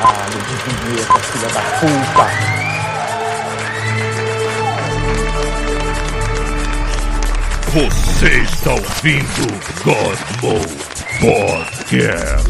Caralho, de vinheta, filha da puta. Você está ouvindo Godmo Podcast.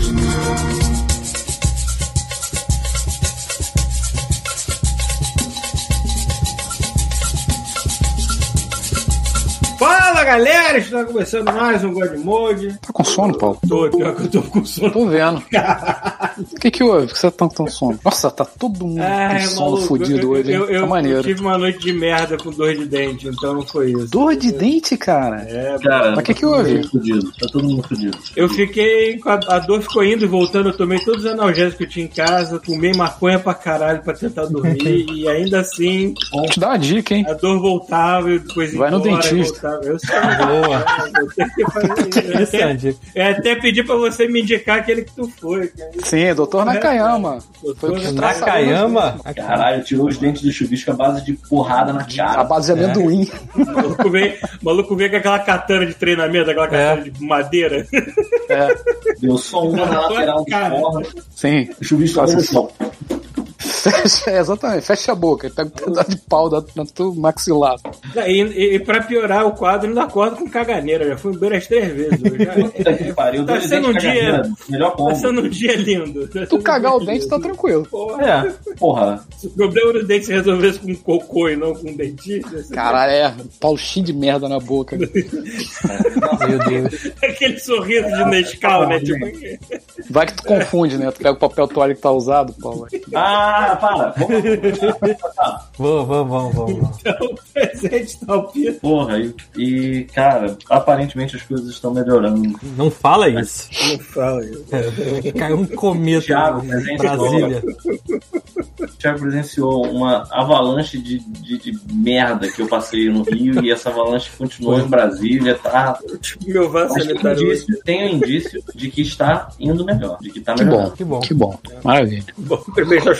Fala galera, está começando mais um God Mode. Tá com sono, Paulo? Tô, pior que eu tô com sono. Tô vendo. O que que houve? Por que você tá tão, tão sono? Nossa, tá todo mundo Ai, com sono maluco, fudido eu, hoje, hein? eu, eu, tá eu maneiro. tive uma noite de merda com dor de dente, então não foi isso. Dor de dente, cara? É, Cara, Mas que que tá todo houve? Fudido, tá todo mundo fudido. eu fiquei. com A, a dor ficou indo e voltando, eu tomei todos os analgésicos que eu tinha em casa, fumei maconha pra caralho pra tentar dormir, e ainda assim Vou te dar uma dica, hein? a dor voltava e depois Vai no embora, dentista. voltava. Eu sei. Boa. É, eu tenho que fazer isso. Eu é uma até, eu até pedi pra você me indicar aquele que tu foi. cara. Sim, doutor Nakayama. Foi Doutor traçado- Nakayama? Caralho, tirou os dentes do chuvisco à base de porrada na A cara. base de amendoim. O maluco veio, o maluco veio com aquela katana de treinamento, aquela katana de madeira. É, Deu só uma na lateral do Cara. porra. sim. O chuvisco Quase começou. Fecha, é, exatamente, fecha a boca. Pega um pedaço de pau da, na tua maxilar. E, e, e pra piorar o quadro, ainda acorda com caganeira. Já fui embora as três vezes. Já- que pariu. Tá sendo um dia- Melhor Tá sendo um dia lindo. Tá Tu um cagar o dente, lindo. tá tranquilo. Porra, É. Porra. Se o problema do dente se resolvesse com cocô e não com dentista, você- Caralho, é. Pau cheio de merda na boca. Meu Deus. aquele sorriso de Nescau, né? Tipo, Vai que tu confunde, né? Tu pega o papel toalha que tá usado, Paulo. Ah, para. Vamos. Vamos, vamos, vamos, vamos. o presente tá o pito. Porra, e, e, cara, aparentemente as coisas estão melhorando. Não fala isso. Não fala isso. Caiu um cometa Thiago, em presente Brasília. O Thiago presenciou uma avalanche de, de, de merda que eu passei no Rio e essa avalanche continuou em Brasília, tá? Meu vaso tem sanitário indício, tem um indício de que está indo melhor, de que está Que bom. Que bom. que bom. Maravilha. Bom, primeiro tá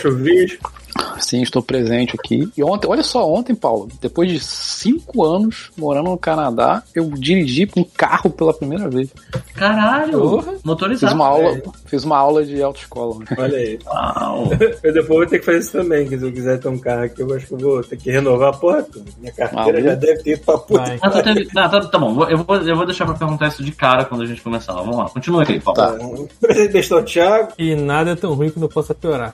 Sim, estou presente aqui. E ontem, olha só, ontem, Paulo, depois de cinco anos morando no Canadá, eu dirigi um carro pela primeira vez. Caralho! Fiz Motorizado. uma aula, fiz uma aula de autoescola. Olha aí. Uau. Eu depois vou ter que fazer isso também, que se eu quiser ter um carro aqui, eu acho que eu vou ter que renovar a porra toda. Minha carteira já deve ter ido pra puta. Ah, tá, teve- ah, tá, tá bom, eu vou, eu vou deixar pra perguntar isso de cara quando a gente começar. Vamos lá, continua aí, Paulo. Tá. É o Thiago. E nada é tão ruim que não possa piorar.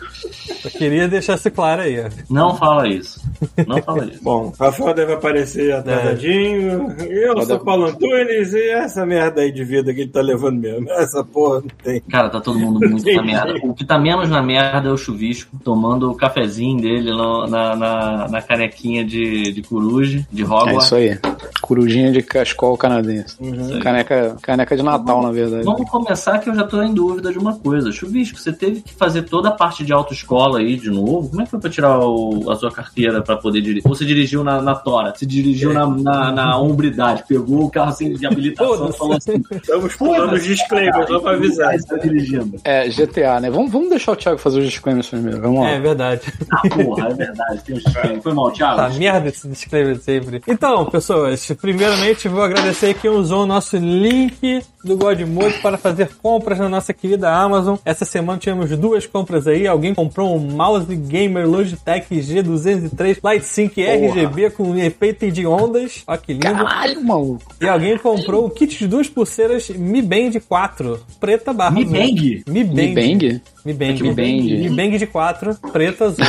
Eu queria deixar isso claro aí. Não fala isso. Não fala isso. Bom, Rafael deve aparecer atrasadinho. Eu sou Pode- Paulo Antunes e essa merda aí de vida que ele tá levando mesmo. Essa porra não tem. Cara, tá todo mundo muito na merda. O que tá menos na merda é o chuvisco, tomando o cafezinho dele no- na, na, na canequinha de, de coruja, de É Hogwarts. isso aí. Corujinha de cascol canadense. Uhum. Caneca, caneca de Natal, na verdade. Vamos começar que eu já tô em dúvida de uma coisa. Chuvisco, você teve que fazer toda a parte de autoescola aí de novo? Como é que foi pra tirar o- a sua carteira pra poder dirigir? Ou você dirigiu na, na tora? Você dirigiu na, na, na hombridade? Pegou o carro assim de habilitação e falou assim: Estamos pulando os disclaimers, só pra avisar. "Aí você tá dirigindo. É, GTA, né? Vamos, vamos deixar o Thiago fazer os disclaimers primeiro. Vamos lá. É verdade. Ah, porra, é verdade. Tem um Foi mal, Thiago? Tá merda esse disclaimer sempre. Então, pessoas, primeiramente vou agradecer quem usou o nosso link do Godmode para fazer compras na nossa querida Amazon. Essa semana tivemos duas compras aí. Alguém comprou um mouse gamer Logitech G203 Light Sync RGB com efeito de ondas. Olha que lindo. Caralho, maluco. E alguém comprou o kit de duas pulseiras Mi Band 4, preta barra Mi? Mi Band. Mi Bang? Mi Bang. Mi Bang. Mi Bang de 4, preta azul.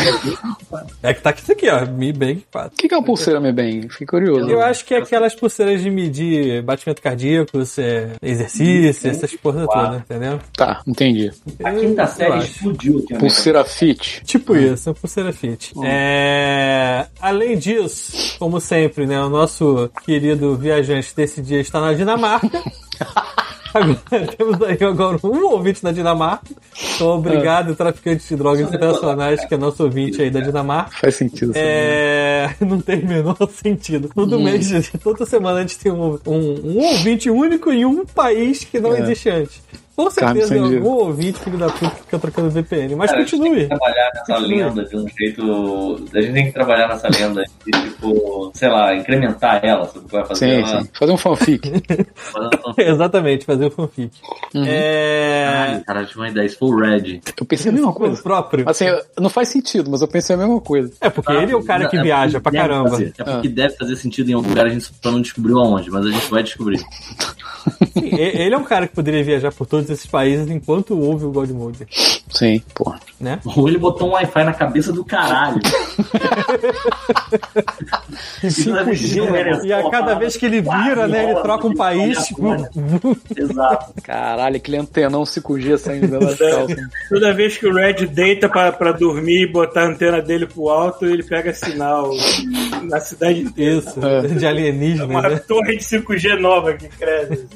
é que tá aqui, isso aqui, ó. Mi Bang 4. O que, que é uma pulseira Mi Bang? Fiquei curioso. Eu acho que é aquelas pulseiras de medir batimento cardíaco, é, exercício, essas porra toda, entendeu? Tá, entendi. A quinta Eu série explodiu? Pulseira Fit. Tipo isso, uma pulseira fit. É... Além disso, como sempre, né, o nosso querido viajante desse dia está na Dinamarca. Agora, temos aí agora um ouvinte da Dinamarca. Então, obrigado, traficante de drogas internacionais, que é nosso ouvinte aí da Dinamarca. Faz sentido. É, não tem o menor sentido. Todo mês, toda semana a gente tem um, um, um ouvinte único em um país que não É. existe antes. Com certeza dinheiro. algum ouvinte, filho da puta, que fica trocando VPN. Mas Cara, a gente tem continue. que trabalhar nessa Continue. lenda de um jeito. A gente tem que trabalhar nessa lenda de, tipo, sei lá, incrementar ela. Sabe o que vai fazer? Sim, ela, sim. Fazer um fanfic. Exatamente, fazer o fanfic. Uhum. É. Caralho, cara, eu tive uma ideia. O Red. Eu pensei a mesma coisa. próprio. Assim, não faz sentido, mas eu pensei a mesma coisa. É, porque ele é o cara que É viaja pra caramba. fazer, é porque deve fazer sentido em algum lugar, a gente só não descobriu aonde, mas a gente vai descobrir. Sim, ele é um cara que poderia viajar por todos esses países enquanto ouve o God Mode, Sim, porra. né? Ou ele botou um Wi-Fi na cabeça do caralho. Ser um merecer E a cada vez que ele vira, né, ele troca um país. tipo, Exato. Caralho, aquele antenão 5G saindo das calças. Toda vez que o Red deita pra, pra dormir e botar a antena dele pro alto, ele pega sinal na cidade inteira. Isso, É. de alienígena, Uma né? torre de 5G nova que cresce.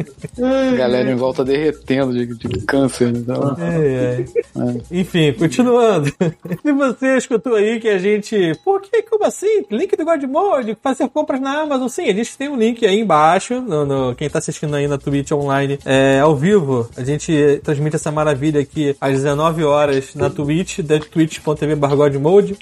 Galera em volta derretendo de, de câncer. Então. É, é. Enfim, continuando. Se você escutou aí que a gente. Por que? Como assim? Link do Godmode, fazer compras na Amazon. Sim, a gente tem um link aí embaixo. No, no- quem tá assistindo aí na Twitch online é, ao vivo. A gente transmite essa maravilha aqui às 19 horas na Twitch, twitch.tv Godmode.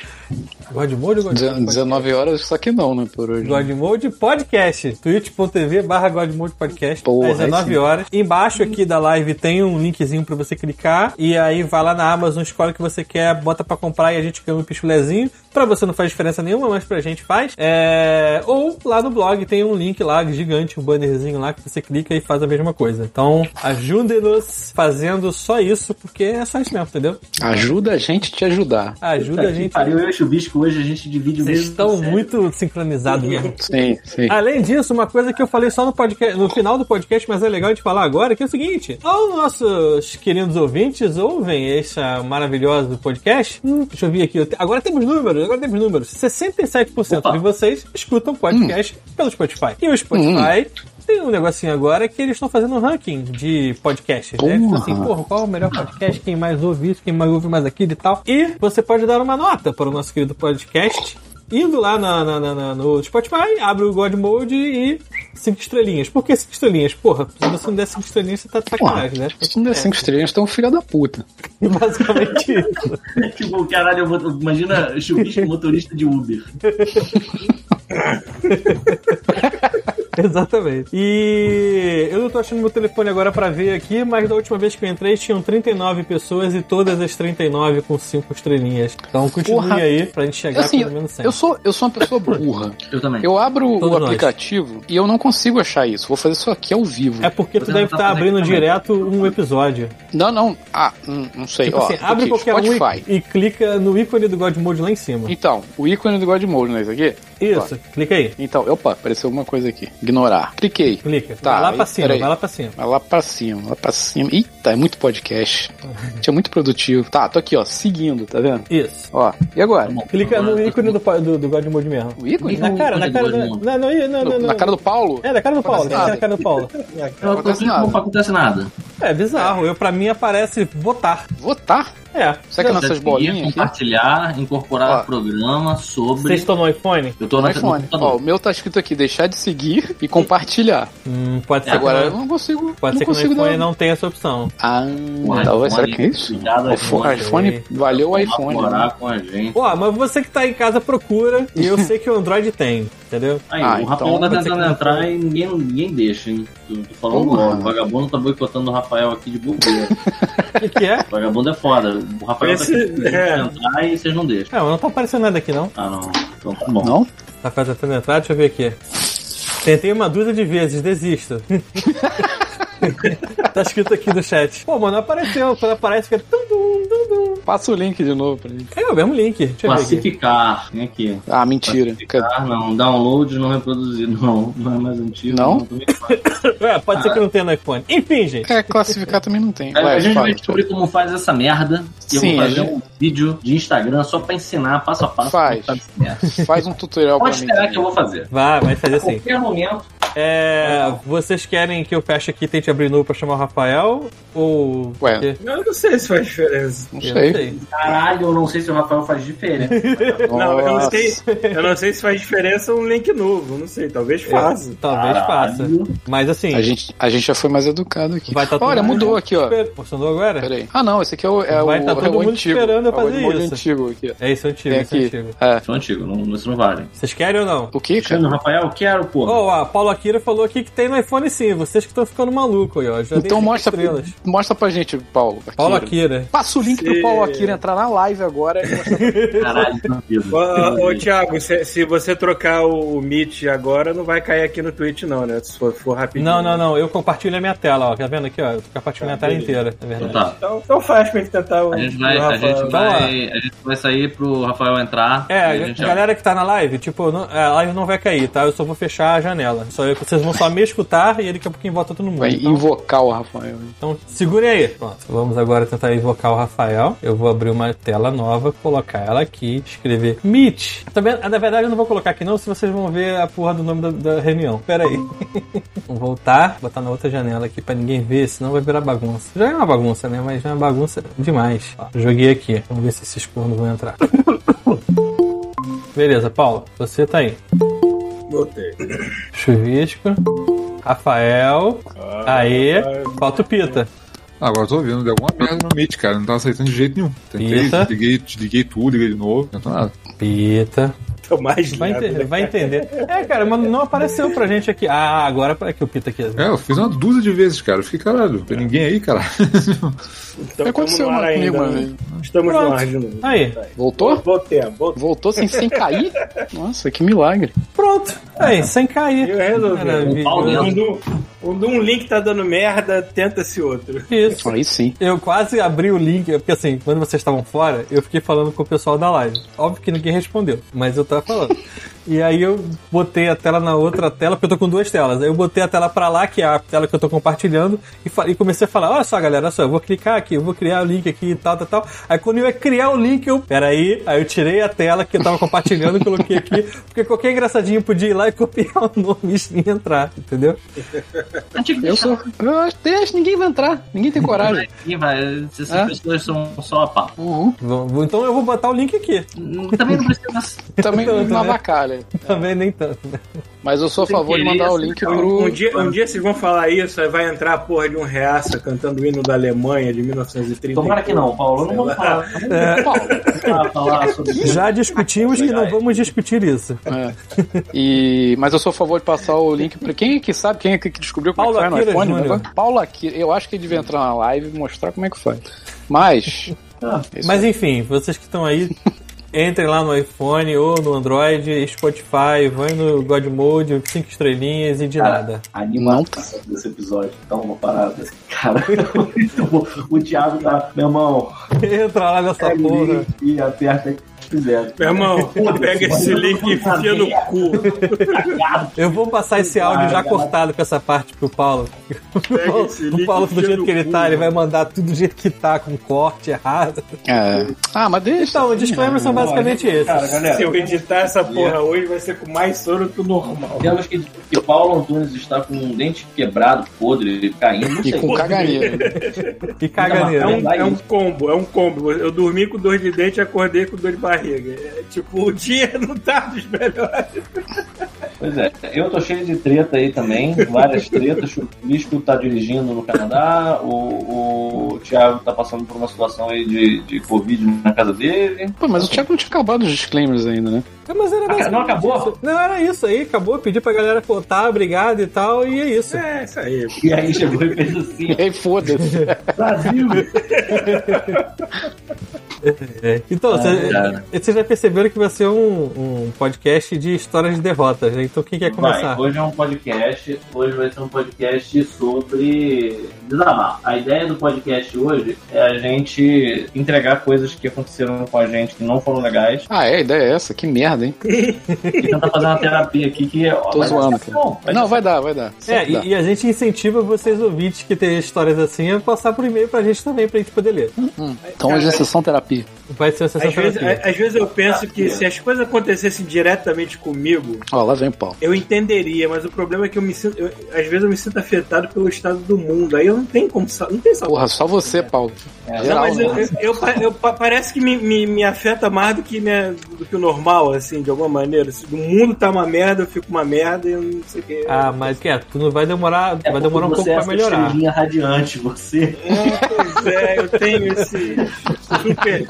Godmode ou Godmode? Dezen- 19 horas, só que não, né, por hoje. Godmode Podcast, twitch.tv barra Godmode Podcast, Porra, às 19 aí sim. horas. Embaixo aqui da live tem um linkzinho pra você clicar e aí vai lá na Amazon, escolhe o que você quer, bota pra comprar e a gente ganha um pichulezinho. Pra você não faz diferença nenhuma, mas pra gente faz. É... Ou lá no blog tem um link lá gigante, um bannerzinho lá que você clica e faz a mesma coisa. Então ajude-nos fazendo só isso, porque é só isso mesmo, entendeu? Ajuda a gente a te ajudar. Ajuda a gente. Pariu, eu e o Chubisco hoje a gente divide o Vocês mesmo. estão sério. muito sincronizados mesmo. Sim, sim. Além disso, uma coisa que eu falei só no podcast, no final do podcast, mas é legal de falar agora, que é o seguinte: os nossos queridos ouvintes ouvem esse maravilhoso podcast. Hum, deixa eu ver aqui. Agora temos números, agora temos números. 67% Opa. de vocês escutam podcast pelo Spotify. E o Spotify. Tem um negocinho agora que eles estão fazendo um ranking de podcasts, né? Tipo assim, Porra. porra, qual é o melhor podcast, quem mais ouve isso, quem mais ouve mais aquilo e tal. E você pode dar uma nota para o nosso querido podcast indo lá na- na- na- na- no Spotify, abre o God Mode e cinco estrelinhas. Por que cinco estrelinhas? Porra, se você não der cinco estrelinhas, você tá de sacanagem, né? se não der 5 estrelas, então filha da puta. É basicamente isso. tipo, caralho, eu vou- imagina Chubisco motorista de Uber. Exatamente. E eu não tô achando meu telefone agora pra ver aqui, mas da última vez que eu entrei tinham 39 pessoas e todas as 39 com cinco estrelinhas. Então continue Porra. aí pra gente chegar Assim, pelo menos 100. eu sou, eu sou uma pessoa burra. Eu também. Eu abro Todos o nós. aplicativo e eu não consigo achar isso. Vou fazer isso aqui ao vivo. É porque tu Você deve não tá estar fazendo abrindo também. direto um episódio. Não, não. Ah, hum, não sei. Tipo Ó, assim, abre aqui, qualquer um Spotify. e, e clica no ícone do God Mode lá em cima. Então, o ícone do God Mode, não é isso aqui? Isso, clica aí. Então, opa, apareceu alguma coisa aqui. Ignorar. Cliquei. Clica. Tá, vai lá aí, pra cima, vai lá pra cima. Vai lá pra cima, lá pra cima. Eita, é muito podcast. Tinha muito produtivo. Tá, tô aqui, ó, seguindo, tá vendo? Isso. Ó, e agora? Clica no ícone do, do, do God Mode mesmo. O ícone? Na cara, na cara. Não, não, não, não, não. Na cara do Paulo? É, na cara do Paulo. Na cara do Paulo. Eu acontece nada. não acontece nada. É bizarro. Eu, pra mim aparece votar. Votar? É. Será que Não, queria bolinhas aqui? compartilhar, incorporar Ó. programa sobre. Vocês estão no iPhone? Eu tô No no, iPhone. Ó, o meu tá escrito aqui, deixar de seguir e compartilhar. Hum, pode ser Agora que eu não consigo. pode não ser que no consigo iPhone dar. não tenha essa opção. Ah, O talvez. Será que é isso? O iPhone, iPhone. valeu o iPhone. né? Colaborar com a gente. Ó, mas você que tá em casa procura e eu sei que o Android tem, entendeu? Aí, Ah, o Rafael então tá tentando que- entrar e ninguém, ninguém deixa, hein? Tô, tô falando Porra. logo. O vagabundo tá boicotando o Rafael aqui de bobeira. O que, que é? O vagabundo é foda. O Rafael Esse- tá aqui tentando é. entrar e vocês não deixam. Não, não tá aparecendo nada aqui não. Ah, não. Então tá bom. Não? Tá tentando entrar, deixa eu ver aqui. Tentei uma dúzia de vezes, desisto. tá escrito aqui no chat. Pô, mano, apareceu. Quando aparece, fica. Tum, tum, tum, tum. Passa o link de novo pra ele. É o mesmo link. Deixa eu. Classificar. Vem aqui. Ah, mentira. Classificar, não. Download não reproduzido. Não, não é mais antigo. Não? também faz. É, pode ser que não tenha no iPhone. Enfim, gente. É, classificar também não tem. É, Vai, a gente fala, vai descobrir como faz essa merda. E eu Sim, vou a fazer gente- um vídeo de Instagram só pra ensinar passo a passo Faz. como faz um tutorial Pode pra mim. esperar também. que eu vou fazer. Vai, vai fazer A assim. qualquer momento, É, vocês querem que eu feche aqui e tente abrir novo pra chamar o Rafael? Ou. Ué. Porque- Eu não sei se faz diferença. Não sei. Caralho, eu não sei se o Rafael faz diferença. Não, eu não sei. Eu não sei se faz diferença um link novo. Não sei, talvez faça. Talvez faça. Caralho. Mas assim. A gente, a gente já foi mais educado aqui. Vai tá Olha, mundo mudou aqui, ó. Funcionou agora? Peraí. Ah, não, esse aqui é o, é Vai o, tá é todo o mundo antigo. esperando eu é o fazer molde isso. antigo aqui. É isso, antigo, Tem isso é aqui. antigo. É. Sou antigo, não, isso não vale. Vocês querem ou não? O que, cara? Chama o Rafael, quero, pô. Ó, a Paulo Akira falou aqui que tem no iPhone sim. Vocês que estão ficando maluco aí, ó. Já Então mostra, estrelas. mostra pra gente, Paulo. Paulo Akira. Akira. Passa o link pro Se- Paulo Akira entrar na live agora mostrar Caralho, tranquilo. Ô, ô, Thiago, se, se você trocar o Meet agora, não vai cair aqui no Twitch, não, né? Se for, for rapidinho. Não, não, não. Eu compartilho a minha tela, ó. Tá vendo aqui, ó? Eu compartilho a minha tela beleza. inteira, Então verdade. tá. Então, então faz pra gente tentar o. A gente vai, a gente vai, a gente vai sair pro Rafael entrar. É, a a gente galera que tá na live, tipo, não- a live não vai cair, tá? Eu só vou fechar janela. Só eu, vocês vão só me escutar e daqui a pouquinho volta todo mundo. Vai Então, invocar o Rafael. então segurem aí. Pronto, vamos agora tentar invocar o Rafael. Eu vou abrir uma tela nova, colocar ela aqui, escrever Meet. Também, na verdade, eu não vou colocar aqui não, se vocês vão ver a porra do nome da, da reunião. Pera aí. Vamos voltar, botar na outra janela aqui pra ninguém ver, senão vai virar bagunça. Já é uma bagunça, né? Mas já é uma bagunça demais. Ó, joguei aqui. Vamos ver se esses cornos vão entrar. Beleza, Paulo, você tá aí. Botei. Chuvisco. Rafael. Aê. Falta o Pita. Ah, agora eu tô vendo, deu alguma merda no Meet, cara. Não tava aceitando de jeito nenhum. Tentei, desliguei tudo, liguei de novo. Não tô nada. Pita. Tô mais Vai, entender, né? vai entender. É, cara, mas não apareceu pra gente aqui. Ah, agora é que o Pita aqui. É, eu fiz uma dúzia de vezes, cara. Eu fiquei, caralho, tem ninguém aí, cara. Então, Aconteceu estamos no ar uma comigo ainda. né? Estamos Pronto. no ar de novo. Aí, Voltou? Voltei, voltei. Voltou sem, sem cair? Nossa, que milagre. pronto. Aí, sem cair. Eu resolvi. Maravilhoso. Quando um link tá dando merda, tenta-se outro. Isso. Aí sim. Eu quase abri o link, porque assim, quando vocês estavam fora, eu fiquei falando com o pessoal da live. Óbvio que ninguém respondeu, mas eu tava falando. E aí eu botei a tela na outra tela, porque eu tô com duas telas. Aí eu botei a tela pra lá, que é a tela que eu tô compartilhando, e, e comecei a falar: olha só, galera, olha só, eu vou clicar aqui, eu vou criar o link aqui e tal, tal, tal. Aí quando eu ia criar o link, eu. Peraí, aí eu tirei a tela que eu tava compartilhando e coloquei aqui, porque qualquer engraçadinho podia ir lá e copiar o nome e entrar, entendeu? Eu sou. Eu que ninguém vai entrar. Ninguém tem coragem. Aqui vai, essas É? pessoas são só a pau. Uhum. Então eu vou botar o link aqui. Também não precisa. Também Tanto, na né? Vacalha. Também nem tanto, né? Mas eu sou a favor de mandar o assim, link Um, pro. um dia, um dia vocês vão falar isso, aí vai entrar a porra de um reaça cantando o hino da Alemanha de 1930. Tomara que não, Paulo. Não vamos falar, É, Paulo. não vamos falar sobre isso. já discutimos que não vamos discutir isso. É. E, mas eu sou a favor de passar o link pra quem é que sabe, quem é que descobriu como Paulo é que faz no iPhone. o negócio? Paulo Akira. Eu acho que ele devia entrar na live e mostrar como é que faz. Mas. isso Mas enfim, vocês que estão aí, entrem lá no iPhone ou no Android, Spotify, vai no God Mode, 5 estrelinhas e de nada. A animação desse episódio tá uma parada. Cara, o, o Thiago tá. Meu irmão, Entra lá nessa o porra. e aperta o quiser. Meu irmão, pega esse link e enfia no cu. Eu vou passar esse áudio já cortado com essa parte pro Paulo. O Paulo, do jeito que ele tá, ele vai mandar tudo do jeito que tá, com corte errado. É. Ah, mas deixa. Então, os disclaimers são basicamente esses. Cara, galera. Se eu editar essa porra hoje, vai ser com mais sono que o normal. Temos que que o Paulo Antunes está com um dente quebrado, podre, caindo. E com caganeira. E caganeira. É um, é um combo, é um combo. Eu dormi com dor de dente e acordei com dor de barriga. É, tipo, o dia não tá dos melhores. Pois é, eu tô cheio de treta aí também, várias tretas. O Lisco tá dirigindo no Canadá, o, o Thiago tá passando por uma situação aí de, de Covid na casa dele. Pô, mas o Thiago não tinha acabado os disclaimers ainda, né? É, Mas era basicamente não acabou? isso. Não, era isso aí, acabou. Pedi pra galera votar, obrigado e tal, e é isso. É, isso aí. E aí chegou e fez assim: E aí, foda-se. Brasil! É. Então, Ah, vocês vocês já perceberam que vai ser um, um podcast de histórias de derrotas, né? Então quem quer começar? Vai, hoje é um podcast, hoje vai ser um podcast sobre desabafo. A ideia do podcast hoje é a gente entregar coisas que aconteceram com a gente que não foram legais Ah, é, a ideia é essa. Que merda, hein? e tentar fazer uma terapia aqui que ó, Tô zoando, cara. bom, vai Não, vai dar, vai dar. É, e, e a gente incentiva vocês ouvintes que têm histórias assim a passar por e-mail pra gente também, pra gente poder ler. Então hoje é sessão terapia. Vai ser uma Às sensação vezes, às vezes eu penso que se as coisas acontecessem diretamente comigo, Ó, lá vem pau. eu entenderia, mas o problema é que eu me sinto. eu- às vezes eu me sinto afetado pelo estado do mundo. Aí eu não tenho como. Não tem salvação. Porra, só você, Paulo. Não, Geral, mas eu, né? eu- eu pa- eu pa- parece que me, me, me afeta mais do que, né, do que o normal, assim, de alguma maneira. Se o mundo tá uma merda, eu fico uma merda e eu não sei o que. Ah, mas que é, tu não vai demorar, É vai demorar um pouco você é pra melhorar. estrelinha radiante, você. É, pois é, eu tenho esse super.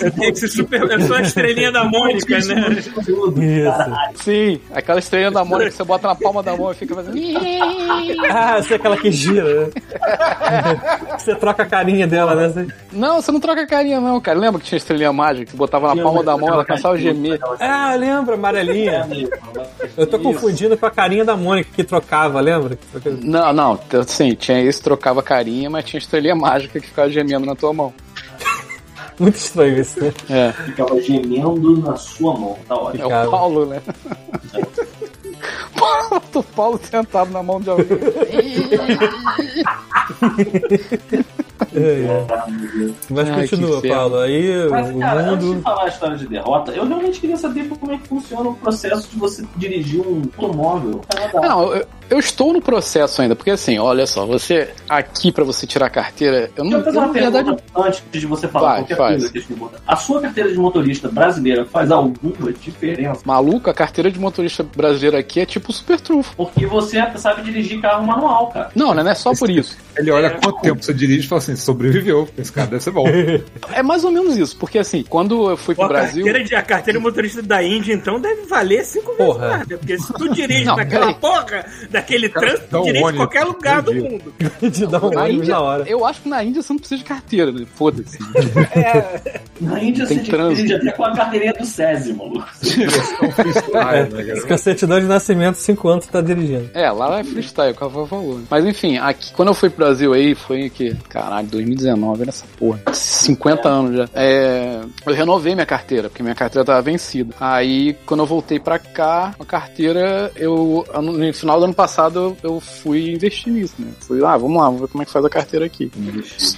Eu tenho esse super. Eu sou a estrelinha da Mônica, né? Isso. Sim, aquela estrela da Mônica que você bota na palma da mão e fica fazendo. Ah, você é aquela que gira, né? você troca a carinha dela, né? Não, você não troca carinha, não, cara. Lembra que tinha estrelinha mágica que você botava na palma da mão, ela começava a gemer. Ah, lembra, amarelinha. Eu tô confundindo com a carinha da Mônica que trocava, lembra? Não, não, sim, tinha esse, trocava carinha, mas tinha estrelinha mágica que ficava gemendo na tua mão. Muito estranho isso, né? É, Ficava gemendo na sua mão, tá ótimo. é o. Paulo, né? o Paulo sentado na mão de alguém. É, é. Mas Ai, continua. Paulo. Aí Mas, o cara, antes de mundo. falar a história de derrota, eu realmente queria saber como é que funciona o processo de você dirigir um automóvel. Não, eu, eu estou no processo ainda, porque assim, olha só, você aqui pra você tirar a carteira, eu não, Deixa eu uma na verdade, pergunta antes de você falar Vai, qualquer faz. coisa que eu botar. A sua carteira de motorista brasileira faz alguma diferença? maluco, a carteira de motorista brasileiro aqui é tipo super trunfo. Porque você sabe dirigir carro manual, cara. Não, né? Não é só por isso. Ele olha quanto tempo você dirige e fala assim, sobreviveu. Esse cara deve ser bom. É mais ou menos isso, porque assim, quando eu fui Pô, pro a, Brasil. carteira de, a carteira de motorista da Índia, então, deve valer cinco vezes Porra. mais, né? Porque se tu dirige Não, naquela porra daquele Cara, trânsito, tu dirige em ônibus qualquer lugar do mundo. um Na Índia, na hora. eu acho que na Índia você não precisa de carteira, né? Foda-se. Na Índia Tem você trânsito. dirige até com a carteirinha do SESI, maluco. Ai, né, cara? Com a certidão de nascimento, 5 anos, tu tá dirigindo. É, lá é freestyle, o Cavalo falou. Mas enfim, aqui, quando eu fui pro Brasil aí, foi que, caralho, 2019, era essa porra. 50 anos já. É, eu renovei minha carteira, porque minha carteira tava vencida. Aí, quando eu voltei pra cá, a carteira, eu, no final do ano passado, eu, fui investir nisso, né? Fui lá, vamos lá, vamos ver como é que faz a carteira aqui.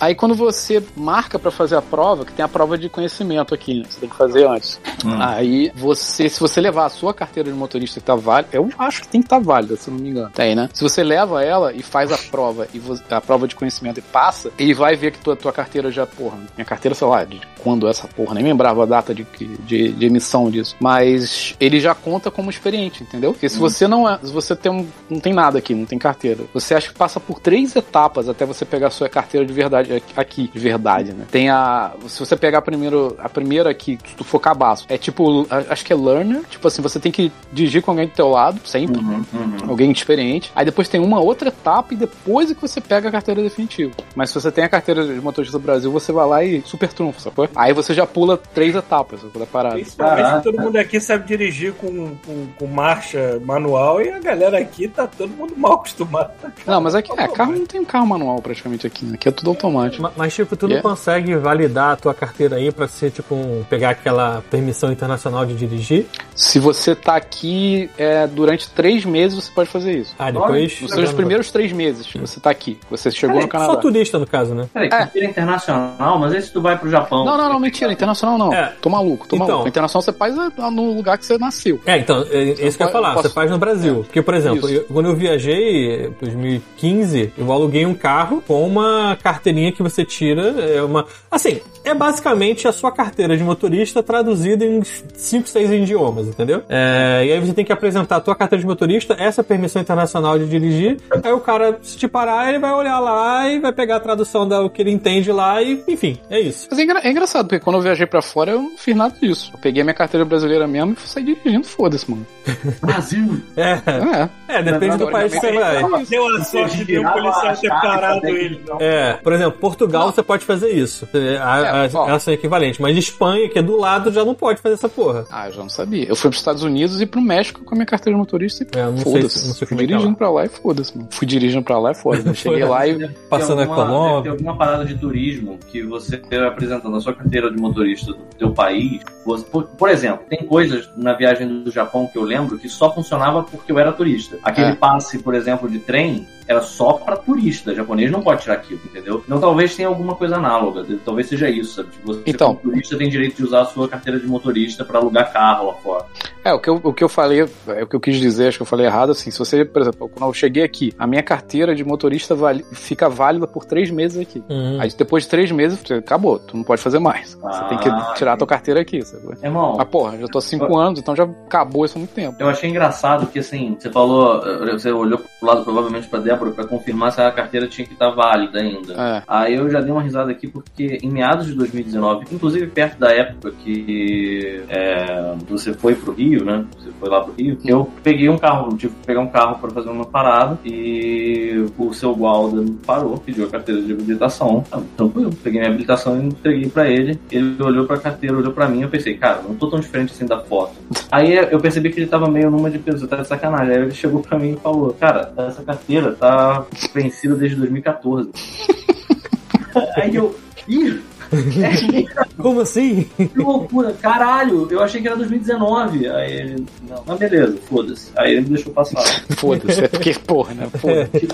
Aí, quando você marca pra fazer a prova, que tem a prova de conhecimento aqui, né? Você tem que fazer antes. Aí, você, se você levar a sua carteira de motorista que tá válida, eu acho que tem que estar tá válida, se eu não me engano. Tem, né? Se você leva ela e faz a prova, e a prova de conhecimento e passa, ele vai ver que tua, tua carteira já, porra, minha carteira, sei lá, de quando essa porra, nem lembrava a data de, que- de, de emissão disso. Mas ele já conta como experiente, entendeu? Porque se você não é, se você tem um, não tem nada aqui, não tem carteira, você acha que passa por três etapas até você pegar a sua carteira de verdade aqui, de verdade, né? Tem a, se você pegar primeiro, a primeira aqui, se tu for cabaço, é tipo, acho que é learner, tipo assim, você tem que dirigir com alguém do teu lado, sempre, Uhum, uhum. alguém experiente. Aí depois tem uma outra etapa e depois é que você pega a carteira definitiva. Mas se você tem a carteira de motorista do Brasil, você vai lá e super trunfo, sacou? Aí você já pula três etapas da parada. Principalmente todo mundo aqui sabe dirigir com, com, com marcha manual e a galera aqui tá todo mundo mal acostumado. Não, mas aqui, é, carro não tem carro manual praticamente aqui, né? Aqui é tudo automático. Ma- Mas, tipo, tu não É. consegue validar a tua carteira aí pra ser, tipo, um- pegar aquela permissão internacional de dirigir? Se você tá aqui é, durante três meses, você pode fazer isso. Ah, depois. Nos seus primeiros três meses que você tá aqui. Você chegou Peraí, no Canadá. Só turista, no caso, né? Peraí, carteira internacional, mas aí se tu vai pro Japão. Não, não, não, mentira. Internacional não. É. Tô maluco, tô Então. maluco. Internacional você faz é, no lugar que você nasceu. É, então, é, é isso que eu ia falar. posso- Você faz no Brasil. Porque, por exemplo, eu- quando eu viajei, em 2015, eu aluguei um carro com uma carteirinha que você tira. É uma. Assim, é basicamente a sua carteira de motorista traduzida em 5, 6 idiomas, entendeu? É, e aí você tem que apresentar a tua carteira de motorista, essa permissão internacional de dirigir. Aí o cara, se te parar, ele vai olhar lá e vai pegar a tradução do que ele entende lá e, enfim, é isso. Mas é, engra- é engraçado, porque quando eu viajei pra fora, eu não fiz nada disso. Eu peguei minha carteira brasileira mesmo e saí dirigindo, foda-se, mano. Brasil. É, É. é depende do país que você vai. Deu a sorte de um policial ter parado ele. Não. É, por exemplo, Portugal você pode fazer isso. É, a- É, ó. Elas são equivalentes. Mas Espanha, que é do lado, já não pode fazer essa porra. Ah, eu já não sabia. Eu fui pros Estados Unidos e pro México com a minha carteira de motorista e É, não foda-se. não Fui é é dirigindo lá. pra lá e foda-se, mano. Fui dirigindo pra lá e foda-se. Cheguei lá e. Passando a alguma- Tem Colômbia. alguma parada de turismo que você apresentando a sua carteira de motorista do teu país. você- por, por exemplo, tem coisas na viagem do Japão que eu lembro que só funcionava porque eu era turista. Aquele É. passe, por exemplo, de trem, era só pra turista. japonês não pode tirar aquilo, entendeu? Então talvez tenha alguma coisa análoga. Talvez seja isso, sabe? Tipo, você Então. como turista tem direito de usar a sua carteira de motorista pra alugar carro lá fora. É, o que, eu, o que eu falei, é o que eu quis dizer, acho que eu falei errado, assim, se você, por exemplo, quando eu cheguei aqui, a minha carteira de motorista vali- fica válida por três meses aqui. Uhum. Aí depois de três meses, você- acabou, tu não pode fazer mais. você Ah, tem que tirar a tua carteira aqui, sabe? Irmão, Mas porra, já tô há cinco anos, então já acabou isso há muito tempo. Eu achei engraçado que, assim, você falou, eh, você olhou pro lado provavelmente pra Débora pra confirmar se a carteira tinha que estar válida ainda. É. Aí eu já dei uma risada aqui porque em meados de 2019, inclusive perto da época que é, você foi pro Rio, né? Você foi lá pro Rio, eu peguei um carro, tive que pegar um carro pra fazer uma parada e o seu Gualda parou, pediu a carteira de habilitação. Ah, Tranquilo, peguei minha habilitação e entreguei pra ele. Ele olhou pra carteira, olhou pra mim, eu pensei, cara, não tô tão diferente assim da foto. Aí eu percebi que ele tava meio numa de peso, tá de sacanagem. Aí ele chegou pra mim e falou: Cara, essa carteira tá vencida desde 2014. Aí eu. Ih! Como assim? Que loucura, caralho, eu achei que era 2019. Aí ele, não, mas beleza, foda-se. Aí ele me deixou passar. Foda-se, é porque, porra, né? Foda-se.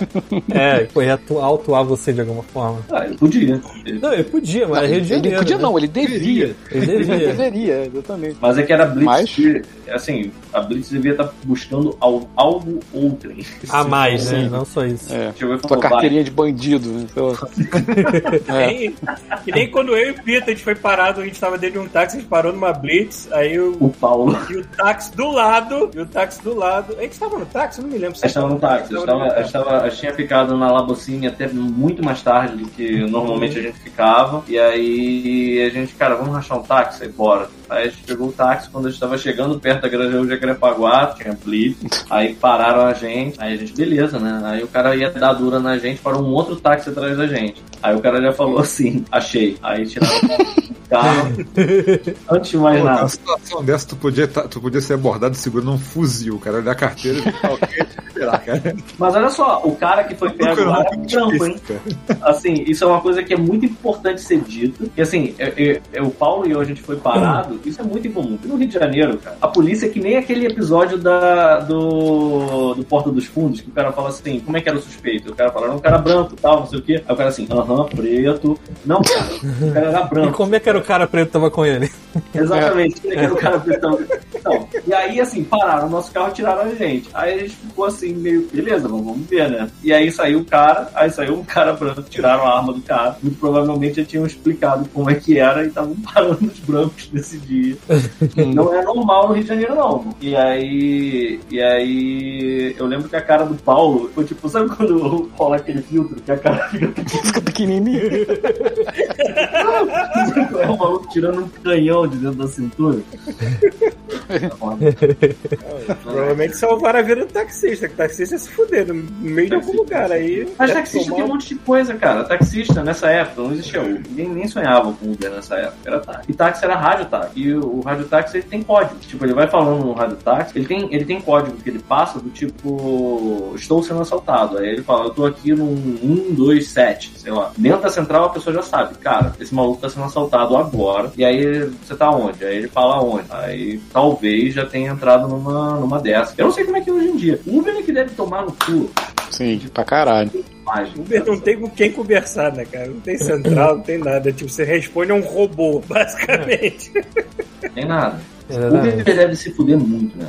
É, ia atu- autuar você de alguma forma. Ah, ele podia. Ele- Não, ele podia, mas é Rio de ele Janeiro. podia né? não, ele devia. Ele Ele devia. deveria, exatamente. Mas é que era Blitz. Mas- que, assim, a Blitz devia estar buscando al- algo outrem. A mais, né? Sim. Não só isso. É. Tua carteirinha de bandido, né? Lá. É. Nem- que nem quando eu e o Pita, a gente foi parado, a gente tava dentro de um táxi, a gente parou numa blitz, aí o, O Paulo. e o táxi do lado, e o táxi do lado. A gente tava no táxi? Eu não me lembro. A gente estava no táxi, a gente, tava, tava- tinha ficado na Labocine até muito mais tarde do que normalmente a gente ficava. E aí a gente, cara, vamos rachar um táxi? Aí bora. Aí a gente pegou o táxi quando a gente tava chegando perto da Grajaú Jacarepaguá, tinha blitz. Aí pararam a gente. Aí a gente, beleza, né? Aí o cara ia dar dura na gente para um outro táxi atrás da gente. Aí o cara já falou assim, achei. Aí tiraram o carro. Antes de mais Pô, nada. numa situação dessa, tu podia, tá- tu podia ser abordado segurando um fuzil, cara, olhar a carteira e ficar ok, esperar, cara. Mas olha só, o cara que foi pego lá era um trampo, hein? assim, isso é uma coisa que é muito importante ser dito. E assim, eu, eu- eu- o Paulo e eu, a gente foi parado, isso é muito incomum. E no Rio de Janeiro, cara, a polícia é que nem aquele episódio da, do, do Porta dos Fundos, que o cara fala assim, como é que era o suspeito? O cara fala, era um cara branco, tal, não sei o quê. Aí o cara assim, aham, preto. Não, cara, o cara era E branco. como é que era o cara preto que tava com ele? Exatamente, que era o cara pretão. Então, e aí, assim, pararam o nosso carro e tiraram a gente. Aí a gente ficou assim, meio, beleza, vamos, vamos ver, né? E aí saiu o cara, aí saiu um cara branco, tiraram a arma do cara. Muito provavelmente já tinham explicado como é que era e estavam parando os brancos nesse dia. Não é normal no Rio de Janeiro, não. E aí, e aí, eu lembro que a cara do Paulo foi tipo, sabe quando rola aquele filtro que a cara fica Fica pequenininho. É um maluco tirando um canhão de dentro da cintura? Provavelmente salvaram a vida do taxista, que o taxista ia se fuder no meio de algum lugar aí. Mas deve taxista tomar tem um monte de coisa, cara. Taxista nessa época não existia Uber. Ninguém nem sonhava com Uber nessa época. Era táxi. E táxi era rádio táxi. E o, o rádio táxi ele tem código. Tipo, ele vai falando no rádio táxi, ele tem, ele tem código que ele passa do tipo, estou sendo assaltado. Aí ele fala, eu tô aqui no 127, sei lá. Dentro da central a pessoa já sabe, cara, esse maluco tá sendo assaltado agora. E aí você tá onde? Aí ele fala onde? Aí talvez já tenha entrado numa, numa dessa. Eu não sei como é que é hoje em dia. O Uber é que deve tomar no cu. Sim, pra caralho. Mas, Uber não tem com quem conversar, né, cara? Não tem central, não tem nada. Tipo, você responde a um robô, basicamente. tem nada. É O. Uber deve se fuder muito, né?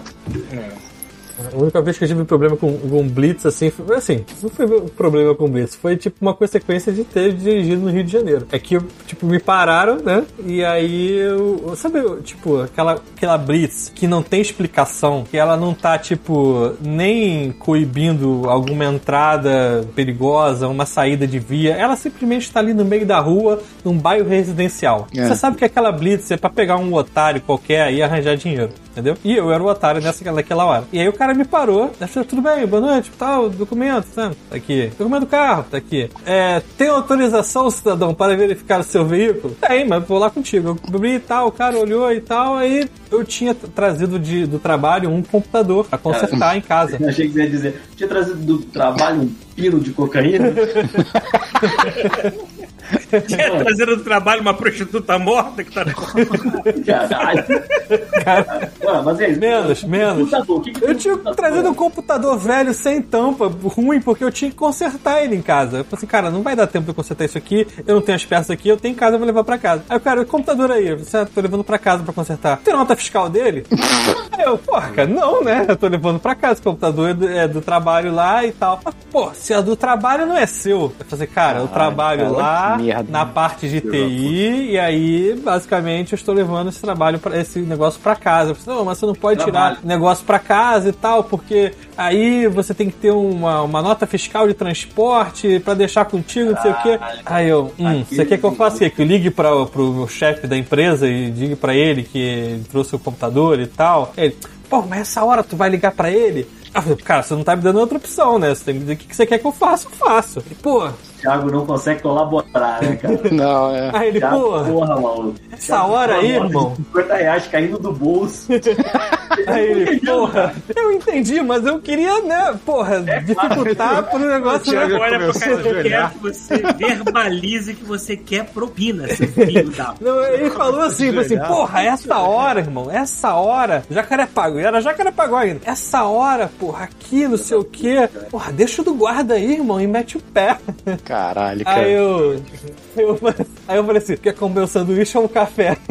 A única vez que eu tive problema com, com Blitz, assim, foi assim, não foi um problema com Blitz, foi tipo uma consequência de ter dirigido no Rio de Janeiro. É que, tipo, me pararam, né? E aí eu. Sabe, tipo, aquela, aquela Blitz que não tem explicação, que ela não tá, tipo, nem coibindo alguma entrada perigosa, uma saída de via, ela simplesmente está ali no meio da rua, num bairro residencial. É. Você sabe que aquela Blitz é pra pegar um otário qualquer e arranjar dinheiro, entendeu? E eu era o otário nessa, naquela hora. E aí o cara me parou, achou tudo bem, boa noite, tal, documento, tá? Tá aqui. Documento do carro, tá aqui. É, tem autorização, cidadão, para verificar o seu veículo? Tem, mas vou lá contigo. Eu cobri e tal, o cara olhou e tal, aí eu tinha trazido de, do trabalho um computador pra consertar em casa. Eu achei que você ia dizer, tinha trazido do trabalho um pino de cocaína. É, trazendo do trabalho uma prostituta morta que tá. Caralho. Ué, mas é isso. Menos, menos. O que que Eu tinha computador? trazido um computador velho sem tampa, ruim, porque eu tinha que consertar ele em casa. Eu falei assim, cara, não vai dar tempo de eu consertar isso aqui, eu não tenho as peças aqui, eu tenho em casa, eu vou levar pra casa. Aí o cara, o computador aí, você tô levando pra casa pra consertar. Tem nota fiscal dele? aí eu, porra, cara, não, né? Eu tô levando pra casa, o computador é do, é do trabalho lá e tal. Mas, pô, se é do trabalho não é seu. Eu falei, cara, eu trabalho cara, lá que merda. na parte de TI e aí, basicamente, eu estou levando esse trabalho, pra, esse negócio pra casa. Eu falei, não, mas você não pode Trabalho. tirar negócio pra casa e tal, porque aí você tem que ter uma, uma nota fiscal de transporte pra deixar contigo, não sei o quê. Aí eu, hum, Aqui- você quer que eu faça o quê? Que eu ligue pra, pro meu chefe da empresa e diga pra ele que ele trouxe o computador e tal? Ele, pô, mas essa hora tu vai ligar pra ele? Eu falei, cara, você não tá me dando outra opção, né? Você tem que dizer o que que você quer que eu faça, eu faço. Ele, pô, O Thiago não consegue colaborar, né, cara? Não, é. aí ele, Thiago, pô, porra, maluco. essa hora aí, irmão. 50 reais caindo do bolso. Aí ele, porra, eu entendi, mas eu queria, né, porra, dificultar pro negócio. Thiago Né? Olha, começou porque a eu quero ajoelhar. que você verbalize que você quer propina, seu filho da. Não, ele falou assim, falou assim, porra, essa hora, irmão, essa hora, Jacarepago, era Jacarepago ainda, essa hora, porra, aqui, não sei o quê, porra, deixa o do guarda aí, irmão, e mete o pé. Caralho, cara. Aí eu, eu, aí eu falei assim, quer comer um sanduíche ou um café?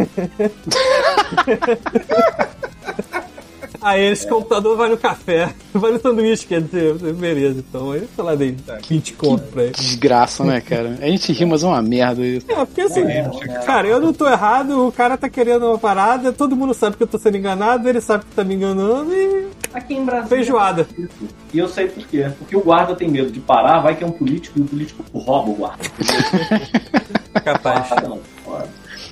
Aí esse computador vai no café, vai no sanduíche, quer dizer, beleza, então. Aí, sei lá, dei 20 conto pra ele. Desgraça, né, cara? A gente ri, mas é uma merda isso. É, porque assim, cara, eu não tô errado, o cara tá querendo uma parada, todo mundo sabe que eu tô sendo enganado, ele sabe que tá me enganando e Aqui em Brasília. feijoada. E eu sei por quê. Porque o guarda tem medo de parar, vai que é um político e o político rouba o guarda. Capaz. Ah, não.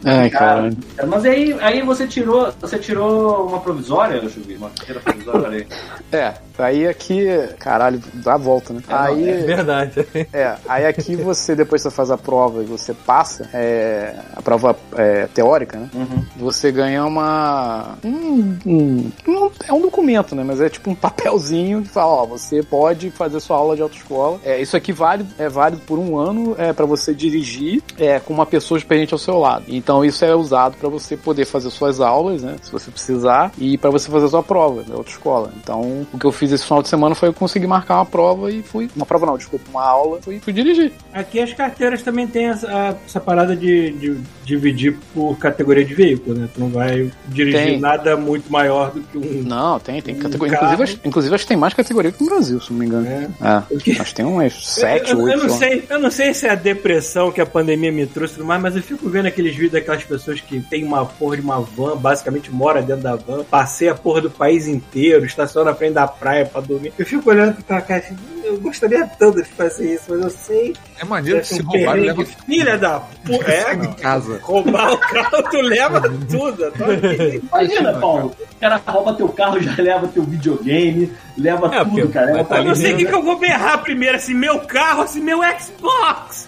Foda. Ai, caralho. Cara, Mas aí, aí você tirou. Você tirou uma provisória, ver, uma carteira provisória aí. É, aí aqui, caralho, dá a volta, né? É Aí, verdade. é, aí aqui você, depois que você faz a prova e você passa, é, a prova é, teórica, né? Uhum. Você ganha uma. Um, um- um- é um documento, né? Mas é tipo um papelzinho que fala, ó, você pode fazer sua aula de autoescola. É, isso aqui vale, é válido por um ano é, para você dirigir é, com uma pessoa experiente ao seu lado. Então isso é usado para você poder fazer suas aulas, né? Se você precisar, e para você fazer sua prova da autoescola. Então, o que eu fiz esse final de semana foi eu conseguir marcar uma prova e fui. Uma prova não, desculpa, uma aula, fui, fui dirigir. Aqui as carteiras também tem essa, essa parada de, de dividir por categoria de veículo, né? Tu não vai dirigir Tem. nada muito maior do que um. Não, tem, tem Um categoria. carro. Inclusive, acho- inclusive, acho que tem mais categoria que no Brasil, se não me engano. É. É. Porque- Acho que tem umas sete, eu, eu oito. não sei lá. sei, eu não sei se é a depressão que a pandemia me trouxe e mas eu fico vendo aqueles vídeos daquelas pessoas que tem uma porra de uma van, basicamente mora dentro da van, passei a porra do país inteiro, estaciona na frente da praia pra dormir. Eu fico olhando pra cá assim, eu gostaria tanto de fazer isso, mas eu sei. É maneiro que Deve se um roubar, leva Filha da puta. É, em casa. roubar o carro, tu leva tudo. aqui. Imagina, Paulo. O cara rouba teu carro, já leva teu videogame, leva É, tudo, cara. Leva tá Eu não sei o que, que eu vou berrar primeiro, se meu carro se meu Xbox.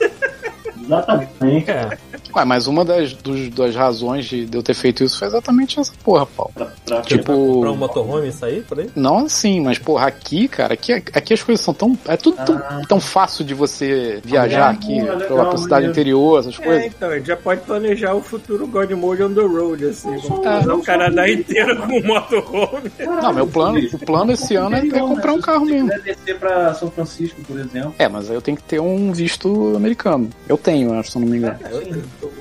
Exatamente. É. Ué, mas uma das, dos- das razões de, eu ter feito isso foi exatamente essa porra, Paulo. Pra, pra, Tipo. Pra um motorhome isso aí, por aí? Não assim, mas porra, aqui, cara, aqui, aqui as coisas são tão. É tudo tão, tão fácil de você viajar Ah, aqui legal, pela pra cidade interior, essas É, coisas. então, a gente já pode planejar o futuro God Mode on the road, assim. Vamos É. o Canadá inteiro com motorhome. Não, meu plano, o plano esse ano é, é comprar um carro mesmo. Se quiser descer pra São Francisco, por exemplo. É, mas aí eu tenho que ter um visto americano. Eu tenho, eu acho, se eu não me engano.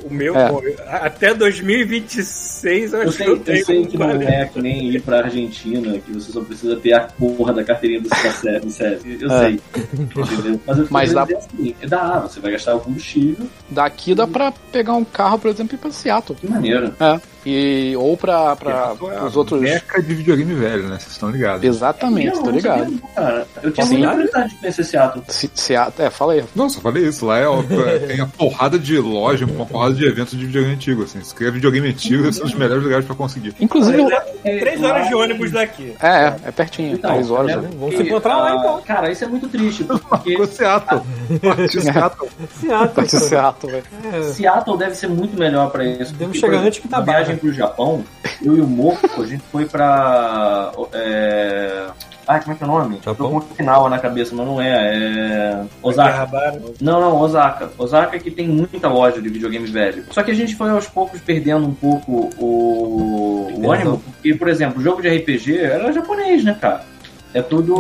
O meu, É. até 2026, eu Eu acho sei, que eu eu tenho sei um que não é que nem ir pra Argentina, que você só precisa ter a porra da carteirinha do CSS. do CS. Eu É. sei. Entendeu? Mas, eu Mas dá- assim, dá, você vai gastar o combustível, Daqui dá pra pegar um carro, por exemplo, e ir pra Seattle. que maneiro. É. E, ou pra, pra É os outros. Meca de videogame velho, né? Vocês estão ligados. Exatamente, sabia ligado. não, cara. Eu tinha Sim. muita curiosidade de conhecer Seattle. Se, Seattle, é, fala aí. Não, só falei isso. Lá é, ó, é, tem a porrada de loja, uma porrada de eventos de videogame antigo. Assim. Se quer videogame antigo, esses são os melhores lugares pra conseguir. Inclusive, Três horas de ônibus daqui. é, é, é pertinho, Então, três horas. né, né? Vamos se encontrar lá, então. Cara, isso é muito triste, porque Ficou Seattle. Partiu Seattle. Seattle. Pra Seattle, velho. É. Seattle deve ser muito melhor pra isso. Devemos chegar antes que tá barra. Viagem pro Japão, eu e o Moco, a gente foi pra. É, Ah, como é que é o nome? Japão? Tô com o final na cabeça, mas não é. É. Osaka. Não, não, Osaka. Osaka que tem muita loja de videogame velho. Só que a gente foi aos poucos perdendo um pouco o, o ânimo, porque, por exemplo, o jogo de RPG era japonês, né, cara? É tudo.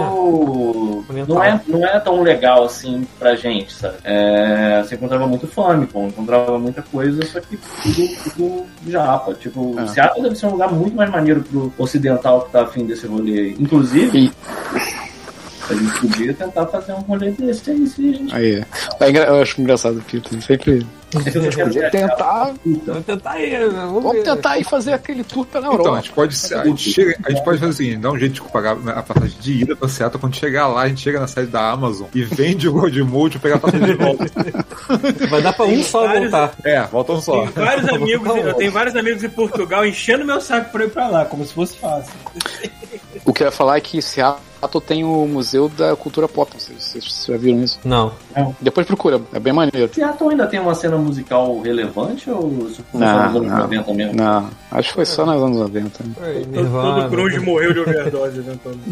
Não é, não é tão legal assim pra gente, sabe? É, você encontrava muito Famicom, encontrava muita coisa, só que tudo, tudo japa. Tipo, É. Seattle deve ser um lugar muito mais maneiro pro ocidental que tá afim desse rolê. Inclusive, E- a gente podia tentar fazer um rolê desse aí, se a gente. Aí, é engra- eu acho engraçado Peter. Sempre. Tentar. Vamos tentar aí, vamos, tentar ir fazer aquele tour pela Então, a Europa. gente pode, a gente, chega, a gente pode fazer o seguinte, dá um jeito de pagar a passagem de ida pra Seattle, quando chegar lá, a gente chega na sede da Amazon e vende o Gold Mode pra pegar a passagem de volta. Vai dar pra um só vários- voltar. É, voltam só. Tem vários amigos, eu tenho vários amigos em Portugal enchendo meu saco pra ir pra lá, como se fosse fácil. O que eu ia falar é que Seattle tem o Museu da Cultura Pop. Vocês já viram isso. Não. Depois procura, é bem maneiro. Seattle ainda tem uma cena musical relevante ou foi Não, nos anos não. 90 mesmo? Não, acho que foi só nos anos 90. né? Oi, Todo, Nirvana. todo grunge morreu de overdose eventualmente.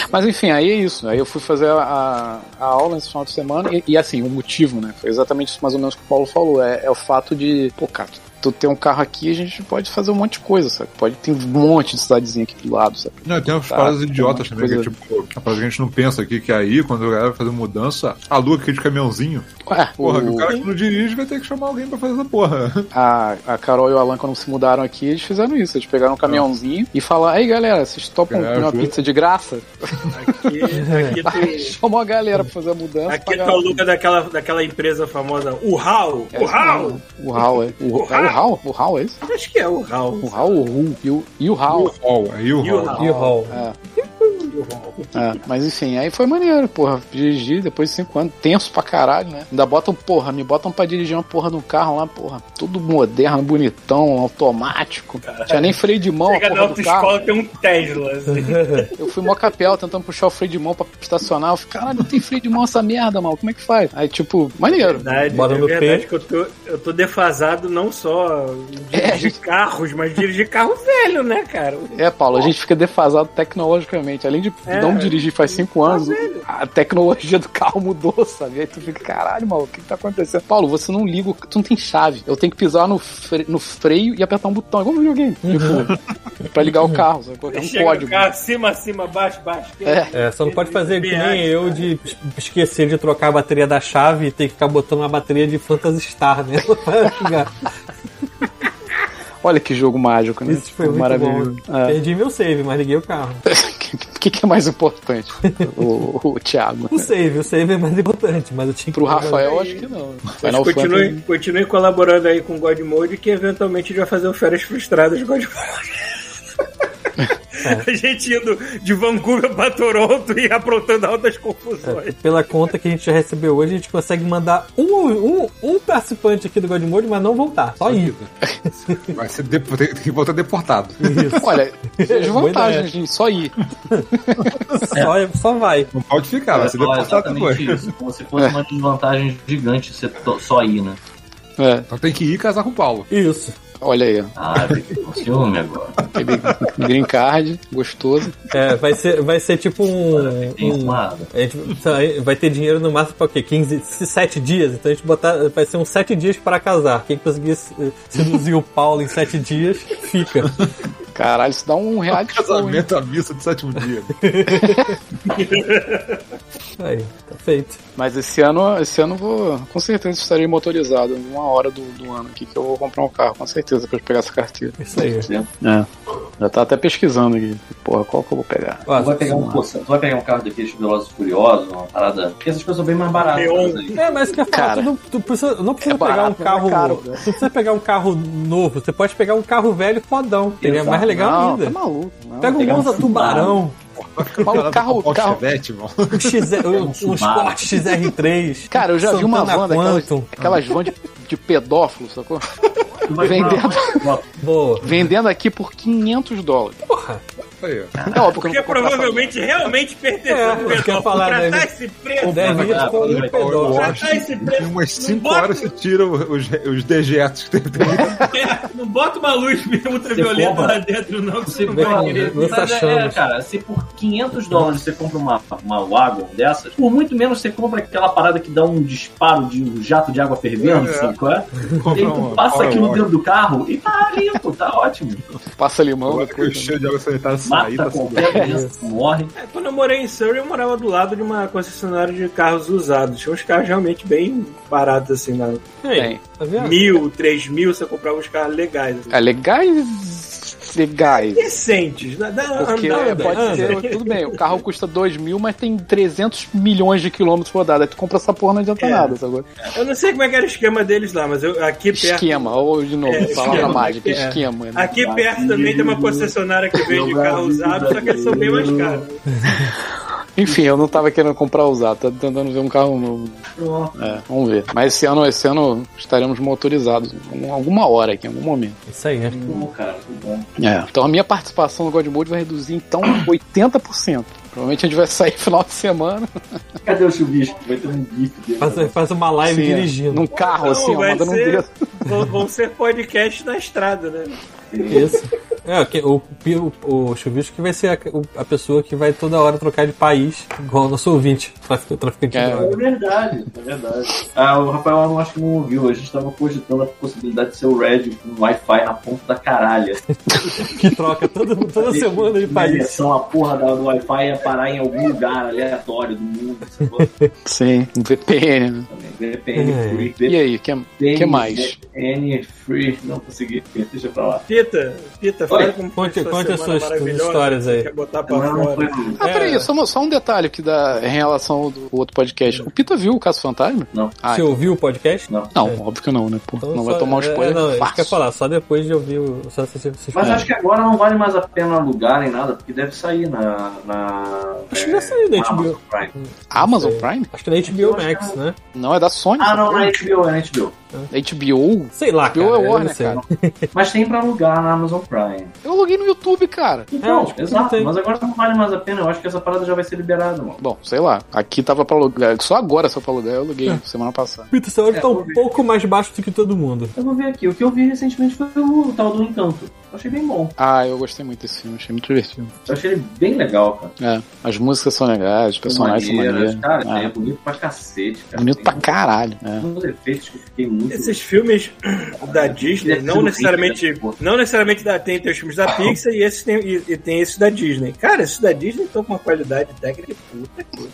Mas enfim, aí é isso. Aí eu fui fazer a, a aula nesse final de semana e, e, assim, o motivo, né? Foi exatamente isso mais ou menos que o Paulo falou. É, é o fato de, pô, cara, tu ter um carro aqui, a gente pode fazer um monte de coisa, sabe? Pode ter um monte de cidadezinha aqui do lado, sabe? Não, tem umas Tá, paradas tem idiotas também, que é coisa- tipo, a parada que a gente não pensa aqui, que aí, quando a galera vai fazer mudança, aluga aquele caminhãozinho. Ué, Porra, o- o cara que não dirige vai ter que chamar alguém pra fazer essa porra. a, a Carol e o Alan, quando se mudaram aqui, eles fizeram isso. Eles pegaram um caminhãozinho e falaram: Aí galera, vocês topam comer uma pizza de graça? Aqui, aqui, tu, Chamou a galera pra fazer a mudança. aqui tu aluga daquela, daquela empresa famosa, o HAL. É O isso HAL! mesmo. O Hal, é. O, O é o Hal? O Hal é isso? Acho que é o HAL. O Hal ou o Ru? E o, e o Hal. Hall, aí o E o Hall. Hall. E o Hall. É, mas enfim, aí foi maneiro, porra. Dirigir depois de cinco anos, tenso pra caralho, né? Ainda botam, porra, me botam pra dirigir uma porra um carro lá, porra, tudo moderno, bonitão, automático. Tinha nem freio de mão, a Chega na porra carro. autoescola tem um Tesla. Assim. Eu fui mó capel tentando puxar o freio de mão pra estacionar. Eu falei, caralho, não tem freio de mão essa merda, mal. Como é que faz? Aí, tipo, maneiro. Verdade, Bora é no verdade P. que eu tô, eu tô defasado não só em É, dirigir carros, mas dirigir carro velho, né, cara? É, Paulo, a gente fica defasado tecnologicamente. Além de É. não dirigir faz cinco anos, velho. a tecnologia do carro mudou, sabe? Aí tu fica, caralho, mal, o que, que tá acontecendo? Paulo, você não liga, o- tu não tem chave. Eu tenho que pisar no, fre- no freio e apertar um botão. É como um videogame. Tipo, pra ligar o carro, sabe? É um Chega código. carro, cima, acima, baixo, baixo. É. É, só não pode fazer que nem eu de es- esquecer de trocar a bateria da chave e ter que ficar botando uma bateria de Phantasy Star, né? Olha que jogo mágico, né? Isso foi Tipo, muito maravilhoso. bom. É. Perdi meu save, mas liguei o carro. O que, que é mais importante? o, o Thiago. O save, o save é mais importante, mas eu tinha que. Pro Rafael, acho que não. Mas continue, Fantasy- continue colaborando aí com o God Mode que eventualmente a gente vai fazer o Férias Frustradas de God Mode. A gente indo de Vancouver pra Toronto e aprontando altas confusões. Pela conta que a gente já recebeu hoje, a gente consegue mandar um, um, um participante aqui do God Mode, mas não voltar. Só ir. Vai ser de... tem tem que voltar deportado. Olha, vejo vantagem, gente, só ir. Só, só vai. Não pode ficar, vai ser deportado depois. exatamente isso. Como se fosse uma desvantagem gigante você só ir, né? É, Então tem que ir casar com o Paulo. Isso. Olha aí, ó. Ah, eu fiquei com ciúme agora. Aquele green card, gostoso. É, vai ser, vai ser tipo um. Tem um a gente vai ter dinheiro no máximo pra quê? 15, 7 dias? Então a gente botar. Vai ser uns 7 dias para casar. Quem conseguir se- seduzir o Paulo em 7 dias, fica. Caralho, isso dá um reality show? Casamento à missa do sétimo dia. Aí, tá feito. Mas esse ano, esse ano eu vou, com certeza estarei motorizado. Uma hora do, do ano aqui que eu vou comprar um carro, com certeza, pra pegar essa carteira. Isso aí. É. Já tá até pesquisando aqui. Porra, qual que eu vou pegar? Tu vai pegar um, tu vai pegar um carro daqueles Velozes e Furiosos, uma parada. Porque essas coisas são bem mais baratas. Neon. aí. É, mas que eu Cara, tu não, tu precisa, não precisa é pegar barato, um mas é carro. caro, né? tu precisa pegar um carro novo, você pode pegar um carro velho fodão. que É Exato. mais legal não, ainda. tá maluco. Não. Pega um um Monza Tubarão, o carro, o carro, Chevette, um, um, um. Sport XR3. Cara, eu já vi uma Santana van daquelas, aquelas van de, de pedófilo, sacou? Vendendo. Vendendo aqui por 500 dólares. Porra. Aí. É Porque não vou comprar provavelmente realmente pertenceu É, pessoal. falar, Contratar deve- esse preço. Ah, eu pedal. Eu Já acho tá esse preço. em umas Não 5 bota- horas você tira os, os dejetos que tem dentro. É, não bota uma luz ultravioleta lá dentro, não, que você Se, não vai querer. mas é, achamos. cara, se por 500 dólares você compra uma, uma Wagon dessas, por muito menos você compra aquela parada que dá um disparo de um jato de água fervendo, É. sabe qual é? E tu passa aquilo dentro do carro e tá limpo, tá ótimo. Passa limão o depois. cheiro de água sanitária Mata qualquer doença, morre. É, quando eu morei em Surrey, eu morava do lado de uma concessionária de carros usados. Tinha uns carros realmente bem baratos, assim, na Aí, Tem. tá vendo? mil, três mil, você comprava uns carros legais. Assim. É legais. Legais. Decentes. Dá, dá Porque andada. pode anda. ser, tudo bem, o carro custa 2 mil, mas tem 300 milhões de quilômetros rodados. Aí tu compra essa porra, não adianta É. nada. Sabe? Eu não sei como é que era o esquema deles lá, mas eu, aqui perto. Esquema, ou de novo, É, palavra esquema. mágica, É. esquema. Né? Aqui perto também tem uma concessionária que vende carro usado, só que eles são bem mais caros. Enfim, eu não tava querendo comprar usado, tava tentando ver um carro novo. Pronto. É, vamos ver. Mas esse ano, esse ano estaremos motorizados. Em alguma hora aqui, em algum momento. Isso aí. é. Bom, cara, que bom. É. Então a minha participação no God Mode vai reduzir então 80%. Provavelmente a gente vai sair final de semana. Cadê o chuvisco? Vai ter um gif dele. Faz, faz uma live Sim, dirigindo. Num carro, Não, assim, ó, mandando um ser- dedo. Vão, vão ser podcast na estrada, né? Isso. É, o, o, o Chuvisco que vai ser a, a pessoa que vai toda hora trocar de país, igual o nosso ouvinte, trafic- traficante É. de droga. É verdade, é verdade. Ah, o Rafael eu não acho que não ouviu. A gente tava cogitando a possibilidade de ser o Red com Wi-Fi na ponta da caralha. Que troca toda, toda semana de Na país. direção, a porra da- do Wi-Fi ia parar em algum lugar aleatório do mundo. Sim, um VPN. Né? Também. VPN É. free. E aí, que, VPN que mais? VPN free. Não consegui. Deixa pra lá. Pita, Pita, fala como conte- conte as suas histórias aí. Quer botar pra não fora. no- Ah, É. peraí, só, só um detalhe que dá em relação ao do outro podcast. O Pita viu o Caso Fantasma? Não. Ah, Você ouviu o podcast? Não. não, É. óbvio que não, né? Pô, Então não só- vai tomar um spoiler. É, não, fácil. que eu ia falar, só depois de ouvir o. Só se você Mas É. acho que agora não vale mais a pena alugar nem nada, porque deve sair na. na Acho que já saiu da HBO. Amazon Prime. Amazon. Prime? Acho que na HBO Max, né? Não, é da Sony. Ah, não, na HBO, é na HBO. HBO? Sei lá, HBO cara. é Warner, cara. Mas tem pra alugar na Amazon Prime. Eu aluguei no YouTube, cara. Então, que exato, mas agora não vale mais a pena. Eu acho que essa parada já vai ser liberada, mano. Bom, sei lá. Aqui tava pra alugar. Só agora só pra alugar. Eu aluguei semana passada. Peter, seu áudio É, tá um pouco mais baixo do que todo mundo. Eu vou ver aqui. O que eu vi recentemente foi o tal do Encanto. Eu achei bem bom. Ah, eu gostei muito desse filme. Achei muito divertido. Eu achei ele bem legal, cara. É, as músicas são legais, os personagens são Maneiras. maneiros. Cara, É, é bonito pra cacete, cara. bonito pra caralho. É. uns efeitos que eu fiquei muito. Esses filmes da Disney, não necessariamente, pô. não necessariamente da, tem, tem os filmes da Pixar e, esses tem, e, e tem esses da Disney. Cara, esses da Disney estão com uma qualidade técnica puta que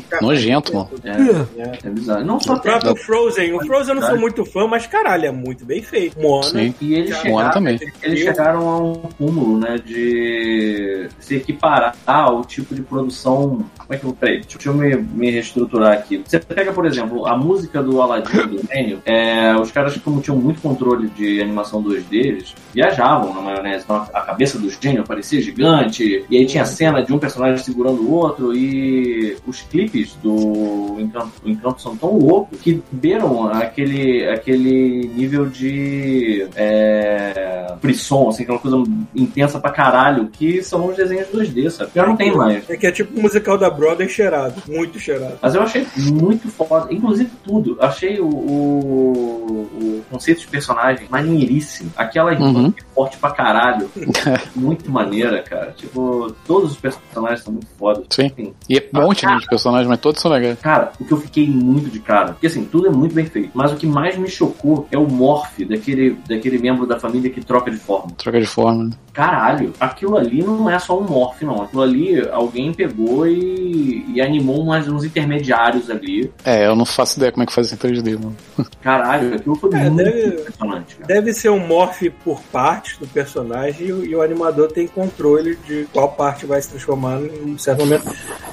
pariu. Sim, nojento, mano. É, É. é bizarro. Não só O próprio Frozen. O Frozen eu não sou muito fã, mas caralho, é muito bem feito. Moana. Sim. E eles Moana chegaram, também. eles chegaram a um cúmulo, né, de se equiparar ao tipo de produção. Como é que eu. Peraí, deixa eu me, me reestruturar aqui. Você pega, por exemplo, a música do Aladdin do Gênio, é, os caras, como tinham muito controle de animação 2D, eles viajavam na maionese. Então a cabeça do gênio parecia gigante, e aí tinha cena de um personagem segurando o outro, e os clipes do Encanto, o Encanto são tão loucos que beiram aquele, aquele nível de é, frisson, assim, aquela coisa intensa pra caralho, que são os desenhos 2D, sabe? Já não tem mais. É que é tipo um musical da Broadway cheirado. Muito cheirado. Mas eu achei muito foda, inclusive tudo. Achei o, o, o conceito de personagem maneiríssimo. Aquela irmã Uhum. é forte pra caralho. muito maneira, cara. Tipo, todos os personagens são muito fodas. Sim. Enfim. E é um monte de personagens, mas todos são legais. Cara, o que eu fiquei muito de cara, porque assim, tudo é muito bem feito, mas o que mais me chocou é o morph daquele, daquele membro da família que troca de forma. Troca de forma. né? Caralho, aquilo ali não é só um morph, não. Aquilo ali alguém pegou e, e animou mais uns intermediários ali. É, eu não faço ideia como é que faz em 3D, mano. Caralho, aquilo foi É, muito deve- impressionante, cara. Deve ser um morph por partes do personagem e, o- e o animador tem controle de qual parte vai se transformar em um certo momento.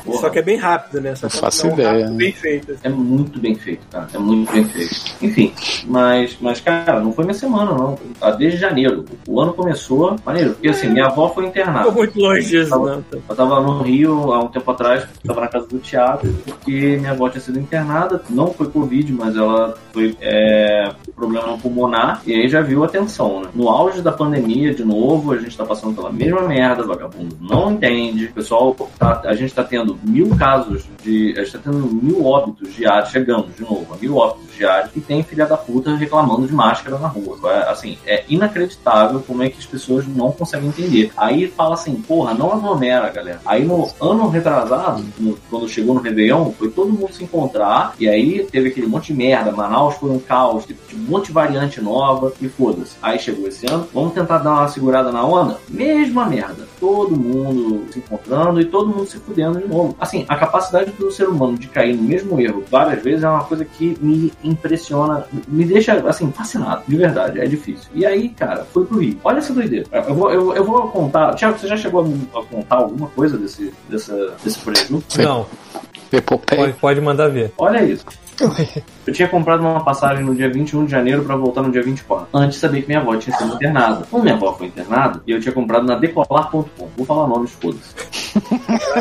Porra. Só que é bem rápido, né? Só Não que faço é um ideia, rápido né? bem feito. assim. É muito bem feito, cara. É muito bem feito. Enfim, mas, mas cara, não foi minha semana, não. Tá desde janeiro. O ano começou maneiro. Porque assim, minha avó foi Não internada. tô muito longe disso, não. Eu tava no Rio há um tempo atrás, tava na casa do Thiago, porque minha avó tinha sido internada, não foi Covid, mas ela foi é, problema pulmonar, e aí já viu a tensão, né? No auge da pandemia de novo, a gente tá passando pela mesma merda, vagabundo não entende. Pessoal, tá- a gente tá tendo mil casos de. A gente tá tendo mil óbitos diários, chegando de novo, mil óbitos diários, e tem filha da puta reclamando de máscara na rua. É, Assim, é inacreditável como é que as pessoas não conseguem entender. Aí fala assim, porra, não aglomera, galera. Aí no ano retrasado, no- quando chegou no Réveillon, foi todo mundo se encontrar, e aí teve aquele monte de merda. Manaus foi um caos, teve um monte de variante nova, e foda-se. Aí chegou esse ano, vamos tentar dar uma segurada na onda? Mesma merda. Todo mundo se encontrando e todo mundo se fudendo de novo. Assim, a capacidade do ser humano de cair no mesmo erro várias vezes é uma coisa que me impressiona, me deixa, assim, fascinado. De verdade, é difícil. E aí, cara, foi pro Rio. Olha essa doideira. Eu vou, eu, eu vou contar. Tiago, você já chegou a, a contar alguma coisa desse, dessa, desse prejuízo? Não, pode, pode mandar ver. Olha isso. Eu tinha comprado uma passagem no dia 21 de janeiro pra voltar no dia 24. Antes de saber que minha avó tinha sido internada. Como minha avó foi internada, eu tinha comprado na decolar.com. Vou falar nomes, foda-se.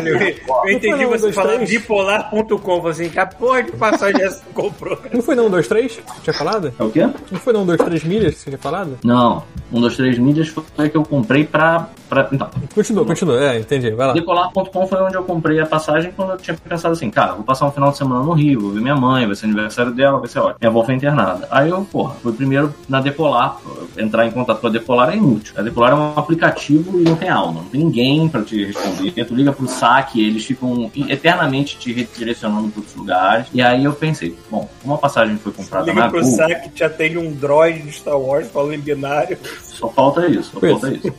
Eu, eu entendi Não, você dois, falar três. bipolar.com. Falei assim, que a porra de passagem essa que comprou. Não foi não 1, 2, 3? que Tinha falado? É o quê? Não foi não 1, 2, 3 milhas que você tinha falado? Não. Um dos três mídias foi a que eu comprei pra. pra então, Continua, continua. É, entendi. Vai lá. Decolar.com foi onde eu comprei a passagem quando eu tinha pensado assim, cara, vou passar um final de semana no Rio, vou ver minha mãe, vai ser aniversário dela, vai ser ótimo. Minha avó foi internada. Aí eu, porra, fui primeiro na Decolar, entrar em contato com a Decolar é inútil. A Decolar é um aplicativo irreal, não tem ninguém pra te responder. Tu liga pro saque, eles ficam eternamente te redirecionando para outros lugares. E aí eu pensei, bom, uma passagem foi comprada Liga na pro Gol, saque, te atende um droid de Star Wars falando em binário. Só falta isso, só falta isso.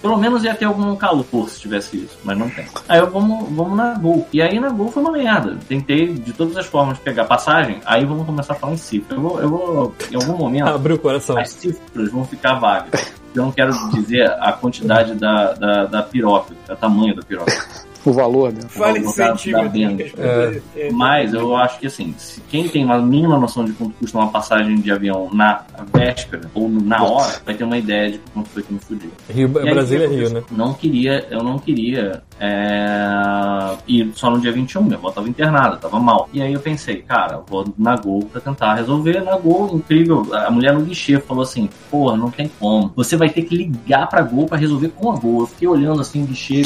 Pelo menos ia ter algum calor se tivesse isso, mas não tem. Aí eu vamos, vamos na Gol. E aí na Gol foi uma merda. Tentei de todas as formas pegar passagem, aí vamos começar a falar em cifras. Eu vou, eu vou em algum momento, Abriu o coração. as cifras vão ficar vagas. Eu não quero dizer a quantidade da, da, da piroca, o tamanho da piroca. O valor dela. Fala em centímetros. É. Mas eu acho que assim, se quem tem uma mínima noção de quanto custa uma passagem de avião na véspera ou na hora, vai ter uma ideia de quanto foi que me fudiu. Rio, aí, Brasília é Rio, né? Não queria, eu não queria é, ir só no dia 21, minha avó tava internada, tava mal. E aí eu pensei, cara, vou na Gol pra tentar resolver. Na Gol, incrível, a mulher no guichê falou assim, porra, não tem como. Você vai ter que ligar pra Gol pra resolver com a Gol. Eu fiquei olhando assim o guichê,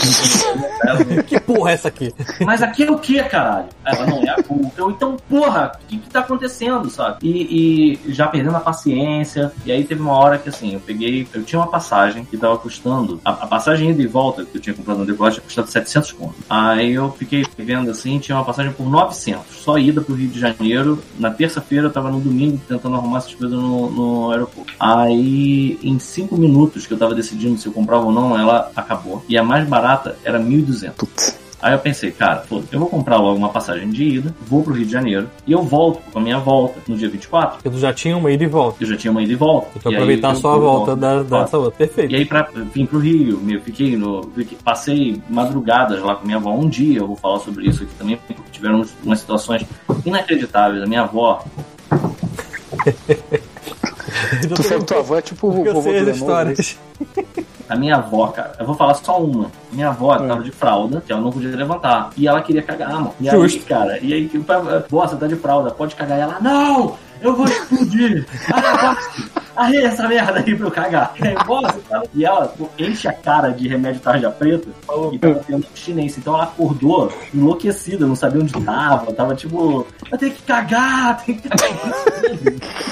Que porra é essa aqui? mas aqui é o que, caralho? Ela não é a. Eu, então, porra, o que, que tá acontecendo, sabe? E, e já perdendo a paciência. E aí teve uma hora que assim, eu peguei, eu tinha uma passagem que tava custando, a, a passagem ida e volta que eu tinha comprado no decote tinha custado 700 conto. Aí eu fiquei vendo assim, tinha uma passagem por 900, só ida pro Rio de Janeiro. Na terça-feira eu tava no domingo tentando arrumar essas coisas no, no aeroporto. Aí, em 5 minutos que eu tava decidindo se eu comprava ou não, ela acabou. E a mais barata era 1.200. Putz. Aí eu pensei, cara, foda, eu vou comprar logo uma passagem de ida, vou pro Rio de Janeiro e eu volto com a minha volta no dia 24. Porque tu já tinha uma ida e volta. Eu já tinha uma ida e volta. Então E aproveitar só a vou- volta da, dessa outra. Perfeito. E aí pra vim pro Rio, eu fiquei no. fiquei- passei madrugadas lá com minha avó um dia, eu vou falar sobre isso aqui também, porque tiveram umas situações inacreditáveis. A minha avó, Tu falou que tua avó é tipo o eu vovô sei as do né? histórias. a minha avó, cara, eu vou falar só uma. Minha avó tava de fralda, que ela não podia levantar. E ela queria cagar, mano. E aí, Justo. cara, e aí, vó, você tá de fralda, pode cagar. E ela, não! Eu vou explodir! Ah, Arreia essa merda aí pra eu cagar. E, aí, "Vó, você tá-" e ela pô, enche a cara de remédio tarja preta e tava tendo abstinência. Então ela acordou enlouquecida, não sabia onde tava. Tava tipo, eu tenho que cagar, tenho que cagar.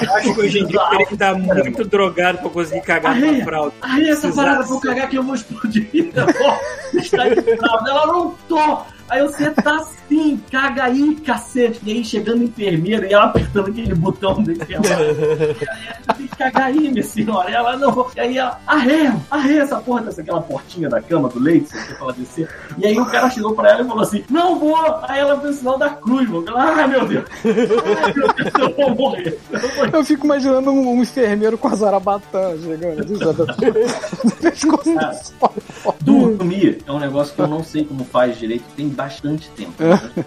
Eu acho que hoje em dia teria que estar muito drogado pra conseguir cagar Arreia. numa fralda. Aí essa parada pra eu cagar que eu vou explodir. Pô, está de fralda. Ela não tô. Aí você tá assim, caga aí, cacete. E aí chegando a enfermeira e ela apertando aquele botão dele. Ela, tem que cagar aí, minha senhora. E ela não. E aí ela, arreia, arreia essa porra dessa aquela portinha da cama do leite, você pra ela descer. E aí o cara chegou pra ela e falou assim: Não vou. Aí ela fez o sinal da cruz, mano. Ela, ai meu Deus. Ai meu Deus, eu vou morrer. Eu vou morrer. Eu fico imaginando um, um enfermeiro com a zarabatã chegando. pescoço. Dormir é um negócio que eu não sei como faz direito tem bastante tempo.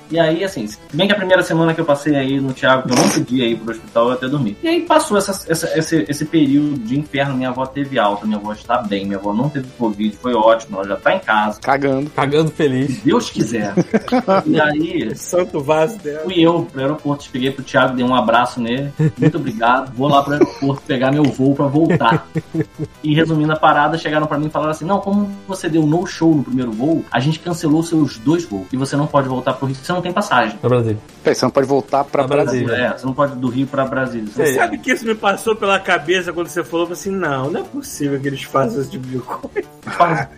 E aí, assim, se bem que a primeira semana que eu passei aí no Thiago, que eu não podia ir pro hospital, eu até dormi. E aí passou essa, essa- esse, esse período de inferno, minha avó teve alta, minha avó está bem, minha avó não teve Covid, foi ótimo, ela já tá em casa. Cagando. Cagando feliz. Se Deus quiser. e aí, Santo vaso dela. fui eu pro aeroporto, cheguei pro Thiago, dei um abraço nele. Muito obrigado. Vou lá pro aeroporto pegar meu voo pra voltar. E resumindo a parada, chegaram pra mim e falaram assim: Não, como você deu no show no primeiro voo, a gente cancelou seus dois voos. E você não pode voltar pro Rio, você não tem passagem. No Brasil. Peraí, você não pode voltar pra Pra Brasília. Brasília. É, você não pode do Rio pra Brasília. Você Sei. Sabe que isso me passou pela cabeça quando você falou? Assim, não, não é possível que eles façam esse tipo de coisa.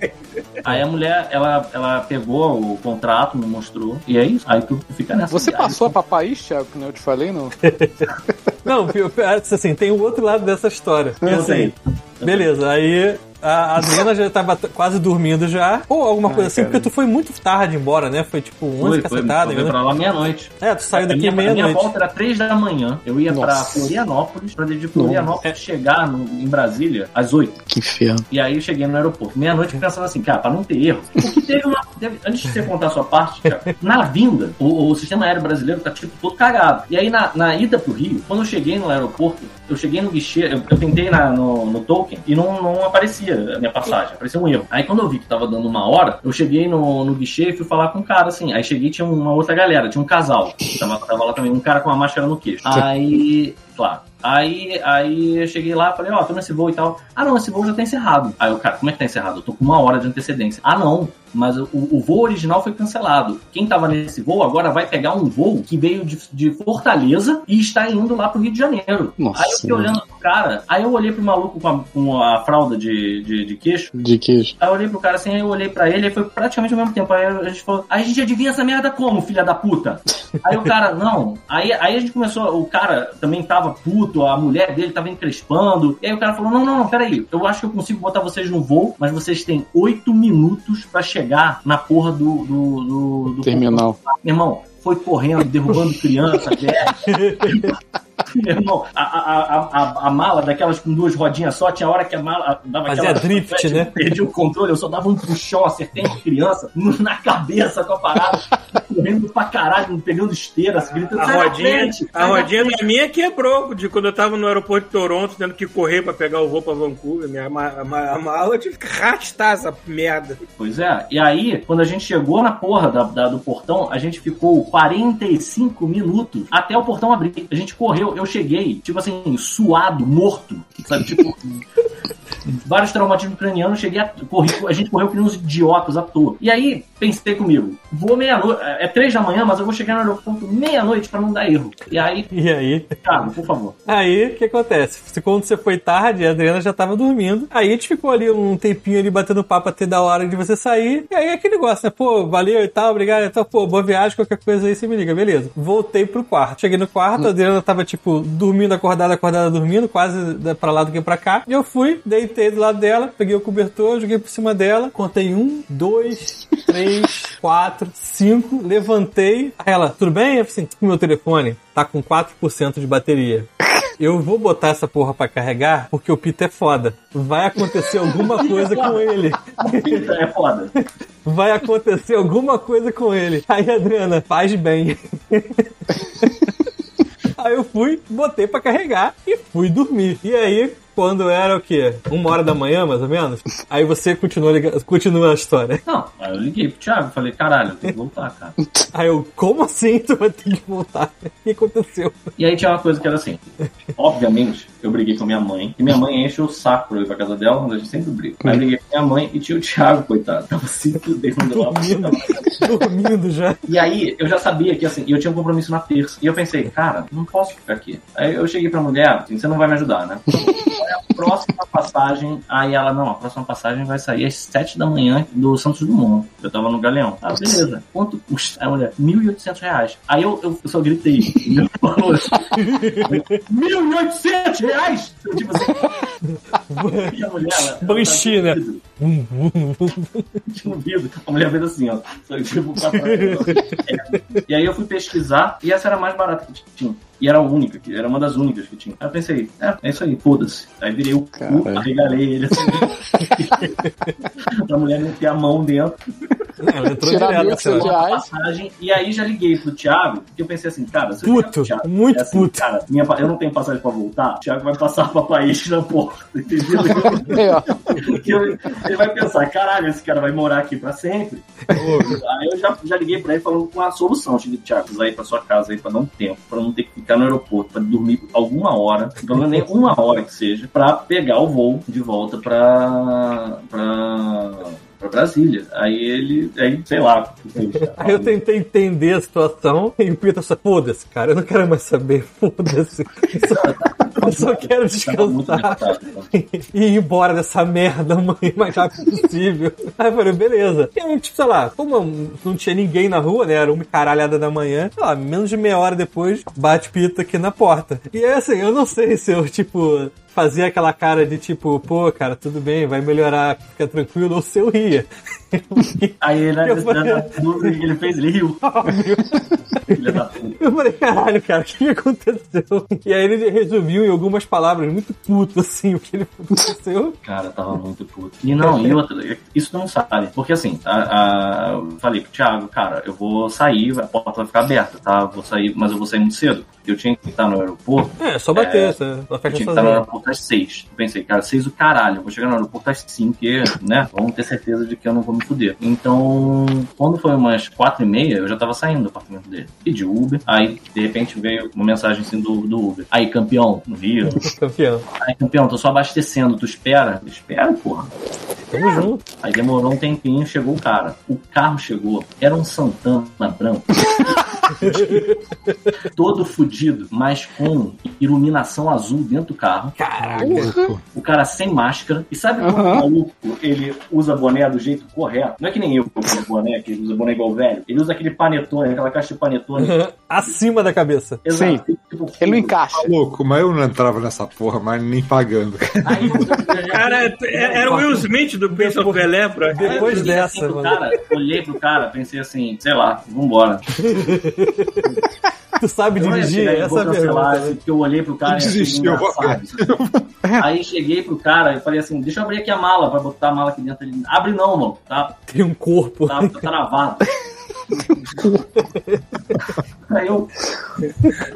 Aí a mulher, ela, ela pegou o contrato, me mostrou. E é isso. Aí tu fica nessa. Você viagem. passou pra país, Thiago, que nem eu te falei, não? Não, assim, tem o outro lado dessa história. Eu Assim, sei. Beleza, aí a Adriana já tava quase dormindo já. Ou alguma coisa assim, cara. porque tu foi muito tarde embora, né? Foi tipo 11 Foi, foi, cacetada. foi né? pra lá meia-noite. É, tu saiu daqui a minha meia-noite. volta era três da manhã. Eu ia pra Nossa. Florianópolis, pra de Florianópolis chegar no- em Brasília às oito. Que inferno. E aí eu cheguei no aeroporto, meia-noite, pensando assim, cara, pra não ter erro. Porque teve uma. teve- antes de você contar a sua parte, cara, na vinda, o, o sistema aéreo brasileiro tá tipo todo cagado. E aí na, na ida pro Rio, quando eu cheguei no aeroporto, eu cheguei no guichê, eu, eu tentei na- no, no token e não, não aparecia a minha passagem, apareceu um erro. Aí quando eu vi que tava dando uma hora, eu cheguei no, no guichê e fui falar com um cara assim. Aí cheguei e tinha uma outra galera, tinha um casal. Tava, tava lá também, um cara com uma máscara no queixo. Aí, claro. Aí, aí eu cheguei lá, falei, ó, tô nesse voo e tal. Ah, não, esse voo já tá encerrado. Aí o cara, como é que tá encerrado? Eu tô com uma hora de antecedência. Ah, não, mas o, o voo original foi cancelado. Quem tava nesse voo agora vai pegar um voo que veio de, de Fortaleza e está indo lá pro Rio de Janeiro. Nossa aí eu fiquei olhando pro cara, aí eu olhei pro maluco com a, com a fralda de, de, de queixo. De queijo. Aí eu olhei pro cara assim, aí eu olhei pra ele, e foi praticamente ao mesmo tempo. Aí a gente falou, a gente adivinha essa merda como, filha da puta? Aí o cara, não. Aí, aí a gente começou, o cara também tava puto, a mulher dele tava encrespando. E aí o cara falou, não, não, não, peraí, eu acho que eu consigo botar vocês no voo, mas vocês têm oito minutos pra chegar na porra do... do, do, do Terminal. Irmão, foi correndo, derrubando criança, velho. Meu irmão, a, a, a, a, a mala daquelas com duas rodinhas só, tinha hora que a mala dava Fazia aquela. drift, tipo, né? Perdi o controle, eu só dava um puxão, acertei uma criança na cabeça com a parada, correndo pra caralho, pegando esteira, assim, gritando. A "Sai da rodinha, frente, a rodinha frente." da minha quebrou de quando eu tava no aeroporto de Toronto, tendo que correr pra pegar o voo pra Vancouver. Minha a mala eu tive que arrastar essa merda. Pois é, e aí, quando a gente chegou na porra da, da- do portão, a gente ficou 45 minutos até o portão abrir. A gente correu, eu cheguei, tipo assim, suado, morto, sabe? Tipo. Vários traumatismos cranianos, cheguei a, corri, a gente correu que uns idiotas à toa. E aí, pensei comigo, vou meia-noite, é três da manhã, mas eu vou chegar no aeroporto meia-noite pra não dar erro. E aí, E aí? cara, por favor. Aí, o que acontece? Quando você foi tarde, a Adriana já tava dormindo. Aí a gente ficou ali um tempinho ali batendo papo até da hora de você sair. E aí aquele negócio, né? Pô, valeu e tal, obrigado. Então, pô, boa viagem, qualquer coisa aí você me liga, beleza. Voltei pro quarto. Cheguei no quarto, a Adriana tava, tipo, dormindo, acordada, acordada, dormindo, quase pra lá do que pra cá. E eu fui, deitei do lado dela, peguei o cobertor, joguei por cima dela, contei um, dois, três, quatro, cinco, levantei. Aí ela, tudo bem? Eu falei assim, o meu telefone tá com 4% de bateria. Eu vou botar essa porra pra carregar porque o Pita é foda. Vai acontecer alguma coisa com ele. É foda. Vai acontecer alguma coisa com ele. Aí, Adriana, faz bem. Aí eu fui, botei pra carregar e fui dormir. E aí, quando era o quê? Uma hora da manhã, mais ou menos? Aí você continua, liga- continua a história. Não, aí eu liguei pro Thiago, falei, caralho, eu tenho que voltar, cara. Aí eu, como assim tu vai ter que voltar? O que aconteceu? E aí tinha uma coisa que era assim. Obviamente, eu briguei com minha mãe. E minha mãe enche o saco pra eu ir pra casa dela, mas a gente sempre briga. Aí eu briguei com minha mãe e tinha o Thiago, coitado. Tava se fudendo lá. Dormindo, dormindo já. E aí, eu já sabia que assim, eu tinha um compromisso na terça. E eu pensei, cara, não posso ficar aqui. Aí eu cheguei pra mulher, assim, você não vai me ajudar, né? Qual é a próxima passagem? Aí ela, não, a próxima passagem vai sair às 7 da manhã do Santos Dumont. Eu tava no Galeão. Ah, beleza. Quanto custa? Aí a mulher, 1.800 reais. Aí eu, eu, eu só gritei. Meu valor. 1.800 reais? Eu, tipo assim. E a mulher, ela. Banshee, né? Tinha. A mulher fez assim, ó. Só tipo, pra trás. É. E aí eu fui pesquisar e essa era a mais barata que tinha. E era a única, que era uma das únicas que tinha. Aí eu pensei, é, é isso aí, foda-se. Aí virei o cu, arregalei ele assim. pra mulher meter a mão dentro. Ela entrou Tirar direto, reais. passagem, e aí já liguei pro Thiago, porque eu pensei assim, cara, se ligar Puto, Thiago, muito é assim, puto. Cara, minha eu não tenho passagem pra voltar, o Thiago vai passar pra país na porta, entendeu? É, eu- ele vai pensar, caralho, esse cara vai morar aqui pra sempre. aí eu já, já liguei pra ele falando com a solução. Eu cheguei, Thiago, precisa ir pra sua casa aí pra dar um tempo, pra não ter que ficar no aeroporto, pra dormir alguma hora, pelo menos nem uma hora que seja, pra pegar o voo de volta pra. pra. Pra Brasília. Aí ele. Aí, sei lá. Aí eu tentei entender a situação e o Peter só, foda-se, cara, eu não quero mais saber, foda-se. Eu só- quero descansar e ir embora dessa merda mãe, o mais rápido possível. Aí eu falei, beleza. E aí, tipo, sei lá, como não tinha ninguém na rua, né? Era uma caralhada da manhã, sei lá, menos de meia hora depois, bate Pita aqui na porta. E aí, assim, eu não sei se eu, tipo, fazia aquela cara de tipo, pô, cara, tudo bem, vai melhorar, fica tranquilo, ou se eu ria. Aí ele, Eu falei- ele fez, ele riu. Filha da puta. Eu falei, caralho, cara, o que aconteceu? E aí ele resumiu em algumas palavras muito puto, assim, o que ele aconteceu. Cara, tava muito puto. E não, e outra, isso não sabe. Porque assim, a, a- eu falei pro Thiago, cara, eu vou sair, a porta vai ficar aberta, tá? Vou sair, mas eu vou sair muito cedo. Eu tinha que estar no aeroporto. É, só bater, É, essa, ela Eu fecha tinha que estar no aeroporto às seis. Eu pensei, cara, seis o caralho. Eu vou chegar no aeroporto às cinco, né? Vamos ter certeza de que eu não vou me fuder. Então, quando foi umas quatro e meia, eu já tava saindo do apartamento dele. Pedi Uber. Aí, de repente, veio uma mensagem assim do, do Uber. Aí, campeão, no Rio. Campeão. Aí, campeão, tô só abastecendo. Tu espera? Espera, porra. Tamo junto. Aí demorou um tempinho, chegou o cara. O carro chegou, era um Santana branco. Todo fudido, mas com iluminação azul dentro do carro. Porra. O cara sem máscara. E sabe como o Aham. maluco ele usa boné do jeito correto? Não é que nem eu que uso boné, que ele usa boné igual velho. Ele usa aquele panetone, aquela caixa de panetone. Acima da cabeça. Sim. Tipo, Ele não encaixa. Tá louco, mas eu não entrava nessa porra, mas nem pagando. Aí, Cara, é- era o Will Smith do Prince of pra Depois dessa, assim mano. cara, olhei pro cara, pensei assim, sei lá, vambora. Tu sabe Eu dirigir? e Essa vou é a cancelar, assim, porque eu olhei pro cara e achei Desistiu, engraçado. Aí cheguei pro cara e falei assim, deixa eu abrir aqui a mala, pra botar a mala aqui dentro. Ele, abre não, mano, tá, Tem um corpo. tá, tá travado. aí eu,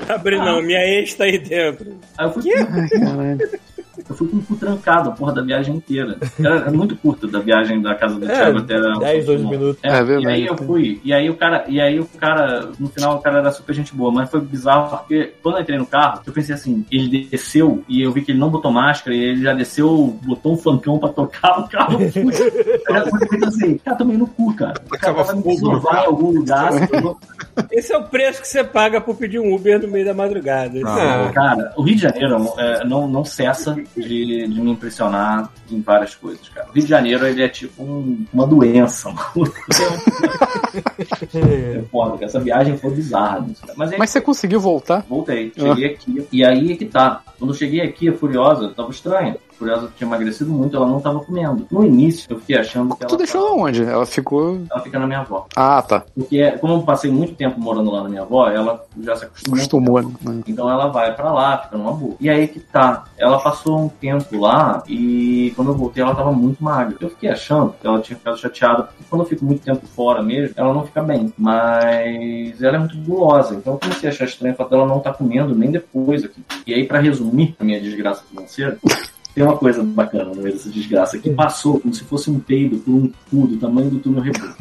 Abre não, minha ex tá aí dentro. aí eu fui, eu fui com o cu trancado a porra da viagem inteira. Era, era muito curta da viagem da casa do É, Thiago até o 10, 12 Porto minutos. É, É verdade. e aí eu fui, e aí o cara, e aí o cara, no final o cara era super gente boa, mas foi bizarro porque quando eu entrei no carro, eu pensei assim, ele desceu e eu vi que ele não botou máscara e ele já desceu, botou um funkão pra tocar o carro. Eu fui. Eu fui assim, cara, tomei no cu, cara. O cara vai me em algum lugar. vou- Esse é o preço que você paga por pedir um Uber no meio da madrugada. Ah, Cara, o Rio de Janeiro é, não, não cessa de, de me impressionar em várias coisas, cara. O Rio de Janeiro, ele é tipo um- uma doença, mano. É foda, cara. essa viagem foi bizarra. né. Mas, aí, Mas você conseguiu voltar? voltei, cheguei aqui. E aí é que tá. Quando eu cheguei aqui, Furiosa tava estranha. A Furiosa tinha emagrecido muito, ela não tava comendo. No início, eu fiquei achando que ela, Tu deixou ela onde? Ela ficou. ela fica na minha avó. Ah, tá. Porque, como eu passei muito tempo morando lá na minha avó, ela já se acostumou. Acostumou, né? Então ela vai pra lá, fica numa boa. E aí que tá. Ela passou um tempo lá e quando eu voltei ela tava muito magra. Eu fiquei achando que ela tinha ficado chateada, porque quando eu fico muito tempo fora mesmo, ela não fica bem. Mas ela é muito gulosa. Então eu comecei a achar estranho o fato dela não estar comendo nem depois aqui. E aí, pra resumir a minha desgraça financeira. Tem uma coisa bacana no meio dessa desgraça, que passou como se fosse um peido por um cu do tamanho do túnel Rebelo.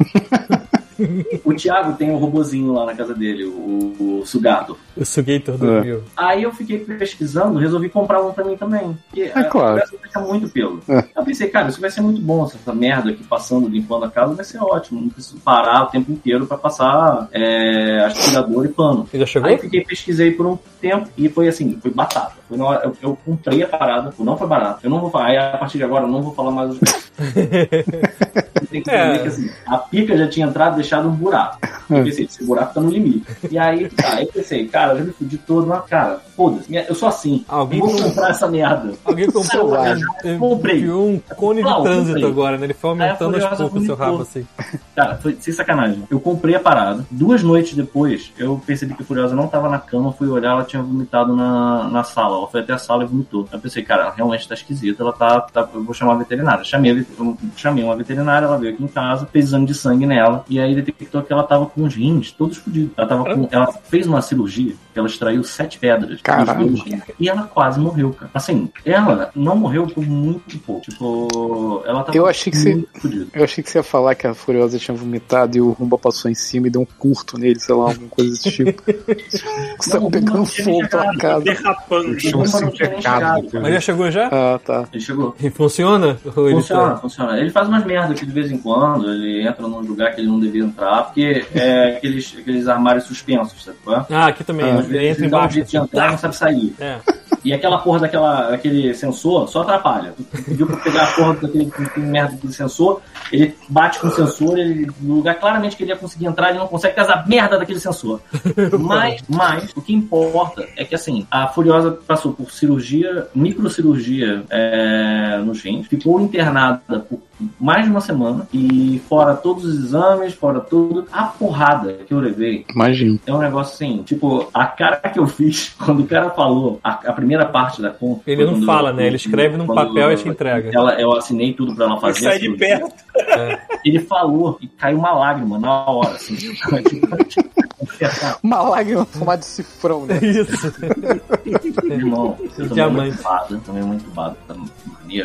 O Thiago tem um robozinho lá na casa dele, o, o Sugato. o Sugator do É. Rio. Aí eu fiquei pesquisando, resolvi comprar um pra mim também. Porque É claro. a muito pelo. É. Eu pensei, cara, isso vai ser muito bom. Essa merda aqui passando, limpando a casa, vai ser ótimo. Não preciso parar o tempo inteiro pra passar é, aspirador e pano. Já chegou? Aí eu fiquei, pesquisei por um tempo e foi assim, foi batata. Na eu, eu comprei a parada, não foi barato. Eu não vou falar, aí a partir de agora eu não vou falar mais os Tem que entender É. que assim, a pica já tinha entrado e deixado um buraco. Eu pensei, esse buraco tá no limite. E aí, tá, aí eu pensei, cara, eu já me fudi todo, mas cara, foda-se, eu sou assim. Alguém vou com- comprar essa merda. Alguém comprou Cara, ele comprei. um cone de trânsito agora, né? Ele foi aumentando as poucas o seu rabo assim. Cara, foi sem sacanagem. Eu comprei a parada. Duas noites depois, eu percebi que a Furiosa não tava na cama. Fui olhar, ela tinha vomitado na, na sala Ela foi até a sala e vomitou. Eu pensei, cara, ela realmente tá esquisita, ela tá, tá- Eu vou chamar a veterinária. Chamei, a chamei uma veterinária, ela veio aqui em casa, fez exame de sangue nela, e aí detectou que ela tava com os rins todos fodidos. Ela tava com. Ela fez uma cirurgia ela extraiu sete pedras. Caralho. E ela quase morreu, cara. Assim, ela não morreu por muito pouco. Tipo, ela tava Eu achei que você- muito fodida. Eu achei que você ia falar que a Furiosa tinha vomitado e o Rumba passou em cima e deu um curto nele, sei lá, alguma coisa desse tipo. Você tá pegando fogo pela chegado. casa. Derrapando. Mas já chegou já? Ah, tá. Ele chegou. E funciona? Ou ele Funciona, tá- funciona. Ele faz umas merdas que de vez em quando, ele entra num lugar que ele não devia entrar, porque é aqueles, aqueles armários suspensos, sabe? é? Ah, aqui também. Ele vezes entra ele dá um embaixo. jeito de entrar e não sabe sair. É. E aquela porra daquela, daquele sensor só atrapalha. Tu pediu pra pegar a porra daquele, merda daquele sensor, ele bate com o sensor, ele, no lugar claramente que ele ia conseguir entrar, ele não consegue casar a merda daquele sensor. Mas, mas, o que importa é que assim, a Furiosa passou por cirurgia, microcirurgia é, nos rins, ficou internada por mais de uma semana e fora todos os exames, fora tudo, a porrada que eu levei Imagino. é um negócio assim, tipo, a cara que eu fiz quando o cara falou a, a primeira parte da conta. Ele não fala, eu- né? Ele escreve num papel e te entrega. Ela, eu assinei tudo pra ela fazer. sai a de cirurgia. perto. Ele falou e caiu uma lágrima na hora, assim. Uma lágrima tomar de cifrão, né? Isso. Irmão, eu Diamante. muito bada, tomei muito bada da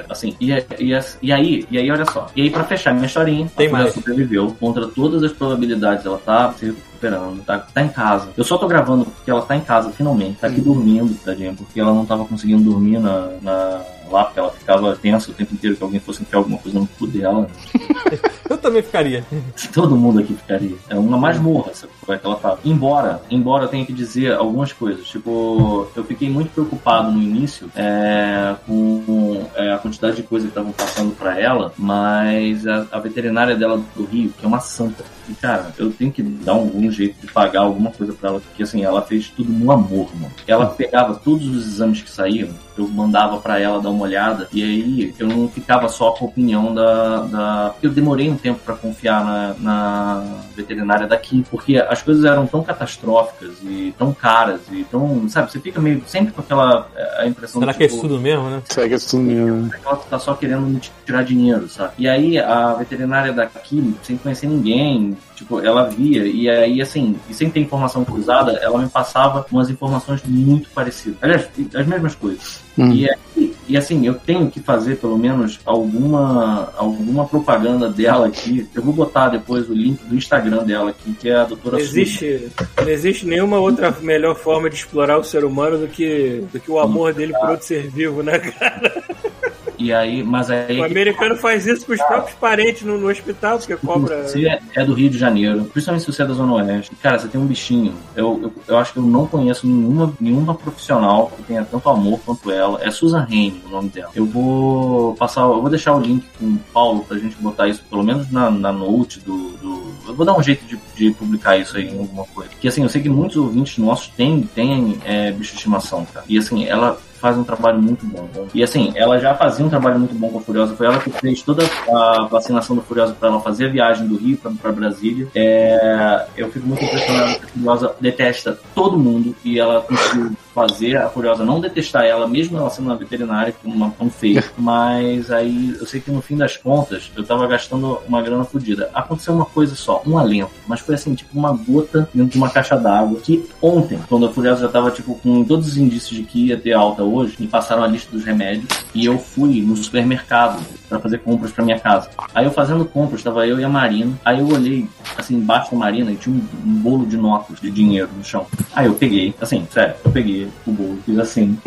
Assim, e, e, e aí, e aí, olha só. E aí, pra fechar minha historinha, Tem mais. sobreviveu contra todas as probabilidades. Ela tá se recuperando, tá, tá em casa. Eu só tô gravando porque ela tá em casa, finalmente. Tá aqui dormindo, tadinha, porque ela não tava conseguindo dormir na, na- lá, porque ela ficava tensa o tempo inteiro que alguém fosse enfiar alguma coisa no cu dela. Eu também ficaria. Todo mundo aqui ficaria. É uma masmorra essa coisa que ela tava. Embora, embora eu tenha que dizer algumas coisas. Tipo, eu fiquei muito preocupado no início é, com é, a quantidade de coisa que estavam passando pra ela, mas a, a veterinária dela do Rio, que é uma santa. E, cara, eu tenho que dar algum jeito de pagar alguma coisa pra ela, porque assim, ela fez tudo no amor, mano. Ela pegava todos os exames que saíam, eu mandava pra ela dar uma olhada, e aí eu não ficava só com a opinião da. da... Eu demorei um tempo pra confiar na, na veterinária daqui, porque as coisas eram tão catastróficas e tão caras e tão. Sabe, você fica meio sempre com aquela eh, a impressão Será de, que é tipo, isso tudo mesmo, né? Segue isso tudo mesmo. ela tá só querendo me tirar dinheiro, sabe? E aí a veterinária daqui, sem conhecer ninguém, tipo, ela via, e aí assim, e sem ter informação cruzada, ela me passava umas informações muito parecidas. Aliás, as mesmas coisas. Hum. E, aí- e assim, eu tenho que fazer pelo menos alguma, alguma propaganda dela aqui. Eu vou botar depois o link do Instagram dela aqui, que é a doutora Não existe, não existe nenhuma outra melhor forma de explorar o ser humano do que, do que o amor dele por outro ser vivo, né, cara? E aí, mas aí. O americano faz isso com os próprios parentes no, no hospital, porque cobra. Você é- é do Rio de Janeiro, principalmente se você é da Zona Oeste. Cara, você tem um bichinho. Eu, eu, eu acho que eu não conheço nenhuma, nenhuma profissional que tenha tanto amor quanto ela. É Susan Raine o nome dela. Eu vou passar, eu vou deixar o link com o Paulo pra gente botar isso, pelo menos na, na note do, do- Eu vou dar um jeito de, de publicar isso aí em alguma coisa. Porque assim, eu sei que muitos ouvintes nossos têm, têm é, bicho de estimação, cara. E assim, ela faz um trabalho muito bom. E assim, ela já fazia um trabalho muito bom com a Furiosa. Foi ela que fez toda a vacinação da Furiosa para ela fazer a viagem do Rio para Brasília. É, eu fico muito impressionado que a Furiosa detesta todo mundo e ela conseguiu fazer a Furiosa não detestar ela, mesmo ela sendo uma veterinária uma tão feia. Mas aí eu sei que no fim das contas eu tava gastando uma grana fodida. Aconteceu uma coisa só, um alento, mas foi assim, tipo uma gota dentro de uma caixa d'água. Que ontem, quando a Furiosa já tava tipo com todos os indícios de que ia ter alta hoje, me passaram a lista dos remédios e eu fui no supermercado para fazer compras para minha casa. Aí eu fazendo compras, tava eu e a Marina. Aí eu olhei assim embaixo da Marina e tinha um, um bolo de notas de dinheiro no chão. Aí eu peguei, assim, sério, eu peguei o bolo, fiz assim,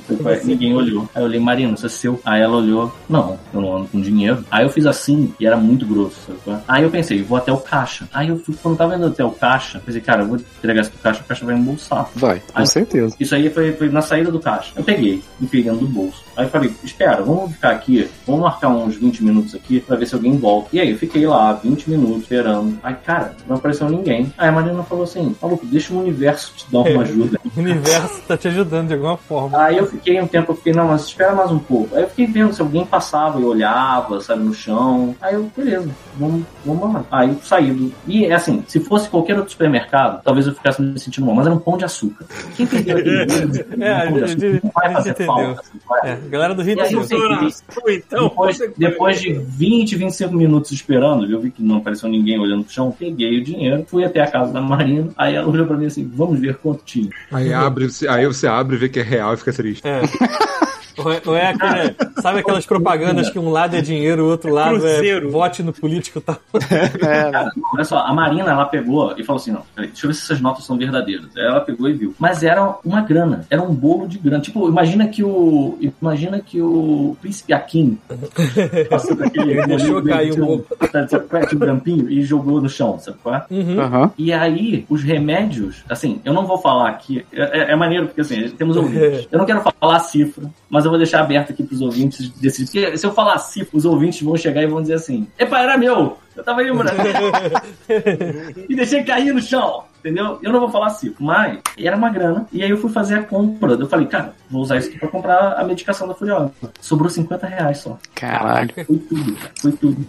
ninguém olhou. Aí eu olhei, Marina, isso é seu? Aí ela olhou, não, eu não ando com dinheiro. Aí eu fiz assim e era muito grosso. sabe é? Aí eu pensei, vou até o caixa. Aí eu fui, quando tava indo até o caixa, pensei, cara, eu vou entregar isso pro caixa, o caixa vai embolsar. Vai, com Aí- certeza. Isso aí foi, foi na saída do caixa. Eu peguei, enfiei dentro do bolso. Aí eu falei, espera, vamos ficar aqui, vamos marcar uns 20 20 minutos aqui pra ver se alguém volta. E aí eu fiquei lá 20 minutos esperando. Aí, cara, não apareceu ninguém. Aí a Marina falou assim: maluco, deixa o universo te dar uma ajuda. O universo tá te ajudando de alguma forma. Aí eu fiquei um tempo, eu fiquei, não, mas espera mais um pouco. Aí eu fiquei vendo se alguém passava e olhava, sabe, no chão. Aí eu, beleza, vamos, vamos lá. Aí eu saí do. E é assim, se fosse qualquer outro supermercado, talvez eu ficasse me sentindo mal, mas era um pão de açúcar. Quem entendeu aquele É, um pão de açúcar? Não vai fazer falta. assim, vai. É, galera do Rio E aí de que Então, depois, depois de 20, 25 minutos esperando, eu vi que não apareceu ninguém olhando pro chão, peguei o dinheiro, fui até a casa da Marina, aí ela olhou pra mim assim, vamos ver quanto tinha. Aí, abre, aí você abre e vê que é real e fica triste. É. Ou é, ou é aquele, sabe aquelas propagandas que um lado é dinheiro, o outro lado Cruzeiro. é vote no político e tal? É, Cara, olha só, a Marina, ela pegou e falou assim, não, peraí, deixa eu ver se essas notas são verdadeiras. Ela pegou e viu. Mas era uma grana, era um bolo de grana. Tipo, imagina que o, imagina que o príncipe Akin passou daquele Ele deixou bolinho cair um é? Um grampinho e jogou no chão, sabe qual é? Uhum. aham. E aí, os remédios, assim, eu não vou falar aqui, é, é maneiro porque assim, temos ouvintes. Eu não quero falar a cifra, mas eu vou deixar aberto aqui pros ouvintes decidir. Porque se eu falar a cifra, os ouvintes vão chegar e vão dizer assim: Epa, era meu! Eu tava aí, mano. e deixei cair no chão. Entendeu? Eu não vou falar a cifra, mas era uma grana. E aí eu fui fazer a compra. Eu falei, cara, vou usar isso aqui pra comprar a medicação da Furiosa. Sobrou 50 reais só. Caralho. Foi tudo, cara. Foi tudo.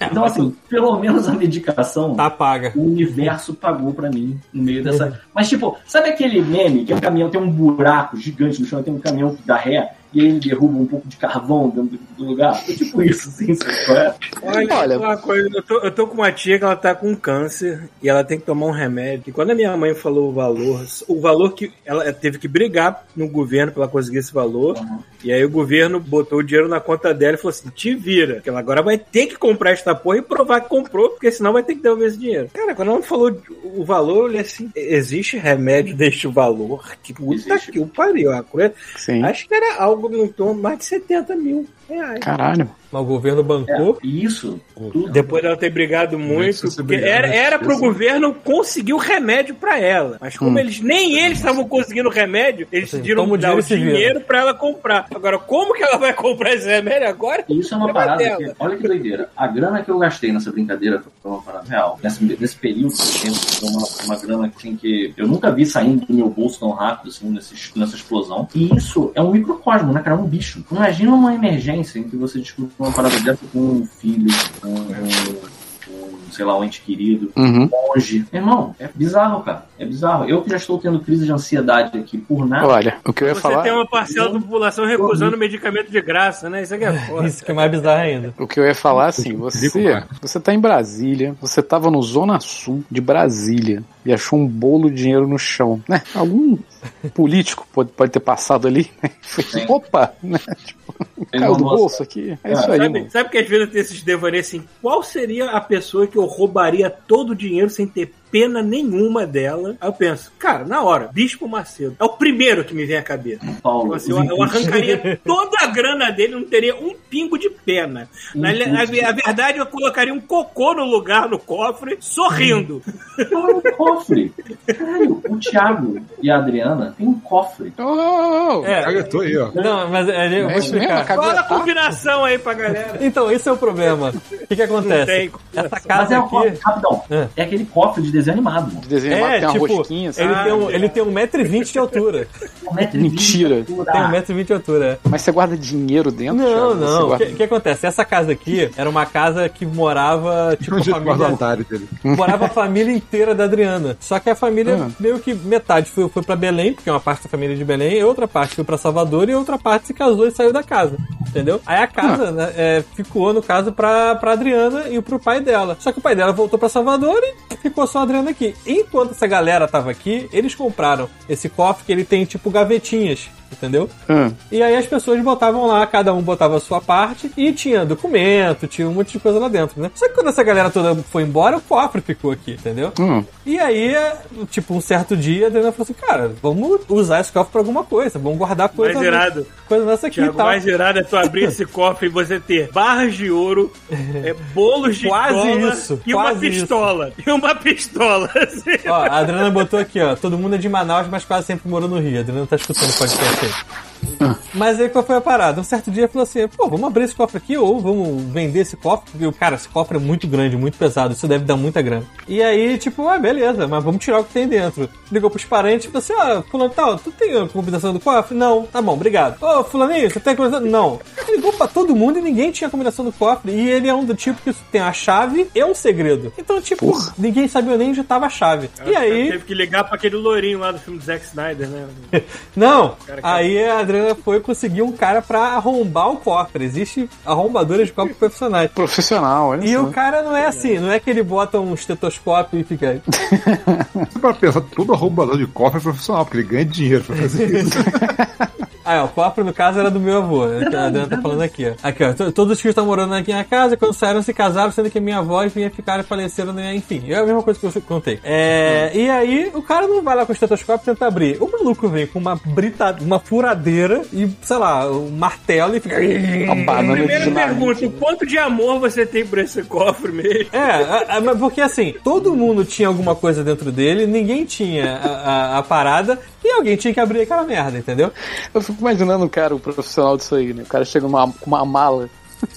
Então, assim, pelo menos a medicação Tá paga. o universo pagou pra mim no meio dessa. Mas, tipo, sabe aquele meme que o caminhão tem um buraco gigante no chão, tem um caminhão que dá ré, e aí ele derruba um pouco de carvão dentro do lugar? É tipo isso, assim, sabe qual é? Olha, Olha- uma coisa, eu tô, eu tô com uma tia que ela tá com câncer e ela tem que tomar um remédio. E quando a minha mãe falou o valor, o valor que ela teve que brigar no governo pra ela conseguir esse valor, e aí o governo botou o dinheiro na conta dela e falou assim: te vira, que ela agora vai ter que comprar esta porra e provar que comprou, porque senão vai ter que devolver esse dinheiro. Cara, quando ela falou o valor, eu olhei assim: existe remédio deste valor? Que puta Existe. que o pariu. A coisa, Sim. acho que era algo em torno de mais de 70 mil reais. Caralho. Mas o governo bancou. E isso, tudo. Depois dela ter brigado muito, Isso, você porque brigar, era, né? era pro Isso. governo conseguir o remédio pra ela. Mas como Hum. eles nem eles estavam conseguindo o remédio, eles Assim, decidiram o dar o dinheiro pra ela comprar. Agora, como que ela vai comprar esse remédio agora? E isso é uma Problema parada dela. que, olha que doideira. A grana que eu gastei nessa brincadeira foi uma parada real. Nesse, nesse período de tempo, foi uma, uma grana que, assim, que eu nunca vi saindo do meu bolso tão rápido, assim, nesse, nessa explosão. E isso é um microcosmo, né, cara? É um bicho. Imagina uma emergência em que você descobre uma parada dessa com um filho, com um, com, sei lá, um ente querido, Uhum. longe. Irmão, é bizarro, cara. É bizarro. Eu que já estou tendo crise de ansiedade aqui por nada. Olha, o que eu ia Você falar. tem uma parcela da população recusando medicamento de graça, né? Isso aqui é foda. Isso que é mais bizarro ainda. O que eu ia falar assim, você, você tá em Brasília, você tava no Zona Sul de Brasília e achou um bolo de dinheiro no chão, né? Algum político pode, pode ter passado ali, né? Foi, Sim. opa, né? Tipo, caiu do bolso aqui. É isso aí, Sabe, mano. sabe que às vezes tem esses devaneios assim? Qual seria a pessoa que eu roubaria todo o dinheiro sem ter pena nenhuma dela? Aí eu penso, cara, na hora, Bispo Macedo. É o primeiro que me vem à cabeça. Paulo, Assim, eu, eu arrancaria toda a grana dele, não teria um pingo de pena. Na, a, a verdade, eu colocaria um cocô no lugar, no cofre, sorrindo. Olha um cofre. Caralho, o Thiago e a Adriana tem um cofre. Oh, É. Caguetou aí, ó. Não, mas é, eu vou É explicar. Fala a combinação aí pra galera. Então, esse é o problema. O que, que acontece? Essa Mas casa é um cofre, aqui. rapidão. É. É aquele cofre de desenho animado. De desenho É, animado, tem uma tipo, rosquinha, assim. ele, Ah, tem um, ele tem 1,20m de altura. Um metro e Mentira. vinte de altura. Tem 1,20m de altura, é. Mas você guarda dinheiro dentro? Não, não. O guarda- que, que acontece? Essa casa aqui era uma casa que morava, tipo, a família, dele. morava a família inteira da Adriana. Só que a família, Ah. meio que metade foi, foi pra Belém, porque uma parte da família é de Belém, e outra parte foi pra Salvador, e outra parte se casou e saiu da casa. Entendeu? Aí a casa né, é, ficou, no caso, pra, pra Adriana e pro pai dela. Só que o pai dela voltou pra Salvador e ficou só a Adriana aqui. Enquanto essa galera tava aqui, eles compraram esse cofre que ele tem, tipo, gavetinhas. Entendeu? Hum. E aí as pessoas botavam lá, cada um botava a sua parte, e tinha documento, tinha um monte de coisa lá dentro, né? Só que quando essa galera toda foi embora, o cofre ficou aqui, entendeu? Hum. E aí, tipo, um certo dia, a Adriana falou assim, cara, vamos usar esse cofre pra alguma coisa, vamos guardar coisa, Mais irado. coisa nessa aqui e Tiago, tal. mais irado é tu abrir esse cofre e você ter barras de ouro, é, bolos de Quase cola isso, e uma quase pistola. E uma pistola. assim. Ó, a Adriana botou aqui, ó, todo mundo é de Manaus, mas quase sempre morou no Rio. A Adriana tá escutando o podcast aí. Mas aí qual foi a parada? Um certo dia falou assim: pô, vamos abrir esse cofre aqui ou vamos vender esse cofre? Porque, cara, esse cofre é muito grande, muito pesado, isso deve dar muita grana. E aí, tipo, ah, beleza, mas vamos tirar o que tem dentro. Ligou pros parentes e falou assim: ah, fulano tal, tu tem a combinação do cofre? Não, tá bom, obrigado. Ô, fulaninho, você tem a combinação? Não. Ele ligou pra todo mundo e ninguém tinha a combinação do cofre. E ele é um do tipo que tem a chave e um segredo. Então, tipo, ninguém sabia nem onde tava a chave. E aí. Teve que ligar pra aquele lourinho lá do filme do Zack Snyder, né? Não, Cara, aí a Adriana foi conseguir um cara pra arrombar o cofre. Existe arrombadores de cofre profissionais. Profissional, olha E só. o cara não é assim, não é que ele bota um estetoscópio e fica. Você para pensar, todo arrombador de cofre é profissional, porque ele ganha dinheiro pra fazer isso. Ah, é, o cofre no caso era do meu avô. É o que A Adriana tá falando aqui, ó. Aqui, ó. to- Todos os filhos estão morando aqui na casa, quando saíram se casaram, sendo que minha avó e minha ficaram e faleceram, né? Enfim, é a mesma coisa que eu contei. É, e aí, o cara não vai lá com o estetoscópio e tenta abrir. O maluco vem com uma brita, uma furadeira e, sei lá, um martelo e fica. Primeira pergunta: o quanto de amor você tem por esse cofre mesmo? É, a- a- mas porque assim, todo mundo tinha alguma coisa dentro dele, ninguém tinha a, a- a parada e alguém tinha que abrir aquela merda, entendeu? Eu fico imaginando o cara, o profissional disso aí, né? O cara chega com uma mala.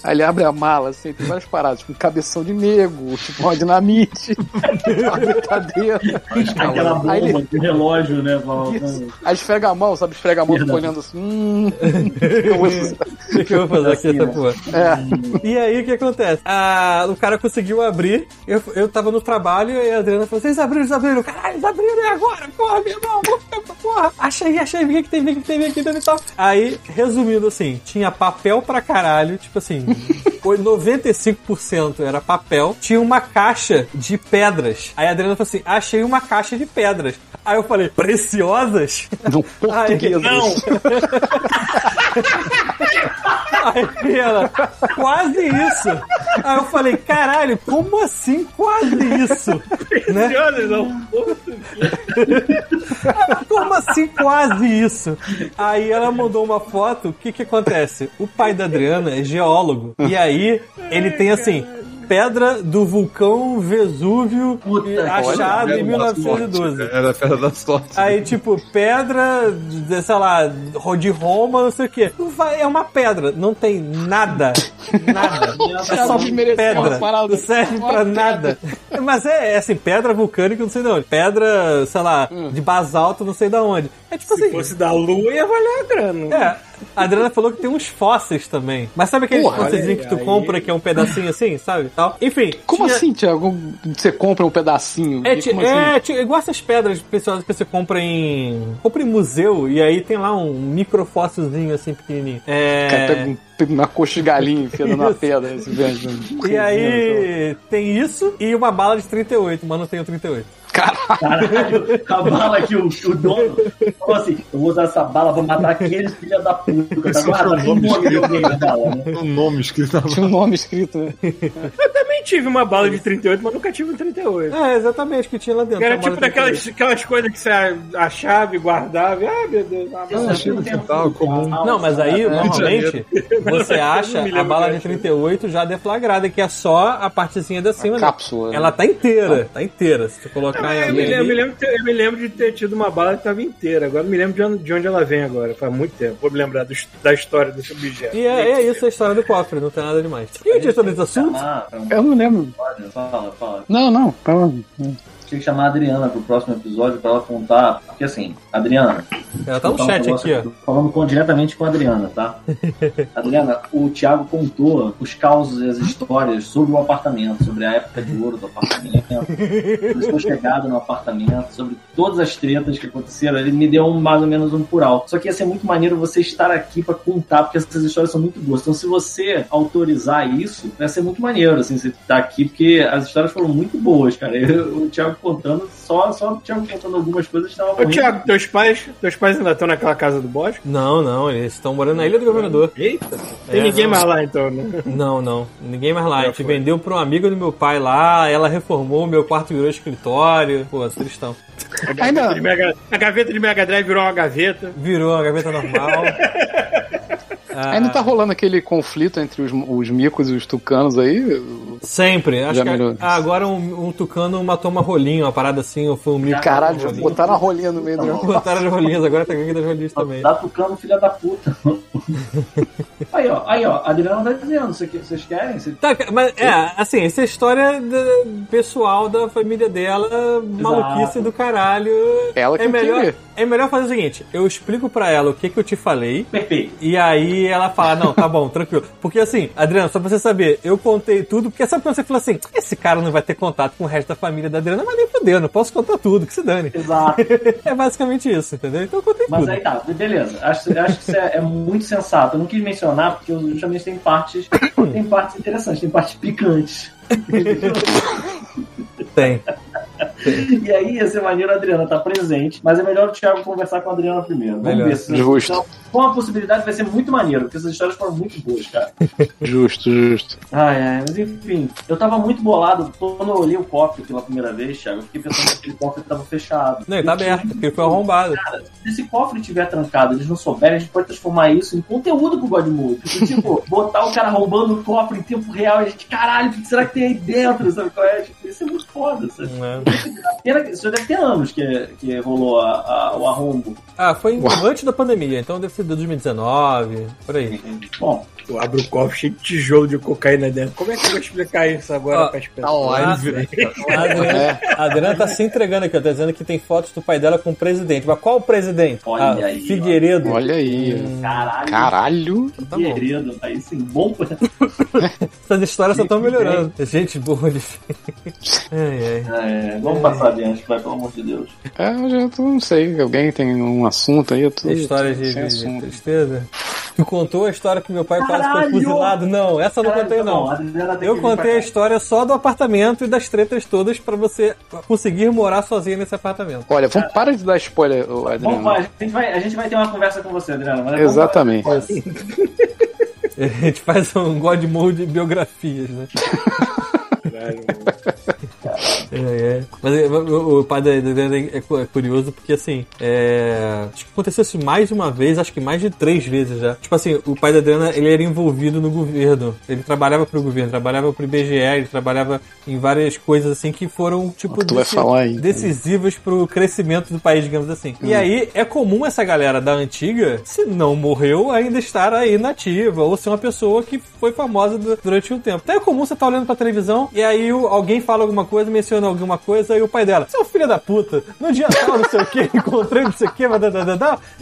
Aí ele abre a mala, assim, tem várias paradas, tipo um cabeção de nego, tipo uma dinamite, uma britadeira. Aquela bomba, Aí ele- o relógio, né? Isso. com- Aí esfrega a mão, sabe? Esfrega a mão, fica Verdade. olhando assim. Hum, usar. O que eu vou fazer aqui essa porra? é. E aí o que acontece? Ah, o cara conseguiu abrir, eu, eu tava no trabalho e a Adriana falou: vocês abriram, eles abriram, caralho, eles abriram e agora? Porra, meu irmão, porra, achei, achei, vem que tem, vem que tem, vem aqui dentro e tal. Aí, resumindo assim, tinha papel pra caralho, tipo assim, foi 95% era papel, tinha uma caixa de pedras. Aí a Adriana falou assim: achei uma caixa de pedras. Aí eu falei, preciosas? No português. Não, Aí ela, quase isso. Aí eu falei, caralho, como assim quase isso? né? senhora, não. Como assim quase isso? Aí ela mandou uma foto, o que que acontece? O pai da Adriana é geólogo, e aí ele tem assim... Pedra do vulcão Vesúvio Puta achado Olha, em 1912. Era a pedra da sorte. Aí, tipo, pedra, de, sei lá, de Roma, não sei o quê. É uma pedra, não tem nada. Nada. É só pedra. Não serve Uma pra pedra. nada. Mas é, é assim, pedra vulcânica, não sei de onde. Pedra, sei lá, de basalto, não sei de onde. É tipo Se assim. fosse da lua, ia valer a grana. É, a Adriana falou que tem uns fósseis também. Mas sabe aqueles fósseis que tu aí- compra que é um pedacinho assim, sabe? Tal. Enfim. Como tinha- assim, Thiago? Você compra um pedacinho? é, ti- como assim? é, igual essas pedras preciosas que você compra em. compra em museu e aí tem lá um microfóssilzinho assim pequenininho. É. Cara pega um- uma coxa de galinha enfiando na pedra. Esse. E aí tem isso e uma bala de 38, mas não tenho 38. Caralho, a bala que o, o dono falou assim: eu vou usar essa bala, vou matar aqueles filha da puta. Tá guardado o nome de alguém na bala, né? Um nome escrito na Tinha um nome escrito, né? Eu também tive uma bala de 38, mas nunca tive um 38. É, exatamente, que tinha lá dentro. Era uma bala tipo de 38. daquelas aquelas coisas que você achava e guardava. Ai, meu Deus. Ah, Eu achei no quintal comum. Não, mas aí, normalmente, você acha a bala de 38 já deflagrada, que é só a partezinha da cima. né? cápsula, né? Ela tá inteira, tá inteira. Se tu colocar Eu me, lembro, eu, me lembro, de ter- eu me lembro de ter tido uma bala que tava inteira. Agora eu me lembro de onde, de onde ela vem agora. Faz muito tempo. Vou me lembrar do- da história desse objeto. E é, é isso a história do cofre, não tem nada demais. E a gente entrou nesse assunto? Ah, um- Eu não lembro. Fala, fala. Não, não. Fala. Tinha que chamar a Adriana pro próximo episódio pra ela contar. Porque assim, Adriana. Ela tá no um chat aqui, ó. Falando com- diretamente com a Adriana, tá? Adriana, o Thiago contou os causos e as histórias sobre o apartamento, sobre a época de ouro do apartamento, sobre sua chegada no apartamento, sobre todas as tretas que aconteceram. Ele me deu um- mais ou menos um alto. Só que ia ser muito maneiro você estar aqui pra contar, porque essas histórias são muito boas. Então, se você autorizar isso, vai ser muito maneiro, assim, você estar aqui, porque as histórias foram muito boas, cara. Eu- o Thiago contando, só, só o Thiago contando algumas coisas estava Ô, Thiago, teus pais, teus pais ainda estão naquela casa do bosque? Não, não, eles estão morando na Ilha do Governador. Eita! Tem É, ninguém não. mais lá então, né? Não, não. Ninguém mais lá. A gente foi. vendeu pra uma amiga do meu pai lá, ela reformou, meu quarto virou escritório. Pô, tristão. A gaveta, de Mega, a gaveta de Mega Drive virou uma gaveta. Virou a gaveta normal. Ah, Ainda tá rolando aquele conflito entre os, os micos e os tucanos aí. Sempre. Acho Já que melhorou. ah, agora um, um tucano matou uma rolinha, uma parada assim, ou foi um mico. Caralho, já rolinha. botaram a rolinha no meio do. Botaram as rolinhas, agora tá gangue das rolinhas também. Dá tucano, filha da puta. aí, ó, aí, ó, a Adriana tá dizendo, "Vocês que- vocês querem? Vocês- Tá, mas é, assim, essa é a história da- pessoal da família dela, maluquice do caralho. Ela que é melhor, é melhor fazer o seguinte: eu explico pra ela o que, que eu te falei. Perfeito. E aí ela fala, não, tá bom, tranquilo. Porque assim, Adriana, só pra você saber, eu contei tudo, porque sabe quando você fala assim, esse cara não vai ter contato com o resto da família da Adriana, mas nem fudeu, não posso contar tudo, que se dane. Exato. É basicamente isso, entendeu? Então eu contei Mas tudo. aí tá, beleza. Acho, acho que isso é, é muito sensato. Eu não quis mencionar porque justamente tem partes, tem partes interessantes, tem partes picantes. Tem. E aí ia ser maneiro a Adriana estar presente, mas é melhor o Thiago conversar com a Adriana primeiro. Vamos Melhor. ver se Justo. Então, com a possibilidade vai ser muito maneiro, porque essas histórias foram muito boas, cara. Justo, justo. Ai, ai, mas enfim, eu tava muito bolado quando eu olhei o cofre pela primeira vez, Thiago. Eu fiquei pensando que aquele cofre tava fechado. Não, ele tá aberto, porque ele foi arrombado. Cara, se esse cofre estiver trancado, eles não souberem, a gente pode transformar isso em conteúdo pro Godmode. Tipo, botar o cara roubando o cofre em tempo real e a gente, caralho, o que será que tem aí dentro? Sabe qual é? Tipo, isso é muito foda, sabe? Né? Pena que isso já deve ter anos que, que rolou a- a- o arrombo. Ah, foi em- antes da pandemia, então deve ser de 2019, por aí. Bom, Eu abro o cofre cheio de tijolo de cocaína dentro. Como é que eu vou explicar isso agora Ó, para as Tá pessoas? online, velho. A Adriana, a Adriana tá se entregando aqui, ó, tá dizendo que tem fotos do pai dela com o presidente. Mas qual o presidente? Olha Ah, aí, ó. Figueiredo. Olha aí. Hum, caralho. Caralho. tá bom. Querido, aí sim, bom. Essas histórias só estão melhorando. Gente boa de ai, ai. É, vamos passar adiante, vai, pelo amor de Deus. É, eu já tô, não sei. Alguém tem um assunto aí? Eu tô, História de, de- tristeza. Tu contou a história que meu pai quase foi Caralho! fuzilado? Não, essa eu não contei, Caralho, tá não. Eu contei a história só do apartamento e das tretas todas pra você conseguir morar sozinha nesse apartamento. Olha, vamos para de dar spoiler, Vamos, Adriano. vai, a, gente vai, a gente vai ter uma conversa com você, Adriana. mas vamos- Exatamente. A gente faz um God Mode de biografias, né? É, é. Mas é, o, o pai da Adriana é, cu- é curioso porque, assim, é... acho que aconteceu isso mais de uma vez, acho que mais de três vezes já. Tipo assim, o pai da Adriana, ele era envolvido no governo. Ele trabalhava pro governo, trabalhava pro IBGE, ele trabalhava em várias coisas, assim, que foram, tipo, que tu vai falar aí. decisivas pro crescimento do país, digamos assim. E aí, é comum essa galera da antiga, se não morreu, ainda estar aí nativa, ou ser uma pessoa que foi famosa du- durante um tempo. Então é comum você estar olhando pra televisão e aí alguém fala alguma coisa, menciona alguma coisa, e o pai dela, seu filho da puta, no dia tal, não sei o que, encontrei não sei o que,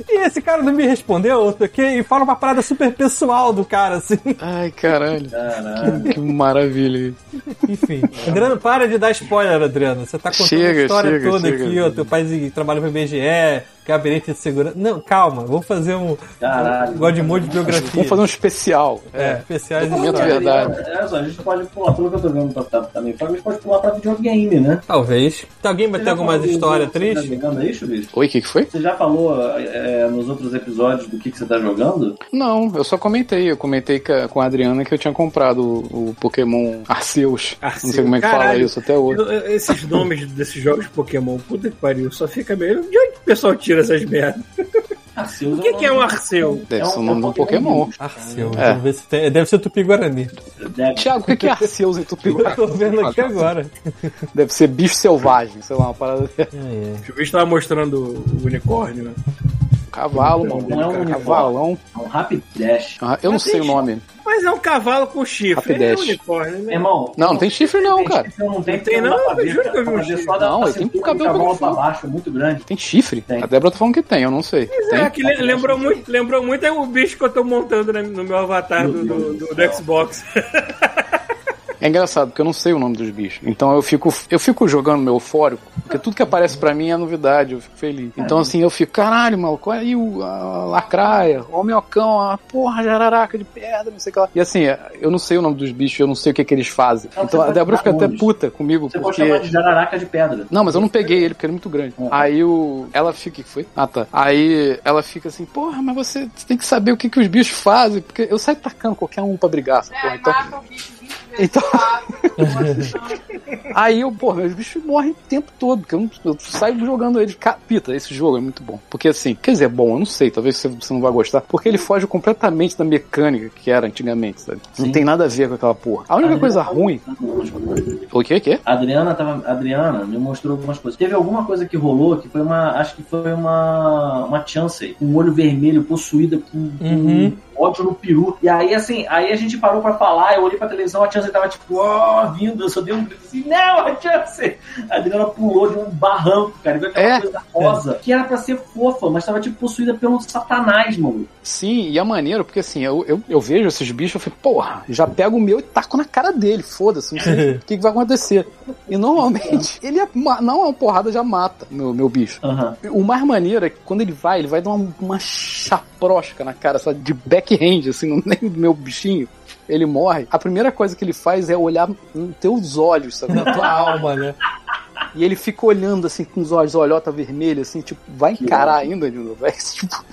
e esse cara não me respondeu, não sei o que, e fala uma parada super pessoal do cara, assim. Ai, caralho. Caralho. Que maravilha. Enfim. Adriano, para de dar spoiler, Adriano. Você tá contando Chega, a história chega, toda chega. aqui, ó. Teu pai trabalha pro IBGE, gabinete de segurança. Não, calma, vamos fazer um Caralho. Godmode de biografia. Vamos fazer um especial. É, especiais de verdade. É, só, a gente pode pular, pelo que eu tô vendo pra, pra, também, a gente pode pular pra videogame, né? Talvez. Alguém vai ter alguma história Você triste? tá jogando aí, Chuvisco? Oi, o que, que foi? Você já falou é, nos outros episódios do que, que você tá jogando? Não, eu só comentei. Eu comentei com a Adriana que eu tinha comprado o, o Pokémon Arceus. Não sei como é que fala Caralho. isso até hoje. Eu- Esses nomes desses jogos de Pokémon, puta que pariu, só fica meio. De onde o pessoal tira essas merdas? Arceus O que, que é um Arceu? Deve É um- ser o nome é do um Pokémon. bicho. Arceus. É. Vamos ver se tem. Deve ser Tupi-Guarani. Deve- Tiago, o que é Arceus em Tupi? Eu tô vendo aqui agora. Deve ser bicho selvagem, sei lá, uma parada. Ai, ai. O juiz tava mostrando o unicórnio, né? Cavalo, mano. não é um Cavalão. É um Rapid Dash. Ah, eu não sei o nome. Mas é um cavalo com chifre. Ele é um Rapidash. unicórnio, né? Irmão, Não, não tem chifre não, cara. Não tem, Não tem, não, eu juro que eu vi um chifre. Não, ele tem cintura cabelo cavalo pra baixo, muito grande. Tem chifre? Tem. A Débora tá falando que tem, eu não sei. É, Tem? que le- lembrou muito, lembrou muito é o bicho que eu tô montando no meu avatar do, do, do- do Xbox. É engraçado, porque eu não sei o nome dos bichos. Então eu fico, eu fico jogando meu eufórico, porque tudo que aparece pra mim é novidade, eu fico feliz. Então assim, eu fico, caralho, maluco, olha aí o, a lacraia, o minhocão, a porra, jararaca de pedra, não sei o que lá. E assim, eu não sei o nome dos bichos, eu não sei o que, que eles fazem. Não, Então você a Débora fica dar até puta comigo, Você pode chamar porque. de jararaca de pedra. Não, mas eu não peguei ele porque ele é muito grande. É. Aí o. Ela fica. O que foi? Ah, tá. Aí ela fica assim, porra, mas você tem que saber o que, que os bichos fazem. Porque eu saio tacando qualquer um pra brigar, É, porra. Então, mata o bicho 20 Então. Aí eu, porra, meus bichos morrem o tempo todo, porque eu, não, eu saio jogando eles. Capita, esse jogo é muito bom. Porque assim, quer dizer, bom, eu não sei, talvez você, você não vai gostar, porque ele foge completamente da mecânica que era antigamente, sabe? Não Sim. tem nada a ver com aquela porra. A única coisa ruim. O que que é? A Adriana tava. Adriana me mostrou algumas coisas. Teve alguma coisa que rolou que foi uma. Acho que foi uma. Uma Chansey, com um olho vermelho, possuída com, com Uhum. ódio no peru. E aí, assim, aí a gente parou pra falar, eu olhei pra televisão, a Tava tipo, ó, vindo, eu só dei um grito assim, não, a Chansey! A Adriana pulou de um barranco, cara, e viu aquela É. coisa rosa, que era pra ser fofa, mas tava tipo possuída pelo satanás, mano. Sim, e é maneiro, porque assim, eu, eu, eu vejo esses bichos, eu fico, porra, já pego o meu e taco na cara dele, foda-se, não sei o que, que vai acontecer. E normalmente, ele é, não é uma porrada, já mata meu, meu bicho. Aham. O mais maneiro é que quando ele vai, ele vai dar uma, uma chaprosca na cara, só de backhand, assim, no meio do meu bichinho. Ele morre. A primeira coisa que ele faz é olhar nos teus olhos, sabe? Na tua alma, né? E ele fica olhando assim com os olhos, olhota vermelha, assim, tipo, vai encarar ainda de novo. Tipo...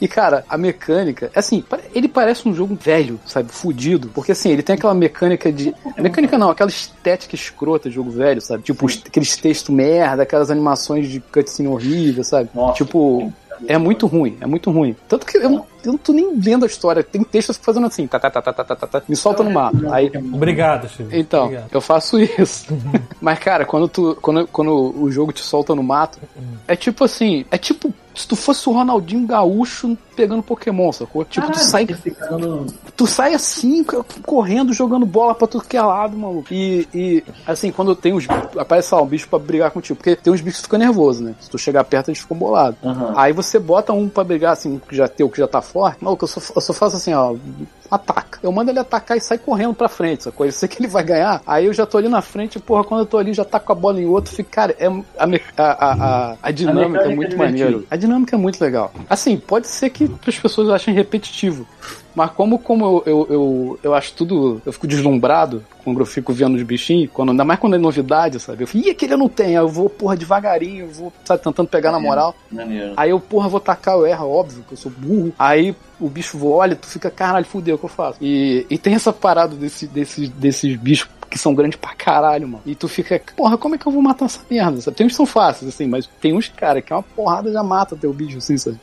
E cara, a mecânica, assim, ele parece um jogo velho, sabe, fudido, porque assim, ele tem aquela mecânica de. Mecânica não, aquela estética escrota de jogo velho, sabe? Tipo, os- aqueles textos merda, aquelas animações de cutscene horrível, sabe? Nossa. Tipo, é muito ruim, é muito ruim. Tanto que eu, eu não tô nem vendo a história. Tem textos fazendo assim, tá, tá, tá, tá, tá, tá, tá, tá me solta no mato Aí, Obrigado, filho. Então, Obrigado. eu faço isso. Mas, cara, quando, tu, quando, quando o jogo te solta no mato, é tipo assim, é tipo se tu fosse o Ronaldinho Gaúcho pegando Pokémon, sacou? Tipo, tu sai. Ficando... Tu sai assim, correndo, jogando bola pra tudo que é lado, maluco. E, e assim, quando tem uns. Aparece lá um bicho pra brigar contigo. Porque tem uns bichos que ficam nervosos, né? Se tu chegar perto, eles ficam bolados. Uhum. Aí você bota um pra brigar, assim, que já teu, que já tá forte. Maluco, eu só, eu só faço assim, ó. Ataca. Eu mando ele atacar e sai correndo pra frente, sacou? Eu sei que ele vai ganhar. Aí eu já tô ali na frente, porra, quando eu tô ali, já tá com a bola em outro. Fica, cara, é, a, a, a, a, dinâmica é muito é maneiro. A dinâmica é muito legal. Assim, pode ser que as pessoas achem repetitivo. Mas como, como eu, eu, eu, eu acho tudo. Eu fico deslumbrado quando eu fico vendo os bichinhos, quando, ainda mais quando é novidade, sabe? Eu fico, ih, aquele eu não tem. Aí eu vou, porra, devagarinho, eu vou, sabe, tentando pegar na moral. Maneiro. Aí eu, porra, vou tacar, eu erro, óbvio, que eu sou burro. Aí o bicho olha, tu fica, caralho, fudeu, o que eu faço? E, e tem essa parada desse, desse, desses bichos que são grandes pra caralho, mano. E tu fica, porra, como é que eu vou matar essa merda? Sabe? Tem uns que são fáceis, assim, mas tem uns, cara, que é uma porrada já mata teu bicho, assim, sabe?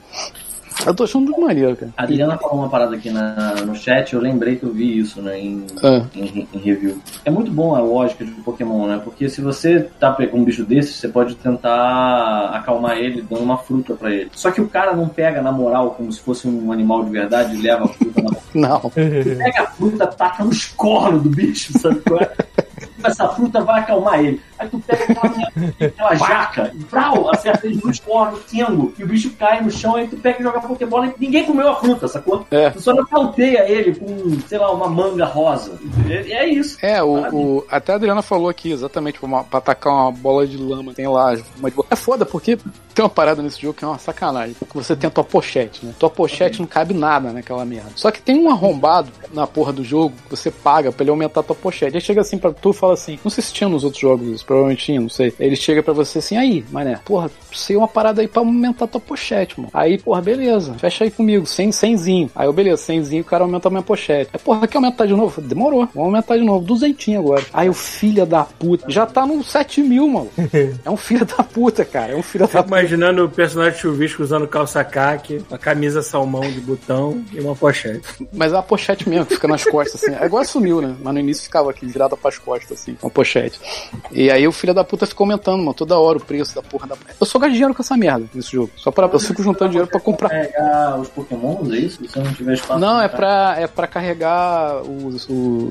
Eu tô achando muito maneiro, cara. A Adriana falou uma parada aqui na, no chat, eu lembrei que eu vi isso, né, em, Ah. em, em review. É muito bom a lógica de Pokémon, né? Porque se você tá com um bicho desse, você pode tentar acalmar ele dando uma fruta pra ele. Só que o cara não pega na moral como se fosse um animal de verdade e leva a fruta na mão. Não. Ele pega a fruta, taca nos cornos do bicho, sabe qual é? Essa fruta vai acalmar ele. Aí tu pega aquela, aquela jaca, e brau, acerta ele nos cornos, quengo, e o bicho cai no chão, aí tu pega e joga Pokébola e ninguém comeu a fruta, sacou? É. Tu só nocauteia ele com, sei lá, uma manga rosa. E é isso. É, o, o- até a Adriana falou aqui, exatamente, pra, uma, pra atacar uma bola de lama, tem lá. Uma de. É foda, porque tem uma parada nesse jogo que é uma sacanagem. Que você tem a tua pochete, né? Tua pochete não cabe nada naquela merda. Só que tem um arrombado na porra do jogo que você paga pra ele aumentar a tua pochete. Aí chega assim pra tu e fala assim: Não sei se tinha nos outros jogos isso, provavelmente tinha, não sei. Ele chega pra você assim: Aí, mané, porra, sei uma parada aí pra aumentar a tua pochete, mano. Aí, porra, beleza, fecha aí comigo, 100, 100zinho. Aí eu, beleza, 100zinho, o cara aumenta a minha pochete. Aí, porra, quer aumentar de novo? Demorou, vamos aumentar de novo, duzentinho agora. Aí o filho da puta, já tá no 7 mil, mano. É um filho da puta, cara, é um filho da puta. imaginando o personagem chuvisco usando calça caque, uma camisa salmão de botão e uma pochete. Mas é a pochete mesmo, que fica nas costas, assim. Agora sumiu, né? Mas no início ficava aqui, virada pras costas, assim, uma pochete. E aí o filho da puta fica aumentando, mano, toda hora o preço da porra da. Eu só gasto dinheiro com essa merda nesse jogo. Só para Eu fico juntando dinheiro pra comprar. Pegar os Pokémons, é isso? Se não tiver espaço. Não, é pra pra, é pra carregar os. O...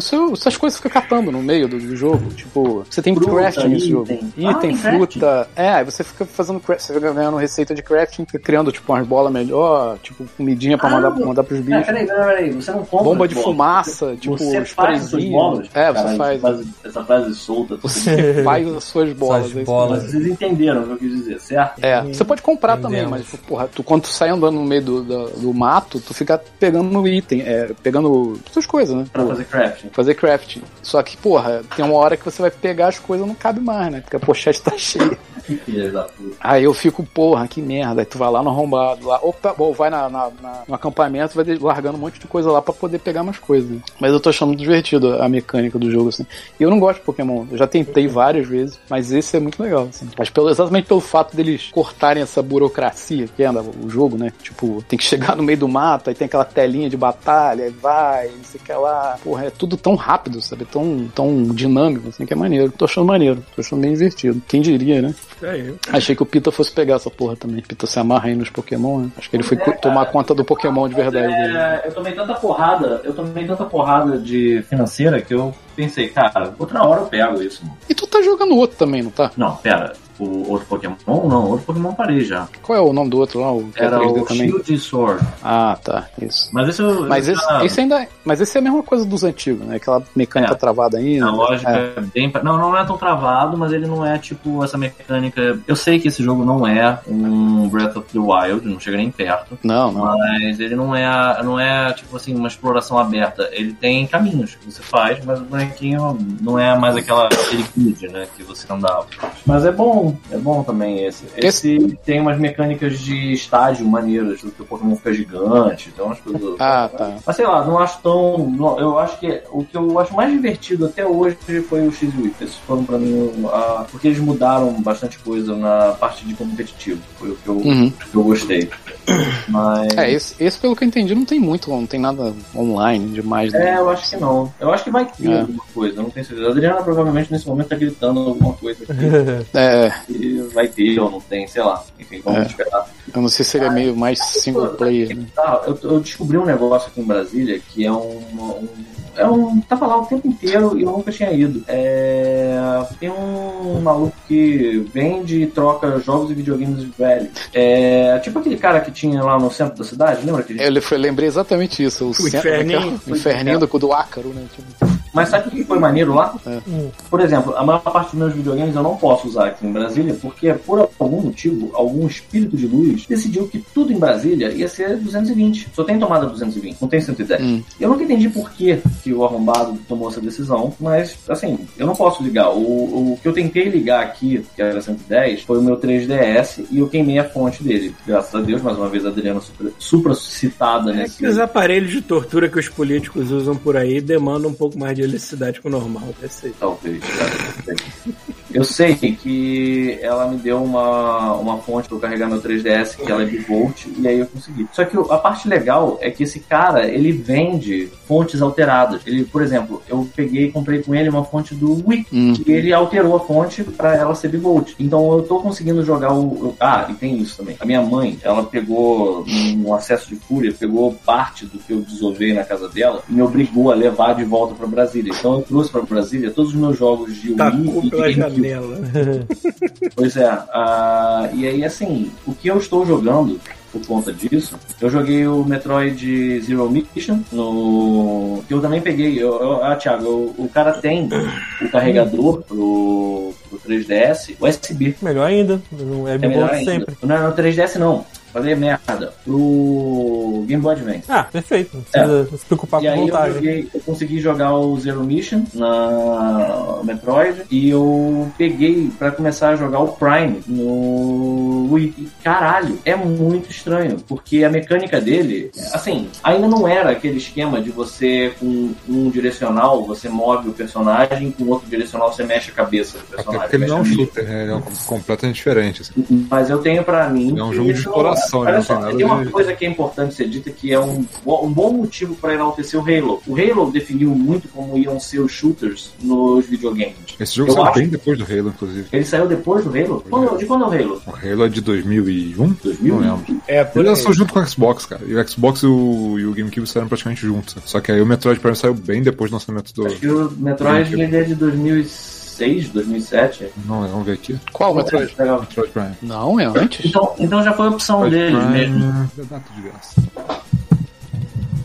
Seu, essas coisas fica catando no meio do, do jogo. Tipo, você tem Fruta, crafting nesse jogo. item. Ah, tem fruta. É, aí você fica fazendo crafting, você fica ganhando receita de crafting, fica criando, tipo, umas bolas melhor, tipo, comidinha pra Ah, mandar, não. mandar pros Ah, bichos. peraí, peraí, peraí. Você não compra. Bomba as de bolas. fumaça, tipo, você faz prezinhos. bolas? É, você Caralho, faz. Essa frase, solta. Você faz as suas bolas. Suas é bolas. Vocês entenderam o que eu quis dizer, certo? É, você pode comprar também, mas, porra, tu, quando tu sai andando no meio do, do, do mato, tu fica pegando no item, é, pegando essas coisas, né? Pra fazer crafting. Fazer crafting. Só que, porra, tem uma hora que você vai pegar as coisas não cabe mais, né? Porque a pochete tá cheia. Aí eu fico, porra, que merda. Aí tu vai lá no arrombado, lá, opa, bom, vai na, na- na- no acampamento, vai largando um monte de coisa lá pra poder pegar mais coisas. Mas eu tô achando muito divertido a mecânica do jogo, assim. E eu não gosto de Pokémon. Eu já tentei várias vezes, mas esse é muito legal, assim. Mas pelo, exatamente pelo fato deles cortarem essa burocracia que anda o jogo, né? Tipo, tem que chegar no meio do mato, aí tem aquela telinha de batalha, aí vai, não sei o que lá. Porra, é tudo tão rápido, sabe? Tão, tão dinâmico, assim, que é maneiro. Tô achando maneiro. Tô achando bem divertido. Quem diria, né? Aí. Achei que o Pita fosse pegar essa porra também. Pita se amarra aí nos Pokémon, né? Acho que ele foi co- tomar conta do Pokémon de verdade. É, eu tomei tanta porrada, eu tomei tanta porrada de financeira que eu pensei, cara, outra hora eu pego isso. mano. E tu tá jogando outro também, não tá? Não, pera, o outro Pokémon? Não, outro Pokémon parei já. Qual é o nome do outro lá? O é Era 3D o Shield e Sword. Ah, tá. Isso. Mas esse eu. Mas eu esse, já- esse ainda. Mas esse é a mesma coisa dos antigos, né? Aquela mecânica É. travada ainda. A lógica É. é bem. Não, não é tão travado, mas ele não é tipo essa mecânica. Eu sei que esse jogo não é um Breath of the Wild, não chega nem perto. Não, não. Mas ele não é, não é tipo assim, uma exploração aberta. Ele tem caminhos que você faz, mas o bonequinho não é mais aquela aquele grid, né? Que você andava. Mas é bom, é bom também esse. Esse tem umas mecânicas de estágio maneiras, do que o Pokémon fica gigante, então umas coisas. Ah, tá. Mas sei lá, não acho tão. não- eu acho que o que eu acho mais divertido até hoje foi o X-Wii. Esses foram pra mim. a- porque eles mudaram bastante coisa na parte de competitivo. Foi o que eu, Uhum. que eu gostei. Mas. É, esse, esse, pelo que eu entendi, não tem muito, não tem nada online demais. né? É, eu acho que não. Eu acho que vai ter É. alguma coisa, não tenho certeza. A Adriana provavelmente nesse momento tá gritando alguma coisa aqui. É, e vai ter ou não tem, sei lá. Enfim, vamos É. esperar. eu não sei se seria meio mais single player. Né? Tá, eu, eu descobri um negócio aqui em Brasília que é um. um é um. Tava lá o tempo inteiro e eu nunca tinha ido. É, tem um maluco que vende e troca jogos e videogames velhos. É, tipo aquele cara que tinha lá no centro da cidade, lembra que Ele foi, lembrei exatamente isso. O, centro- inferninho. O inferninho do, do ácaro, né? Tipo, Mas sabe o que foi maneiro lá? É. Por exemplo, a maior parte dos meus videogames eu não posso usar aqui em Brasília, porque por algum motivo, algum espírito de luz decidiu que tudo em Brasília ia ser 220. Só tem tomada 220, não tem 110. Hum. Eu nunca entendi por que, que o arrombado tomou essa decisão, mas assim, eu não posso ligar. O, o que eu tentei ligar aqui, que era 110, foi o meu 3DS e eu queimei a fonte dele. Graças a Deus, mais uma vez a Adriana supra, supra-citada É nesse. que os aparelhos de tortura que os políticos usam por aí demandam um pouco mais de eletricidade que o normal. Deve ser. Talvez. cara. Eu sei que ela me deu uma, uma fonte para eu carregar meu 3DS, que ela é de volt, e aí eu consegui. Só que a parte legal é que esse cara, ele vende fontes alteradas. Ele, por exemplo, eu peguei e comprei com ele uma fonte do Wii, Hum. e ele alterou a fonte para ela ser bivolt. Então eu tô conseguindo jogar o. Ah, e tem isso também. A minha mãe, ela pegou um acesso de fúria, pegou parte do que eu desovei na casa dela e me obrigou a levar de volta para Brasília. Então eu trouxe para Brasília todos os meus jogos de Wii Tacou e pela Janela. Pois é. ah, e aí, assim, o que eu estou jogando por conta disso, eu joguei o Metroid Zero Mission no. que eu também peguei. Eu, eu- ah, Thiago, o, o cara tem o carregador pro, pro 3DS USB. Melhor ainda, É Web melhor ainda. sempre. Não, no 3DS não. Falei merda. Pro Game Boy Advance. Ah, perfeito. Não precisa se preocupar E com aí eu, voltagem. joguei, eu consegui jogar o Zero Mission na Metroid e eu peguei pra começar a jogar o Prime no Wii. E, caralho, é muito estranho, porque a mecânica dele, assim, ainda não era aquele esquema de você com um direcional você move o personagem, com outro direcional você mexe a cabeça do Até personagem. porque ele não é um shooter, né? Ele é um completamente diferente. assim. mas eu tenho pra mim. É um jogo de isso- exploração, Olha só, tem uma coisa que é importante ser dita que é um, um bom motivo pra enaltecer o Halo. O Halo definiu muito como iam ser os shooters nos videogames. Esse jogo Eu saiu acho- bem depois do Halo, inclusive. Ele saiu depois do Halo? Quando- de quando é o Halo? O Halo é de 2001? 2000? Não lembro. É, por Ele lançou junto com o Xbox, cara. E o Xbox e o, e o GameCube saíram praticamente juntos. Só que aí o Metroid Prime saiu bem depois do lançamento do. Acho que o Metroid ele é de 2006, 2007. Não, vamos ver aqui. Qual Metroid? Legal. Metroid Prime. Não, é antes. Então, então já foi a opção Metroid deles mesmo. Prime. Da data de graça.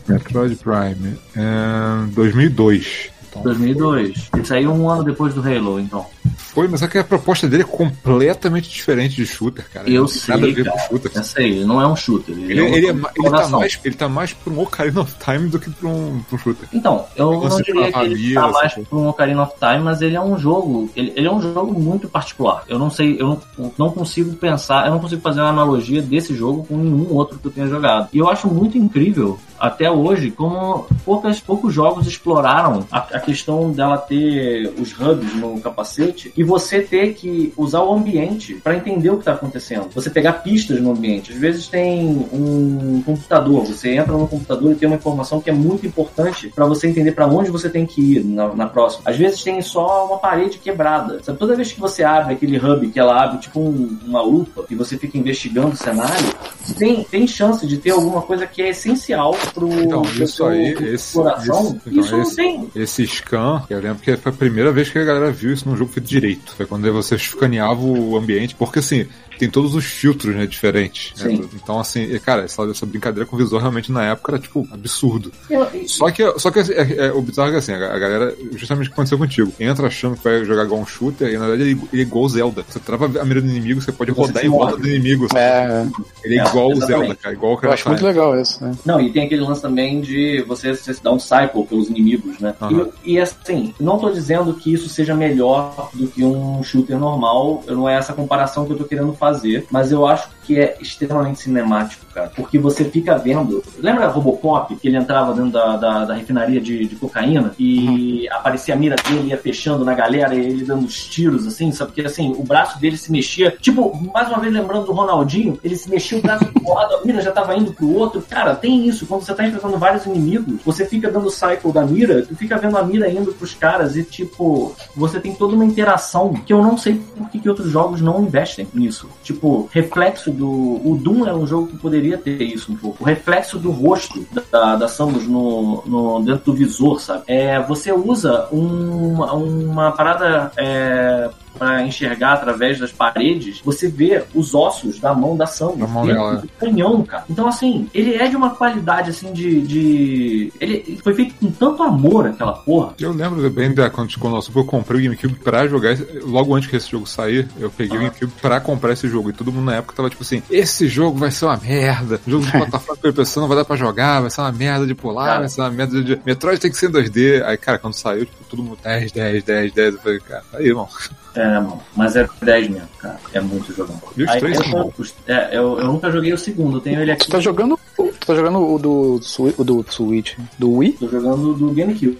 Metroid Prime. É, 2002. Então, 2002. Ele saiu um ano depois do Halo, então. Foi, mas que a proposta dele é completamente diferente de shooter, cara. Eu Não tem nada a sei, ver cara. com shooter. Eu sei, ele não é um shooter. Ele, Ele, é, ele, é, ele, tá mais, ele tá mais pra um Ocarina of Time do que pra um, pra um shooter. Então, eu não de diria que ele tá mais para um Ocarina of Time, mas ele é um jogo, ele, ele é um jogo muito particular. Eu não sei, eu não, não consigo pensar, eu não consigo fazer uma analogia desse jogo com nenhum outro que eu tenha jogado. E eu acho muito incrível até hoje como poucas, poucos jogos exploraram a, a questão dela ter os hubs no capacete e você ter que usar o ambiente para entender o que está acontecendo. Você pegar pistas no ambiente. Às vezes tem um computador, você entra no computador e tem uma informação que é muito importante para você entender para onde você tem que ir na, na próxima. Às vezes tem só uma parede quebrada. Sabe, toda vez que você abre aquele hub que ela abre tipo um- uma lupa e você fica investigando o cenário, tem, tem chance de ter alguma coisa que é essencial pro Então, isso aí, esse- exploração. esse- então, isso não esse- tem. Esse scan, eu lembro que foi a primeira vez que a galera viu isso num jogo feito direito. Foi quando você escaneava o ambiente, porque assim, tem todos os filtros, né, diferentes. né? Então, assim, cara, essa, essa brincadeira com o visual realmente na época era, tipo, absurdo. Eu- Só que, só que é, é, o bizarro é que assim, a, a galera, justamente o que aconteceu contigo, entra achando que vai jogar igual um shooter, e na verdade ele, ele é igual o Zelda. Você trava a mira do inimigo, você pode Você rodar em volta do inimigo. sabe? É, Ele é, É, igual o. Zelda, cara, igual o eu acho muito legal isso, né? Não, e tem aquele lance também de você, você dar um cycle pelos inimigos, né? Aham. E, e assim, não tô dizendo que isso seja melhor do que um shooter normal, não é essa comparação que eu tô querendo fazer, mas eu acho que é extremamente cinemático, cara. Porque você fica vendo. Lembra Robocop, que ele entrava dentro da, da, da refinaria de, de cocaína e aparecia a mira dele, ia fechando na galera e ele dando os tiros, assim, sabe? Porque assim, o braço dele se mexia. Tipo, mais uma vez lembrando do Ronaldinho, ele se mexia o braço pro lado, a mira já tava indo pro outro. Cara, tem isso. Quando você tá enfrentando vários inimigos, você fica dando o cycle da mira, tu fica vendo a mira indo pros caras e, tipo, você tem toda uma interação que eu não sei por que, que outros jogos não investem nisso. Tipo, reflexo do. O Doom é um jogo que poderia ter isso um pouco. O reflexo do rosto da, da Samus no, no, dentro do visor, sabe? É, você usa uma, uma parada. É, para enxergar através das paredes, você vê os ossos da mão da Samus Da mão dela. do canhão, cara. Então, assim, ele é de uma qualidade, assim, de... de... Ele foi feito com tanto amor, aquela porra. Eu lembro bem da quando, quando eu comprei o GameCube pra jogar, logo antes que esse jogo sair, eu peguei o GameCube pra comprar esse jogo. E todo mundo na época tava tipo assim: esse jogo vai ser uma merda. Jogo de plataforma de pessoa não vai dar pra jogar, vai ser uma merda de pular, Cara. vai ser uma merda de. Metroid tem que ser em 2D. Aí, cara, quando saiu, tipo, todo mundo 10, 10, 10, 10. Eu falei, cara, aí, irmão. É, mano, mas é 10 mesmo, cara. É muito jogão. E os Aí, três eu, os- é, eu, eu nunca joguei o segundo, eu tenho ele aqui. Tu tá jogando, tu tá jogando o do, o do Switch, do Wii? Tô jogando do GameCube.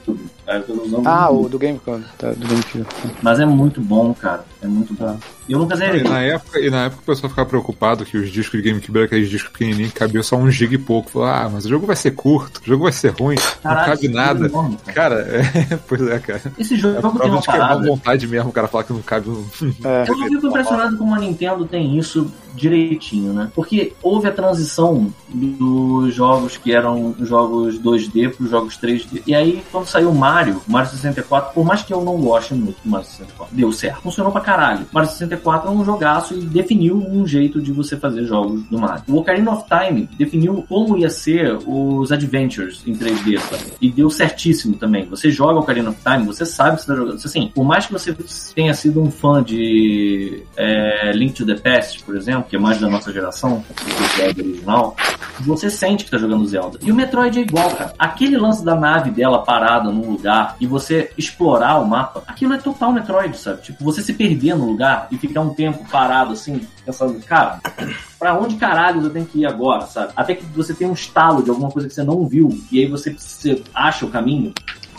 Usando Ah, do- o do GameCube, tá, do GameCube. Mas é muito bom, cara. É muito bom. E eu nunca zerei. na, época, e na época o pessoal ficava preocupado que os discos de GameCube eram aqueles discos pequenininhos que cabiam só um giga e pouco. Falou, ah, mas o jogo vai ser curto, o jogo vai ser ruim, Caralho, não cabe é nada. enorme, cara. Cara, é, pois é, cara. Esse É jogo tem prova uma de que é má parada. vontade mesmo o cara falar que não cabe um. É. Eu não fico impressionado como a Nintendo tem isso direitinho, né? Porque houve a transição dos jogos que eram jogos 2D para os jogos 3D. E aí, quando saiu Mario, Mario 64, por mais que eu não goste muito do Mario 64, deu certo. Funcionou pra caralho. Mario 64 é um jogaço e definiu um jeito de você fazer jogos do Mario. O Ocarina of Time definiu como ia ser os Adventures em 3D, sabe? E deu certíssimo também. Você joga Ocarina of Time, você sabe que você tá jogando. Assim, por mais que você tenha sido um fã de é, Link to the Past, por exemplo, que é mais da nossa geração, Zelda original, você sente que tá jogando Zelda. E o Metroid é igual, cara. Aquele lance da nave dela parada num lugar e você explorar o mapa, aquilo é total Metroid, sabe? Tipo, você se perder no lugar e ficar um tempo parado assim, pensando, cara, pra onde caralho eu tenho que ir agora, sabe? Até que você tem um estalo de alguma coisa que você não viu e aí você, você acha o caminho.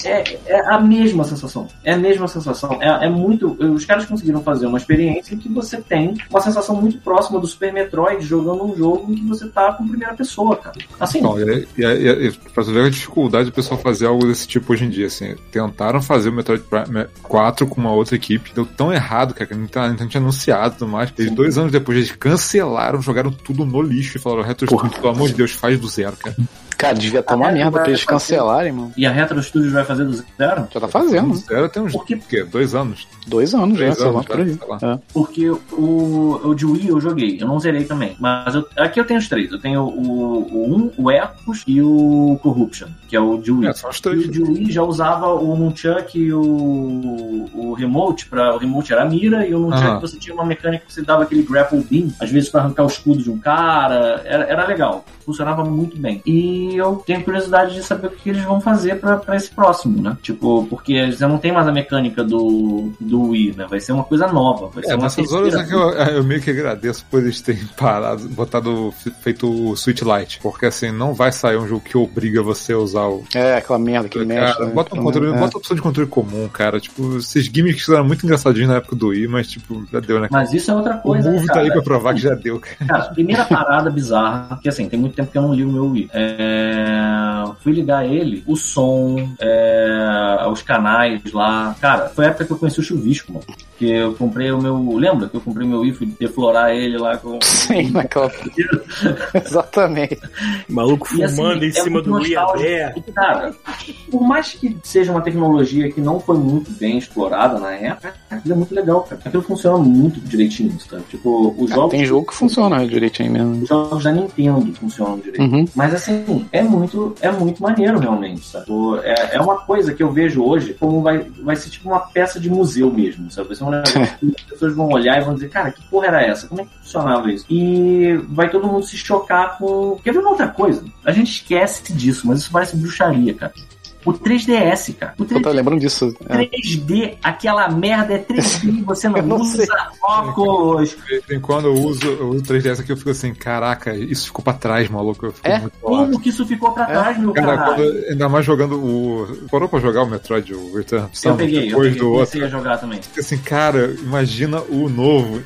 É, é a mesma sensação. É a mesma sensação. É, é muito. Os caras conseguiram fazer uma experiência em que você tem uma sensação muito próxima do Super Metroid jogando um jogo em que você tá com primeira pessoa, cara. Assim, Então, e, e, e, e pra você ver a dificuldade do pessoal fazer algo desse tipo hoje em dia, assim, tentaram fazer o Metroid Prime 4 com uma outra equipe, deu tão errado, cara, que a Nintendo tinha anunciado e tudo mais. Eles, dois anos depois, eles cancelaram, jogaram tudo no lixo e falaram, Retro Studio, pelo amor de Deus, faz do zero, cara. Cara, devia estar uma Ah, merda pra eles fazer. cancelarem, mano. E a Retro Studios vai fazer do zero? Já tá fazendo, né? Zero tem uns Por quê? o quê? dois anos. Dois anos já, sei lá, por aí. É. Porque o, o de Wii eu joguei, eu não zerei também. Mas eu- aqui eu tenho os três. Eu tenho o, o 1, o Ecos e o Corruption, que é o de Wii. É, são os E três. o de Wii já usava o Nunchuck e o, o Remote, pra, o Remote era a mira, e o Nunchuck Aham. você tinha uma mecânica que você dava aquele grapple beam, às vezes pra arrancar o escudo de um cara, era, era legal, funcionava muito bem. E eu tenho curiosidade de saber o que eles vão fazer pra, pra esse próximo, né? Tipo, porque você não tem mais a mecânica do, do Wii, né? Vai ser uma coisa nova, vai ser É, uma nessas horas é que eu, eu meio que agradeço por eles terem parado, botado, feito o Switch Lite. Porque assim, não vai sair um jogo que obriga você a usar o. É, aquela merda que mexe. Cara, né? bota um controle, merda. bota a opção de controle comum, cara. Tipo, esses gimmicks eram muito engraçadinhos na época do Wii, mas tipo, já deu, né? Mas isso é outra o coisa. Move tá cara. aí pra provar que já deu, cara. Cara, primeira parada bizarra, que assim, tem muito tempo que eu não ligo o meu Wii. É, Fui ligar ele, o som, é, os canais lá. Cara, foi a época que eu conheci o chuvisco, mano. Que eu comprei o meu. Lembra que eu comprei meu Wii, fui deflorar ele lá com. Sim, naquela. Exatamente. Maluco assim, fumando em é cima do. E, cara, por mais que seja uma tecnologia que não foi muito bem explorada na época, aquilo é muito legal, cara. Aquilo funciona muito direitinho, sabe? Tipo, os Ah, jogos. tem jogo que funciona direitinho mesmo. Os jogos da Nintendo funcionam direito. Uhum. Mas assim, é muito, é muito maneiro realmente, sabe? É, é uma coisa que eu vejo hoje como vai, vai ser tipo uma peça de museu mesmo, sabe? Vai ser um negócio que as pessoas vão olhar e vão dizer, cara, que porra era essa? Como é que funcionava isso? E vai todo mundo se chocar com. Quer ver uma outra coisa? A gente esquece disso, mas isso parece bruxaria, cara. O 3DS, cara. O Eu tô 3DS, lembrando disso. É. 3D, aquela merda é 3D, você não, não usa sei. óculos. De vez em quando eu uso, eu uso 3DS aqui, eu fico assim, caraca, isso ficou pra trás, maluco. Eu fico É? Como que isso ficou pra trás, meu Cara, caralho? quando, ainda mais jogando o. Parou pra jogar o Metroid, o Return of Eu Samus, peguei, eu depois peguei, do outro. a jogar também. Fica assim, cara, imagina o novo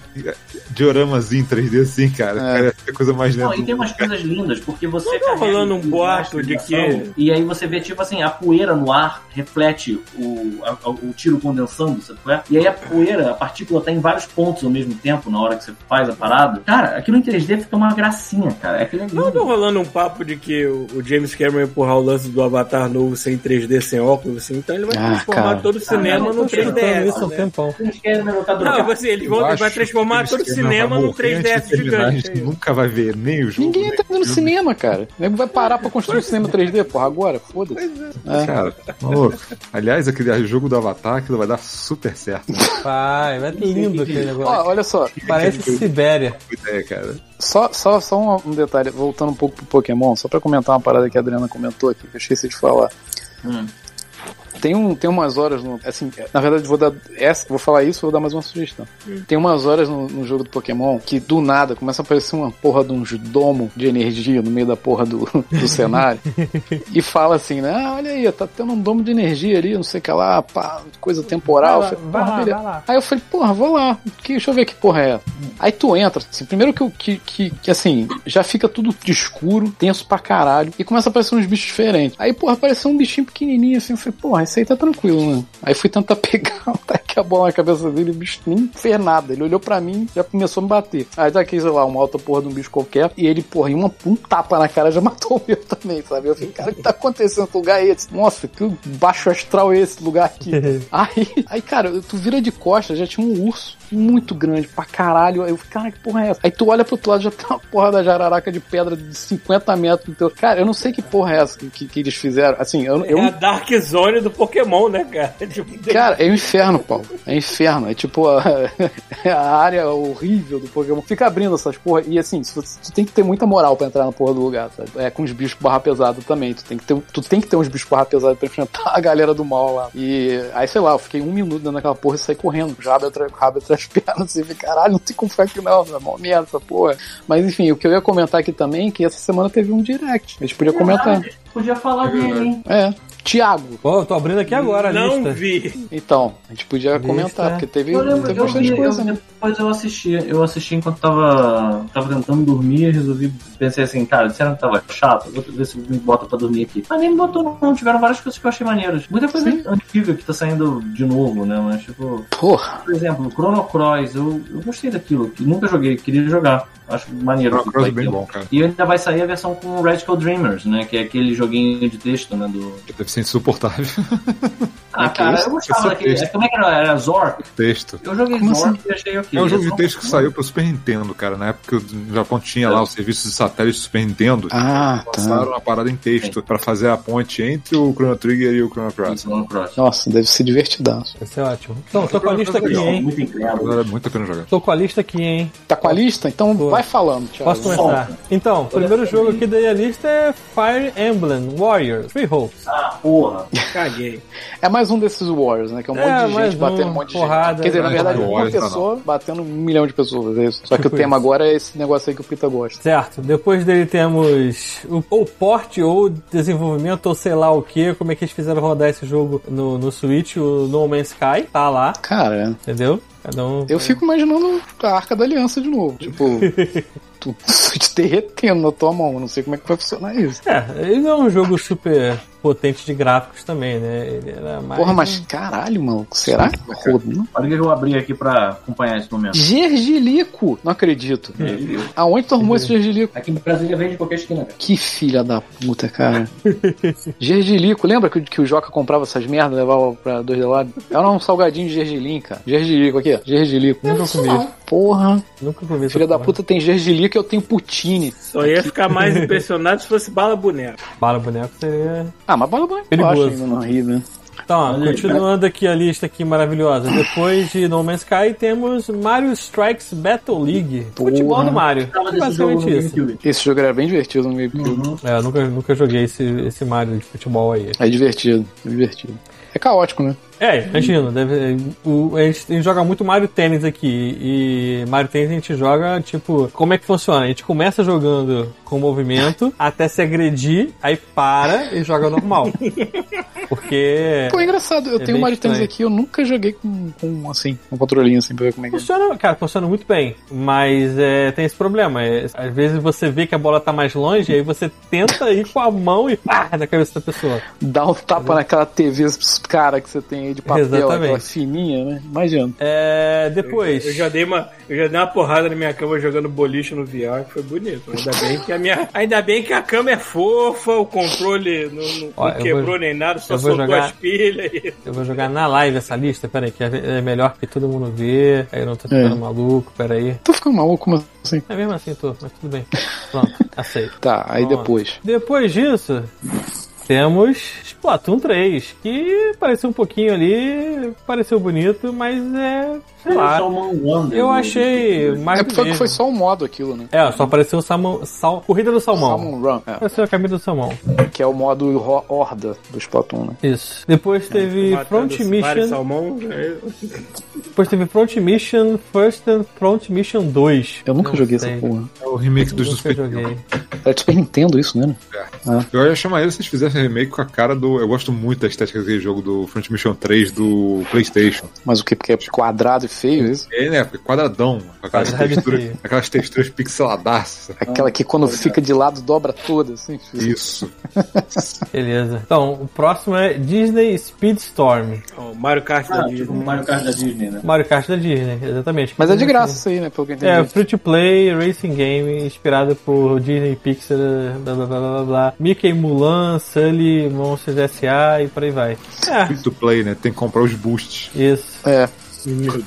dioramazinho 3D assim, cara. É. Parece a coisa mais Não, lenta. e tem umas coisas lindas, porque você. Não tá rolando um o boato de que- E aí você vê, tipo assim, a poeira no ar reflete o, a- o tiro condensando, sabe qual é? E aí a poeira, a partícula tá em vários pontos ao mesmo tempo na hora que você faz a parada. Cara, aquilo em 3D fica uma gracinha, cara. Aquilo é Não tá lindo. rolando um papo de que o o James Cameron ia empurrar o lance do Avatar novo sem 3D, sem óculos, assim, então ele vai Ah, transformar cara. todo o cinema eu no tô chutando 3DS. isso um né? tempão. Eles Não, droga. você, ele, Eu vão- vai transformar todo o eles cinema antes 3DS de terminar, A gigante. gente nunca vai ver nem o jogo. Ninguém o no filme. cinema, cara. O nego vai parar pra construir o cinema 3D, porra, agora, foda-se. É. Cara, maluco. Aliás, aquele jogo do Avatar, aquilo vai dar super certo. Vai, vai lindo aquele negócio. Ó, olha só, Parece Sibéria. Ideia, cara. só, só, só um, um detalhe, voltando um pouco pro Pokémon, só pra comentar uma parada que a Adriana comentou aqui, que eu esqueci de falar. Hum. Tem, um, tem umas horas, no, assim, na verdade vou dar essa, vou falar isso, vou dar mais uma sugestão. Tem umas horas no, no jogo do Pokémon que do nada começa a aparecer uma porra de um domo de energia no meio da porra do, do cenário e fala assim, né? Ah, olha aí, tá tendo um domo de energia ali, não sei o que lá, pá, coisa temporal. Vai lá, falei, vai lá, beleza. vai lá. Aí eu falei, porra, vou lá, que, deixa eu ver que porra é. Aí tu entra, assim, primeiro que, que, que, que assim, já fica tudo escuro, tenso pra caralho, e começa a aparecer uns bichos diferentes. Aí, porra, apareceu um bichinho pequenininho assim, eu falei, porra, esse aí tá tranquilo, né? Aí fui tentar pegar, taquei a bola na cabeça dele, o bicho nem fez nada. Ele olhou pra mim já começou a me bater. Aí taquei, sei lá, uma alta porra de um bicho qualquer, e ele, porra, em uma, um tapa na cara já matou o meu também, sabe? Eu falei, cara, o que tá acontecendo nesse lugar aí? Nossa, que baixo astral é esse lugar aqui? Aí, aí, cara, tu vira de costas, já tinha um urso muito grande pra caralho. Aí eu falei, cara, que porra é essa? Aí tu olha pro outro lado, já tem uma porra da jararaca de pedra de 50 metros. Então, cara, eu não sei que porra é essa que, que, que eles fizeram. Assim, eu, eu É a Dark Zone do Pokémon, né, cara? Tipo, Cara, é o inferno, Paulo. É inferno. É tipo a, a área horrível do Pokémon. Fica abrindo essas porra. E assim, tu tem que ter muita moral pra entrar na porra do lugar, sabe? É com os bichos barra pesado também. Tu tem que ter, tu tem que ter uns bichos barra pesado pra enfrentar a galera do mal lá. E aí, sei lá, eu fiquei um minuto dentro daquela porra e saí correndo. Rabo atrás, rabo atrás das pernas. Assim, falei, caralho, não tem como ficar aqui não. É mó merda essa porra. Mas enfim, o que eu ia comentar aqui também é que essa semana teve um direct. A gente podia comentar. Podia falar dele, hein? É. Tiago. Pô, eu tô abrindo aqui agora a não lista. vi. Então, a gente podia Lista. comentar, porque teve, Eu lembro, teve eu bastante vi, coisa, eu, né? depois eu assisti, eu assisti enquanto tava, tava tentando dormir, resolvi, pensei assim, cara, será que tava chato? Vou ver se me bota pra dormir aqui. Mas nem me botou não, tiveram várias coisas que eu achei maneiras. Muita coisa antiga que tá saindo de novo, né, mas tipo, Porra. por exemplo, o Chrono Cross, eu, eu gostei daquilo, que nunca joguei, queria jogar. Acho maneiro. Que Cross é bem ter. bom, cara. E ainda vai sair a versão com Radical Dreamers, né? Que é aquele joguinho de texto, né? Do... Deve ser insuportável. Ah, cara, eu gostava daquele. texto. Como é que era? Era Zork? Texto. Eu joguei Como Zork e achei ok. É um jogo de texto que saiu pro Super Nintendo, cara. Na época que o Japão tinha lá os serviços de satélite do Super Nintendo. Ah, tá. Passaram uma parada em texto pra fazer a ponte entre o Chrono Trigger e o Chrono Cross. Chrono Cross. Nossa, deve ser divertidaço. Vai ser ótimo. Então, tô com a lista aqui, hein? Muito incrível. Vale muito a pena jogar. Tô com a lista aqui, hein? Tá com a lista? Então vai falando, Thiago. Posso começar? Então, o primeiro jogo aqui da lista é Fire Emblem Warriors Free Hopes. Ah, porra. Caguei. É mais um desses Warriors, né? Que é um É, monte de mais gente batendo um, um monte de porrada, gente. Quer dizer, na mais verdade, um. uma Warriors, pessoa batendo um milhão de pessoas, é isso. Só que Tipo o tema isso. agora é esse negócio aí que o Pita gosta. Certo, depois dele temos o, ou porte ou desenvolvimento ou sei lá o que, como é que eles fizeram rodar esse jogo no, no Switch, o No Man's Sky, tá lá, Cara, entendeu? Cada um. eu fico imaginando a Arca da Aliança de novo. Tipo, tu te derretendo na tua mão. Não sei como é que vai funcionar isso. É, ele não é um jogo super potente de gráficos também, né? Ele era mais. Porra, mas caralho, mano. Será? Rodando. Olha o que eu abri aqui pra acompanhar esse momento. Gergilico! Não acredito. Aonde tu arrumou esse gergilico? Aqui no Brasil vende em qualquer esquina, cara. Que filha da puta, cara. gergilico, lembra que, que o Joca comprava essas merdas e levava pra dois lados? Era um salgadinho de gergelim, cara. Gergilico aqui, ó. Gergilico. Nunca comi. Porra. Nunca comi. essa Filha da porra. puta tem gergilico e eu tenho putine. Só ia ficar mais impressionado se fosse bala boneco. Bala boneco seria. Ah, mas bala branca Perigoso. ainda no Rio, né? Então, continuando aqui a lista aqui maravilhosa. Depois de No Man's Sky, temos Mario Strikes Battle League. Futebol do Mario. Jogo Basicamente no isso. Esse jogo era bem divertido no GameCube. É, eu nunca, nunca joguei esse, esse Mario de futebol aí. É divertido, é divertido. É caótico, né? É, imagina, deve, o, a, gente, a gente joga muito Mario Tênis aqui. E Mario Tênis a gente joga, tipo, como é que funciona? A gente começa jogando com movimento até se agredir, aí para e joga normal. Porque. Pô, é engraçado. Eu É tenho o Mario Tennis aqui, eu nunca joguei com, com assim, um controlinho assim pra ver como é que é. Funciona, cara, funciona muito bem, mas é, tem esse problema. é, às vezes você vê que a bola tá mais longe, aí você tenta ir com a mão e pá, na cabeça da pessoa. Dá um tapa naquela TV cara que você tem aí de papel, Exatamente. aquela fininha, né? Imagina. É, depois. Eu já dei uma, eu já dei uma porrada na minha cama jogando boliche no VR, que foi bonito. Ainda bem que a minha, ainda bem que a cama é fofa, o controle não, não- Ó, não eu quebrou vou- nem nada, só eu vou soltou jogar- as pilhas. E... Eu vou jogar na live essa lista, peraí, que é é melhor que todo mundo vê. Aí eu não tô ficando É. maluco, peraí. Tô ficando maluco, como assim? É mesmo assim, tô, mas tudo bem. Pronto, aceito. Tá, aí lá. depois. Depois disso, temos Splatoon 3, que pareceu um pouquinho ali, pareceu bonito, mas é, sei lá. Eu do- achei mais É porque mesmo. foi só um modo aquilo, né? É, só apareceu o salmão, sal, Corrida do Salmão. Salmon Run, é, Apareceu a camisa do Salmão. que é o modo horda do Splatoon, né? Isso. Depois teve Front Matando vários Mission. salmão, né? Depois teve Front Mission First and Front Mission 2. Eu nunca Não joguei sei. essa porra. É o remake dos do Super joguei. Nintendo. É Super Nintendo isso, né? Eu ia chamar ele se eles fizessem remake com a cara do. Eu gosto muito da estética daquele jogo do Front Mission 3 do PlayStation. Mas o que? Porque é quadrado e feio isso? É, né? Porque quadradão, aquelas texturas, aquelas texturas pixeladaças. Aquela que quando fica de lado dobra toda, assim. Isso. Beleza. Então, o próximo é Disney Speedstorm. Ó, Mario Kart da Ah, Disney. tipo Mario Kart da Disney, né? Mario Kart da Disney, exatamente. Mas é de graça isso aí, né? Pelo que eu entendi. É, free to play racing game inspirado por Disney Pixar, blá blá blá blá blá. Mickey Mulan, Sully, Monsters S.A. e por aí vai. É, Free to play, né? Tem que comprar os boosts. isso. É.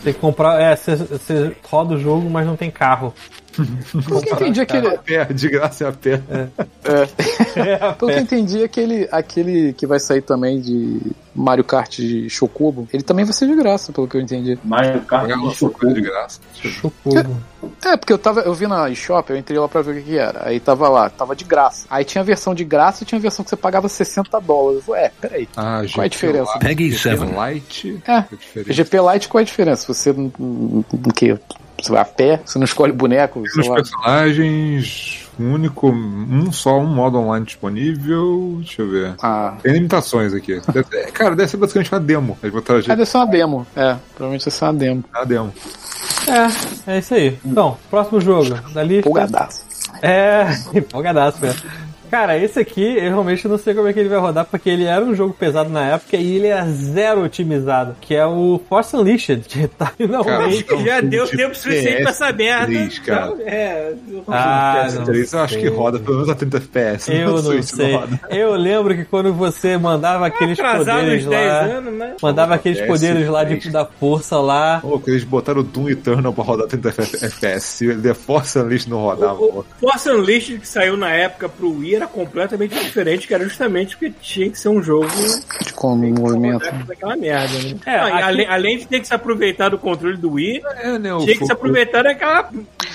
Tem que comprar. É, você roda o jogo, mas não tem carro. Pelo que eu entendi aquele. A pé, de graça é a pé. É. Pelo que eu entendi, aquele, aquele que vai sair também de Mario Kart de Chocobo, ele também vai ser de graça, pelo que eu entendi. Mario Kart de coisa de graça. Chocobo. É, porque eu tava, eu vi na eShop, eu entrei lá pra ver o que, que era. Aí tava lá, tava de graça. Aí tinha a versão de graça e tinha a versão que você pagava 60 dólares. Eu falei, é, peraí. Ah, Qual é a diferença? GP 7. Light. É. É. GP Lite, qual é a diferença? Você que? Você vai a pé? Você não escolhe boneco? Lá. personagens, único, um só, um modo online disponível. Deixa eu ver. Ah. Tem limitações aqui. Deve- é, cara, deve ser basicamente uma demo. Eles botaram a Ah, gente deve ser uma demo. É, provavelmente deve ser uma demo. na demo. É, é isso aí. Então, próximo jogo da lista. Empolgadaço. É, empolgadaço, né? Cara, esse aqui eu realmente não sei como é que ele vai rodar, porque ele era um jogo pesado na época e ele era zero otimizado, que é o Force Unleashed, que tá finalmente. Cara, Já deu de tempo suficiente pra essa merda. PS3, cara. Então, é, Ah, não PS3 eu acho que roda pelo menos a 30 FPS. Eu não Switch sei. Eu lembro que quando você mandava aqueles atrasado poderes uns 10 lá. anos, né? Mandava aqueles PS3. poderes lá de, da força lá. Pô, que eles botaram o Doom Eternal pra rodar 30 FPS. Se o The Force Unleashed não rodava, O pô. Force Unleashed que saiu na época pro Wii era completamente diferente, que era justamente porque tinha que ser um jogo De como movimento. daquela merda, né? É, Não, aqui- além, além de ter que se aproveitar do controle do Wii, É, né, o tinha que se aproveitar daquela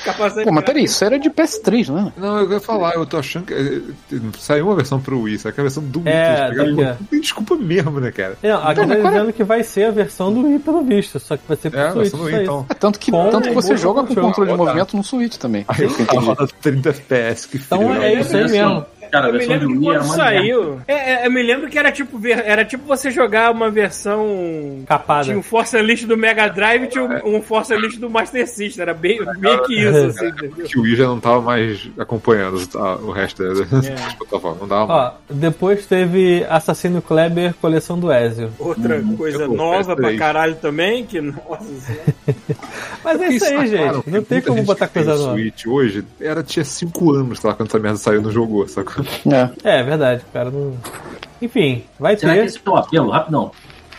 capacidade. Pô, mas peraí, isso era de PS3, não é? Não, eu ia falar, eu tô achando que eh, eh, saiu uma versão pro Wii, só que a versão do Wii É, que eles pegaram, daqui, não tem desculpa mesmo, né, cara? Não, aqui tá é- dizendo que vai ser a versão do Wii, pelo visto. Só que vai ser pro É, Switch. Wii, então. É tanto que, Com tanto que você o joga com controle. controle de movimento no Switch também. Aí eu roda 30 FPS, que Então é né? isso aí mesmo. Cara, a Eu me versão que Wii era saiu. É, é, eu me lembro que era tipo, ver- era tipo você jogar uma versão. Capada. Tinha um Force Unleashed do Mega Drive e tinha um, um Force Unleashed do Master System. Era bem, meio que isso, assim, entendeu? Que o Wii já não tava mais acompanhando tá, o resto da É. das plataformas. Não dava Ó, depois teve Assassino Kleber, coleção do Ezio. Outra coisa eu nova pra PS3. caralho também, que, nossa. Mas é isso aí, gente. Não tem como botar que coisa nova. Switch hoje era, tinha 5 anos, sei lá, quando essa merda saiu no jogo, sacou? É. É, é verdade, cara. Não... Enfim, vai Será que ter. esse é o apelo? Rapidão.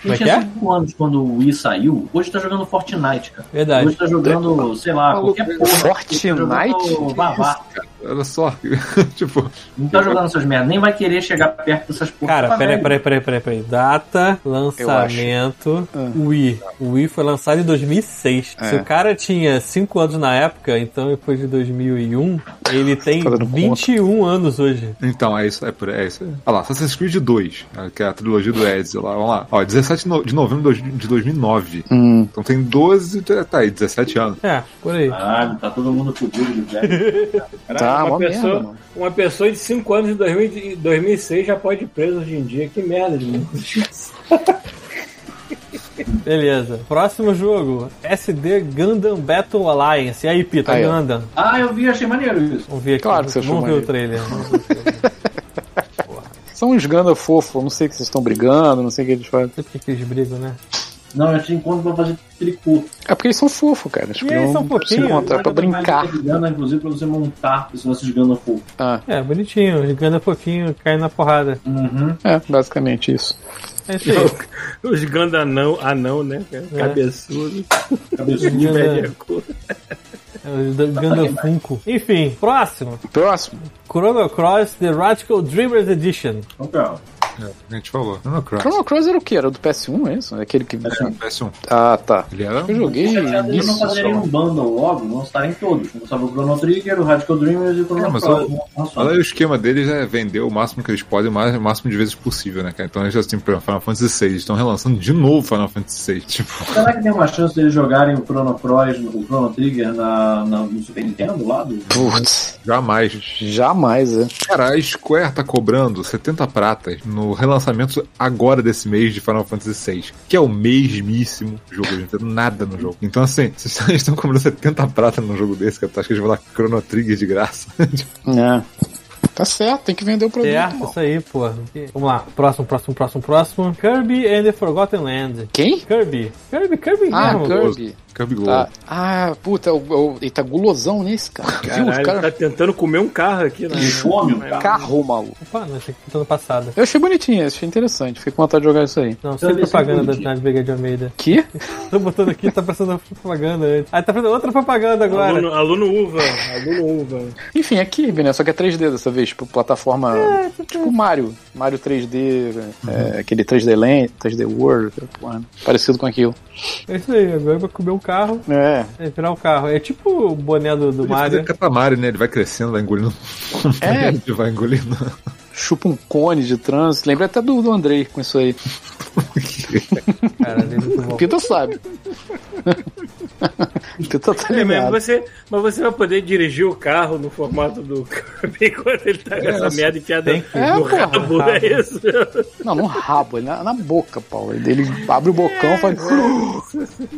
Como é que tinha é? 5 anos quando o Wii saiu, hoje tá jogando Fortnite, cara. Verdade. Hoje tá jogando, sei lá, qualquer porra. Fortnite? Tá. Era só, tipo, Não tá jogando essas merdas, nem vai querer chegar perto dessas porra. Cara, Tá peraí, peraí, peraí, peraí, peraí. Data, lançamento. Wii. O Wii foi lançado em 2006. É. Se o cara tinha 5 anos na época, então depois de 2001, ele tem conta. 21 anos hoje. Então, é isso, é, por- é isso aí. Olha lá, Assassin's Creed 2, né, que é a trilogia do Ezio lá, vamos lá. Ó, 17 no- de novembro de dois- de 2009. Hum. Então tem 12, tá aí, 17 anos. É, por aí. Caralho, tá todo mundo fudido de velho. Tá, uma, uma pessoa, merda, mano. uma pessoa de 5 anos em 2000 de 2006 já pode ir preso hoje em dia. Que merda de mundo. Beleza. Próximo jogo: SD Gundam Battle Alliance. E aí, Pita, Aí, ó. Gundam. Ah, eu vi, achei maneiro isso. Vamos ver aqui. Claro que você achou Vamos ver o trailer. Vamos ver o trailer. São uns ganda fofo, não sei o que vocês estão brigando, não sei o que eles fazem. Não sei por que que eles brigam, né? Não, eu te encontro pra fazer tricô. É porque eles são fofos, cara. Acho E que eles são fofinhos, encontrar pra brincar. Gana, inclusive, pra você montar se você jogando fogo. Ah, É, bonitinho. Gundam fofinho, caindo na porrada. Uhum. é, basicamente isso. É isso aí. Os Ganda anão, anão, né? É. Cabeçudo. Cabeçudo. Gundam- Pede a cor. é, os da- Gundam Funko. Enfim, próximo. Próximo. Chrono Cross The Radical Dreamers Edition. Cara, É, a gente falou. Não, Cross. Chrono Cross era o que? Era do PS1, é isso? É Aquele que. PS1. Ah, tá. Ele era. Eu joguei eles não fazerem um bundle logo, não estarem todos. Não sabe o Chrono Trigger, o Radical Dreamers e o Chrono É, mas Cross. o-. Olha aí, o esquema deles é vender o máximo que eles podem, o máximo de vezes possível, né, cara? Então eles assim, por exemplo, Final Fantasy VI, eles estão relançando de novo Final Fantasy VI. Tipo, Será que tem uma chance deles jogarem o Chrono Cross, o Chrono Trigger na, na- no Super Nintendo lá? Do... Putz, jamais. jamais, é. Cara, a Square tá cobrando 70 pratas no relançamento agora desse mês de Final Fantasy VI, que é o mesmíssimo jogo, gente não tem nada no jogo. Então, assim, eles estão cobrando 70 pratas num jogo desse, cara, tu acha que eles vão dar Chrono Trigger de graça? É. Tá certo, tem que vender o produto. Certo, irmão. isso aí, pô. Vamos lá. Próximo, próximo, próximo, próximo. Kirby and the Forgotten Land. Quem? Kirby. Kirby, Kirby Ah, mesmo. Kirby. Kirby. Tá. Ah, puta, o, o, ele tá gulosão nesse, cara. Viu? Os Caralho, caras. tá tentando comer um carro aqui, né? Fome, o cara. Carro, maluco. Opa, não, esse aqui tá no passado. Eu achei bonitinho, achei interessante. Fiquei com vontade de jogar isso aí. Não, sem Também propaganda da Nath de Almeida. Que? Tô botando aqui, tá passando propaganda antes. Aí tá fazendo outra propaganda agora. Aluno, aluno uva, aluno uva. Enfim, é Kirby, né? Só que é 3D dessa vez, tipo, plataforma. tipo Mario. Mario 3D, é, aquele 3D Land, 3D World, porra, parecido com aquilo. É isso aí, agora vai comer um carro. É. É, virar o carro. É tipo o boné do, do Mario. a Katamari, né? Ele vai crescendo, vai engolindo. É. Ele vai engolindo. Chupa um cone de trânsito. Lembra até do, do Andrei com isso aí. Cara, é muito bom. O Pita sabe. É mesmo, você, mas você vai poder dirigir o carro no formato do Kirby enquanto ele tá com essa merda enfiada no É, porra, rabo, rabo. é isso? Não, no rabo, na, na boca, Paulo. Ele abre o bocão e faz.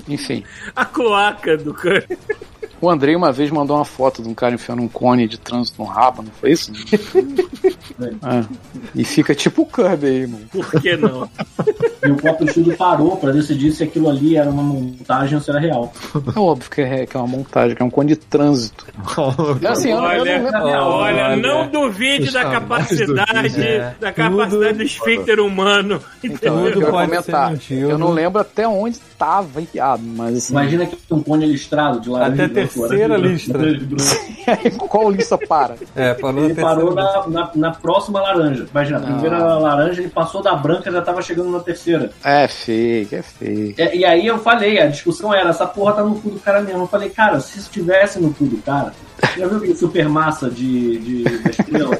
Enfim. A cloaca do Kirby. O Andrei uma vez mandou uma foto de um cara enfiando um cone de trânsito no rabo, não foi isso? É. E fica tipo o Kirby aí, mano. Por que não? E o próprio estudo parou pra decidir se aquilo ali era uma montagem se era real. É óbvio que é, que é uma montagem, que é um cone de trânsito. É assim, eu Olha, não olha, Olha, não duvide da jamais capacidade, duvide. É. da capacidade do esfíncter humano. Então, eu Tudo quero pode comentar. Eu não lembro até onde tava enfiado, mas assim. Imagina que um cone listrado de laranja. Até a branco, terceira laranja e listra. branco, laranja e branco. qual lista para? É, parou Ele na parou na, na, na próxima laranja. Imagina, a primeira laranja, ele passou da branca já tava chegando na terceira. É fake, é fake. E, e aí eu falei, a discussão era, essa porra tá no cu do cara mesmo. Eu falei, cara, se estivesse no cu do cara, já viu aquele super massa de, de da estrela,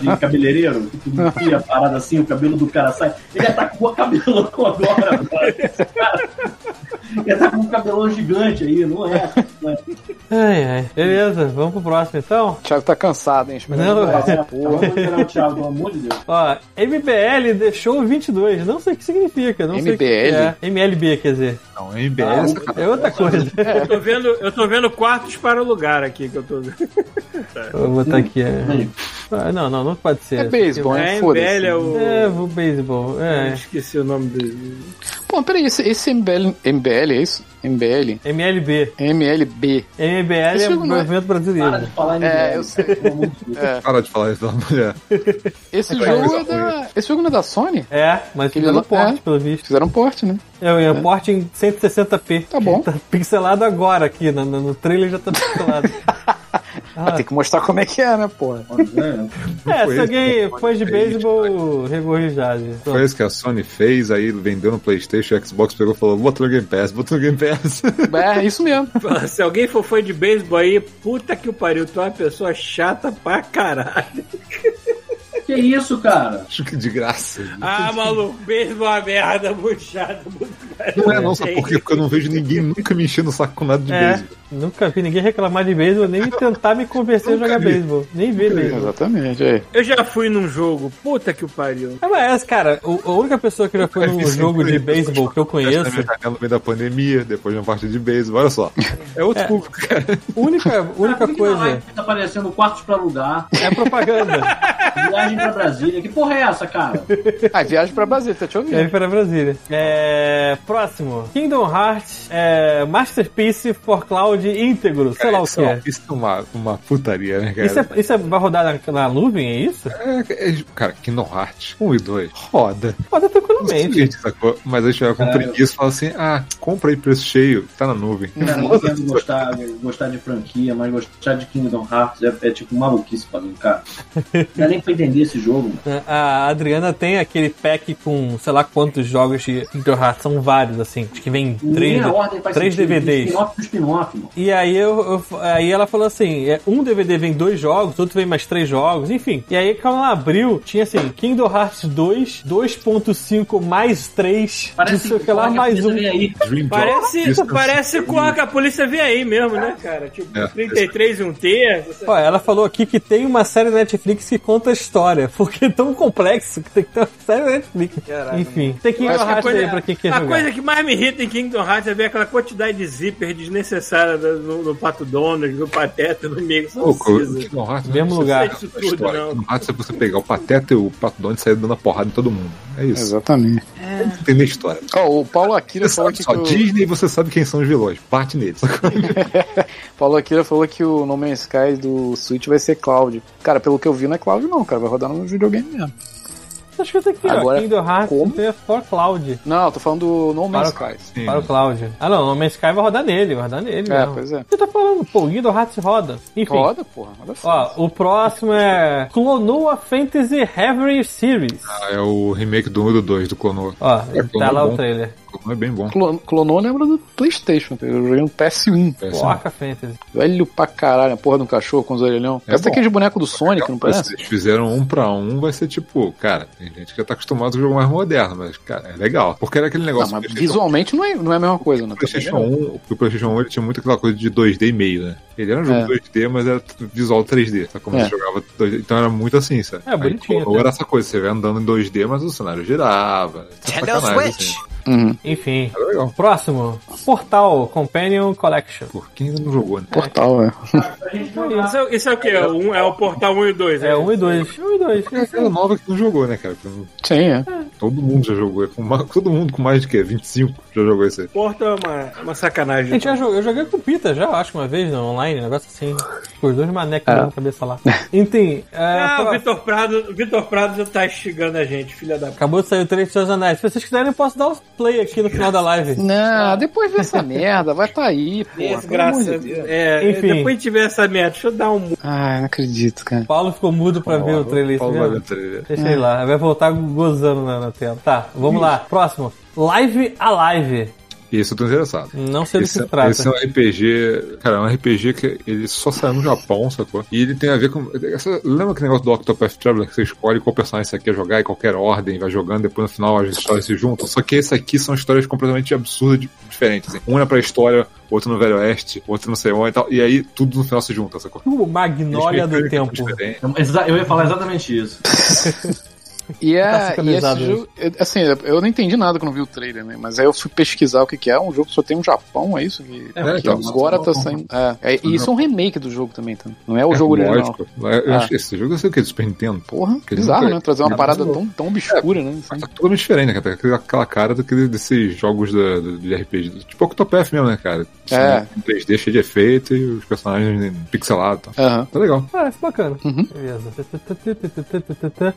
de cabeleireiro, que tu enfia a parada assim, o cabelo do cara sai. Ele atacou a cabelão agora, cara, ele tá com um cabelão gigante aí, não é? Não é. Ai, ai. Beleza, vamos pro próximo então? O Thiago tá cansado, hein? Não, ele É, essa porra. Vamos o Thiago, pelo amor de Deus. Ó, MBL deixou 22. Não sei o que significa. Não sei MBL? é. MLB, quer dizer. Não, MBS, É outra coisa. Eu tô vendo, eu tô vendo quartos para o lugar aqui que eu tô vendo. Vou botar aqui. É... Ah, não, não, não pode ser. É beisebol, É? MBL Foda-se. é o. É, o beisebol. É. Esqueci o nome dele. Pô, peraí, esse, esse MBL, MBL é isso? MBL? MLB. MLB. MBL é não é- movimento Para brasileiro. de falar em É, MBL, eu sei. É. para de falar isso da mulher. Esse jogo é da. Esse jogo não é da Sony? É, mas fizeram lá- porte, é. pelo visto. Fizeram porte, né? É, o porte em 160p. Tá bom. Tá pixelado agora aqui, no, no trailer já tá pixelado. Mas tem que mostrar como é que é, né, porra? É, foi se alguém que fã de beisebol, regorrijade. Foi isso que a Sony fez, aí vendeu no Playstation, o Xbox pegou e falou, bota no Game Pass, bota no Game Pass. É, isso mesmo. Se alguém for fã de beisebol aí, puta que o pariu, tu é uma pessoa chata pra caralho. Que isso, cara? Acho que de graça. Ah, maluco, é uma merda, muito Não é não, sabe por quê? Porque eu não vejo ninguém nunca me enchendo o saco com nada de É, beisebol. nunca vi ninguém reclamar de beisebol, nem tentar me convencer a jogar vi. beisebol. Nem ver beisebol. Exatamente, é. Eu já fui num jogo, puta que o pariu. É, mas, cara, o- a única pessoa que já foi num jogo de beisebol que eu Essa conheço, no meio da pandemia, depois de uma partida de beisebol, olha só. É outro público, cara. única, única na coisa Tá aparecendo quartos pra alugar, é propaganda. viagem pra Brasília. Que porra é essa, cara? Ah, viagem pra Brasília, tá te É ouvindo? para Brasília. É, próximo. Kingdom Hearts é, Masterpiece for Cloud íntegro. Sei lá o que é, é. isso é uma, uma putaria, né, cara? Isso, é, isso é- vai rodar na, na nuvem, é isso? É, é, cara, Kingdom Hearts 1 e 2, roda. Roda Não tranquilamente. gente, sacou? Mas aí chega com preguiça e fala assim: ah, compra aí preço cheio, tá na nuvem. Cara, eu entendo gostar, gostar de franquia, mas gostar de Kingdom Hearts é, é tipo maluquice pra mim, cara. Não dá nem pra entender esse jogo. mano. A Adriana tem aquele pack com sei lá quantos jogos de Kingdom Hearts, são vários, assim. Acho que vem três, três. DVDs. Spin-off mano. E aí, eu, eu- aí ela falou assim: é, um DVD vem dois jogos, outro vem mais três jogos, enfim. E aí, quando ela abriu, tinha assim: Kingdom Hearts 2, 2.5 mais 3, não sei o que lá, mais um. Parece, Drop, parece com a que a polícia vem aí mesmo, né, cara? Tipo, É. 33 e um terço. Ó, ela falou aqui que tem uma série da Netflix que conta a história, porque é tão complexo que tem que ter uma série da Netflix. Enfim, tem que a Hearts aí coisa, pra quem quer a jogar. coisa que mais me irrita em Kingdom Hearts é ver aquela quantidade de zíper desnecessária no, no Pato Donald, no Pateta, no. Não Pô, precisa. Kingdom Hearts Mesmo lugar. Isso ser tudo, história. não. Kingdom Hearts é você pegar o Pateta e o Pato Donald e sair dando a porrada em todo mundo. É isso. Exatamente. Não entender história. Ó, o Paulo Akira Você falou sabe aqui só que o... Disney você sabe quem são os vilões. Bate neles. Paulo Akira falou que o No Man's Sky do Switch vai ser cloud. Cara, pelo que eu vi, não é cloud não, cara. Vai rodar no videogame mesmo. Tá escrito aqui, ó. Agora, Kingdom Hearts como? for Cloud. Não, eu tô falando do No Man's Para- Sky. Sim. Para o Cloud. Ah, não, No Man's Sky vai rodar nele, vai rodar nele. É, mesmo. pois é. O que você tá falando? Pô, o Kingdom Hearts roda. Enfim. Roda, porra. Roda Ó, o próximo é Clonoa Fantasy Heavy Series. Ah, é o remake do 1 e do 2 do Clonoa. Ó, É, tá Clonoa lá é o bom. trailer. Clonoa é bem bom. Clon- Clonou lembra do Playstation. Eu joguei no PS1. É, sim. Porca Fantasy. Velho pra caralho, a porra de um cachorro com os orelhão. É Parece bom. aquele boneco do Sonic, não Se parece? eles fizeram um pra um, vai ser tipo, cara, tem gente que já tá acostumado com o jogo mais moderno, mas, cara, é legal. Porque era aquele Não, negócio. mas PlayStation visualmente não é, não é a mesma coisa, né? O PlayStation 1, porque o PlayStation 1 ele tinha muito aquela coisa de 2D e meio, né? Ele era um jogo É. 2D, mas era visual 3D. Sabe como É. você jogava 2D? Então era muito assim, sabe? É, bonitinho Ou era essa coisa, você vai andando em 2D, mas o cenário girava. Sacanagem, assim. Uhum. Enfim. É. Próximo. Portal Companion Collection. Por quem ainda não jogou, né? Portal, é. Isso é, isso é o quê? É o, um- é o portal 1 e 2. É 1 e 2. 1 e 2. É aquela nova que não jogou, né, cara? Sim, é. Todo mundo já jogou. É com Todo mundo com mais de quê? 25 já jogou isso aí. Portal é uma, uma sacanagem. gente jogou, eu joguei com o Pita já, acho que uma vez, no online, um negócio assim. Com os dois manecos É. na cabeça lá. Enfim, é, Ah, o pro- Vitor Prado, Vitor Prado já tá instigando a gente, filha da acabou de sair o trailer de Seus Anéis. Se vocês quiserem, eu posso dar o play aqui no final da live. Não, depois dessa merda, vai tá aí, pô. Desgraça. É, Enfim. Depois de tiver essa merda, deixa eu dar um. Ai, não acredito, cara. O Paulo ficou mudo pra ver o trailer. Paulo vai ver o trailer. Deixa ele lá, vai voltar gozando na, na tela. Tá, vamos lá. Próximo. Live Alive. Esse eu tô interessado. Não sei do que Esse, se trata. esse é um RPG, cara, é um RPG que ele só saiu no Japão, sacou? E ele tem a ver com. essa- lembra aquele negócio do Octopath Traveler que você escolhe qual personagem você quer jogar em qualquer ordem, vai jogando, depois no final as histórias se juntam? Só que esse aqui são histórias completamente absurdas, di- diferentes. Assim. Um é pra história, outro no Velho Oeste, outro não sei onde e tal. E aí tudo no final se junta, sacou? O Magnólia do Tempo. Eu ia falar exatamente isso. E, Tá é, e sincronizado esse jogo, eu- assim, eu não entendi nada quando vi o trailer, né? Mas aí eu fui pesquisar o que, que é. Um jogo que só tem no Japão, é isso? Que, É, que então, agora tá saindo. É, é, e isso é um remake do jogo também, tá? Não é o jogo original. Lógico. Eu Ah. acho que esse jogo eu sei o que é do Super Nintendo. Porra, Que bizarro, né? Trazer uma É, parada tão, tão obscura, né? Mas tá totalmente diferente, né, cara? Aquela- Aquela cara daquele, desses jogos da- do- de RPG. Tipo Octopath mesmo, né, cara? É. Em 3D cheio de efeito e os personagens pixelados e tal. Aham. Tá legal. Parece bacana. Uhum. Beleza.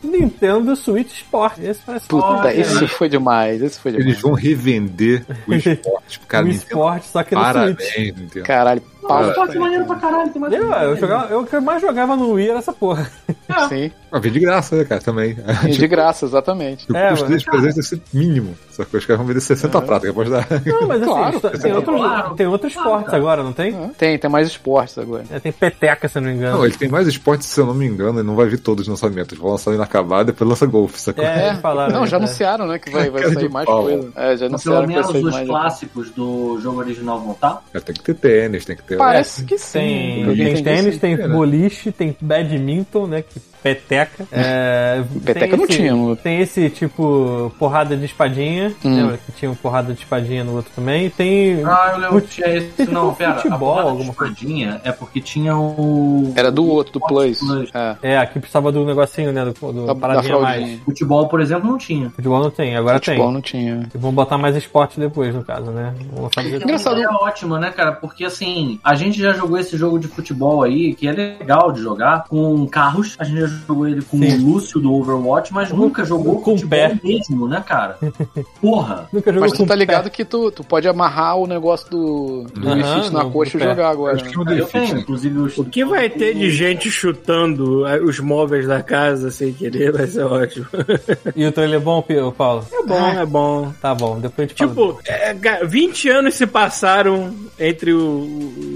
Nintendo Switch Sport. Esse parece Puta, Olha, esse foi demais, esse foi demais. Eles vão revender o esporte. Cara, Nintendo, esporte, só que no parabéns, Switch. Caralho, pau. Pô, que maneiro pra caralho. Tem mais Eu, eu, jogava, eu o que eu mais jogava no Wii era essa porra. Sim, Ah, vem de graça, né, cara, também. e de graça, exatamente. O É, custo mas- deles presente deve ser mínimo. Só que os caras vão vender 60 prata, que pode dar. Não, mas assim, Claro. tem, outros, Claro. tem outros esportes agora, não tem? Tem, tem mais esportes agora. É, tem peteca, se eu não me engano. Não, ele tem mais esportes, se eu não me engano, ele não vai vir todos os lançamentos. Vão lançar inacabado e depois lança golfe, sacou? É, eles falaram. Não, já é. anunciaram, né? Que vai, vai sair mais pau. coisa. É, já Mas pelo anunciaram vai menos os clássicos do jogo original vão estar. É, Tem que ter tênis, tem que ter. Parece que sim. Tem, tem entendi tênis, tem É, boliche, tem badminton, né? Que peteca. É, Peteca tem não esse- tinha no outro. Tem esse tipo porrada de espadinha. Hum. Lembra que tinha um porrada de espadinha no outro também? Tem. Ah, eu lembro que tinha esse. Tem Não, tipo pera. A futebol, de alguma coisa. espadinha é porque tinha o. Era do outro, do Plus. Plus. É, É, aqui precisava do negocinho, né? Do, do da, da paradinha mais. fraldinha. Futebol, por exemplo, não tinha. Futebol não tem, agora Futebol tem. não tinha. E vão botar mais esporte depois, no caso, né? Engraçado. É ótima, né, cara? Porque assim, a gente já jogou esse jogo de futebol aí, que é legal de jogar, com carros. A gente já jogou ele com Sim. o Lúcio do Overwatch, mas nunca jogou com futebol pé. mesmo, né, cara? Porra! Nunca jogou Mas tu com tá pé. ligado que tu, tu pode amarrar o negócio do, do Aham, Wii Fit na coxa e pé. jogar agora. Acho que o Eu tenho, inclusive, os... O que vai ter de gente chutando ah, os móveis da casa sem querer vai ser ótimo. E o trailer é bom, Paulo? É bom, é bom. Tá bom, depois a gente fala. Tipo, é, ga- 20 anos se passaram entre o,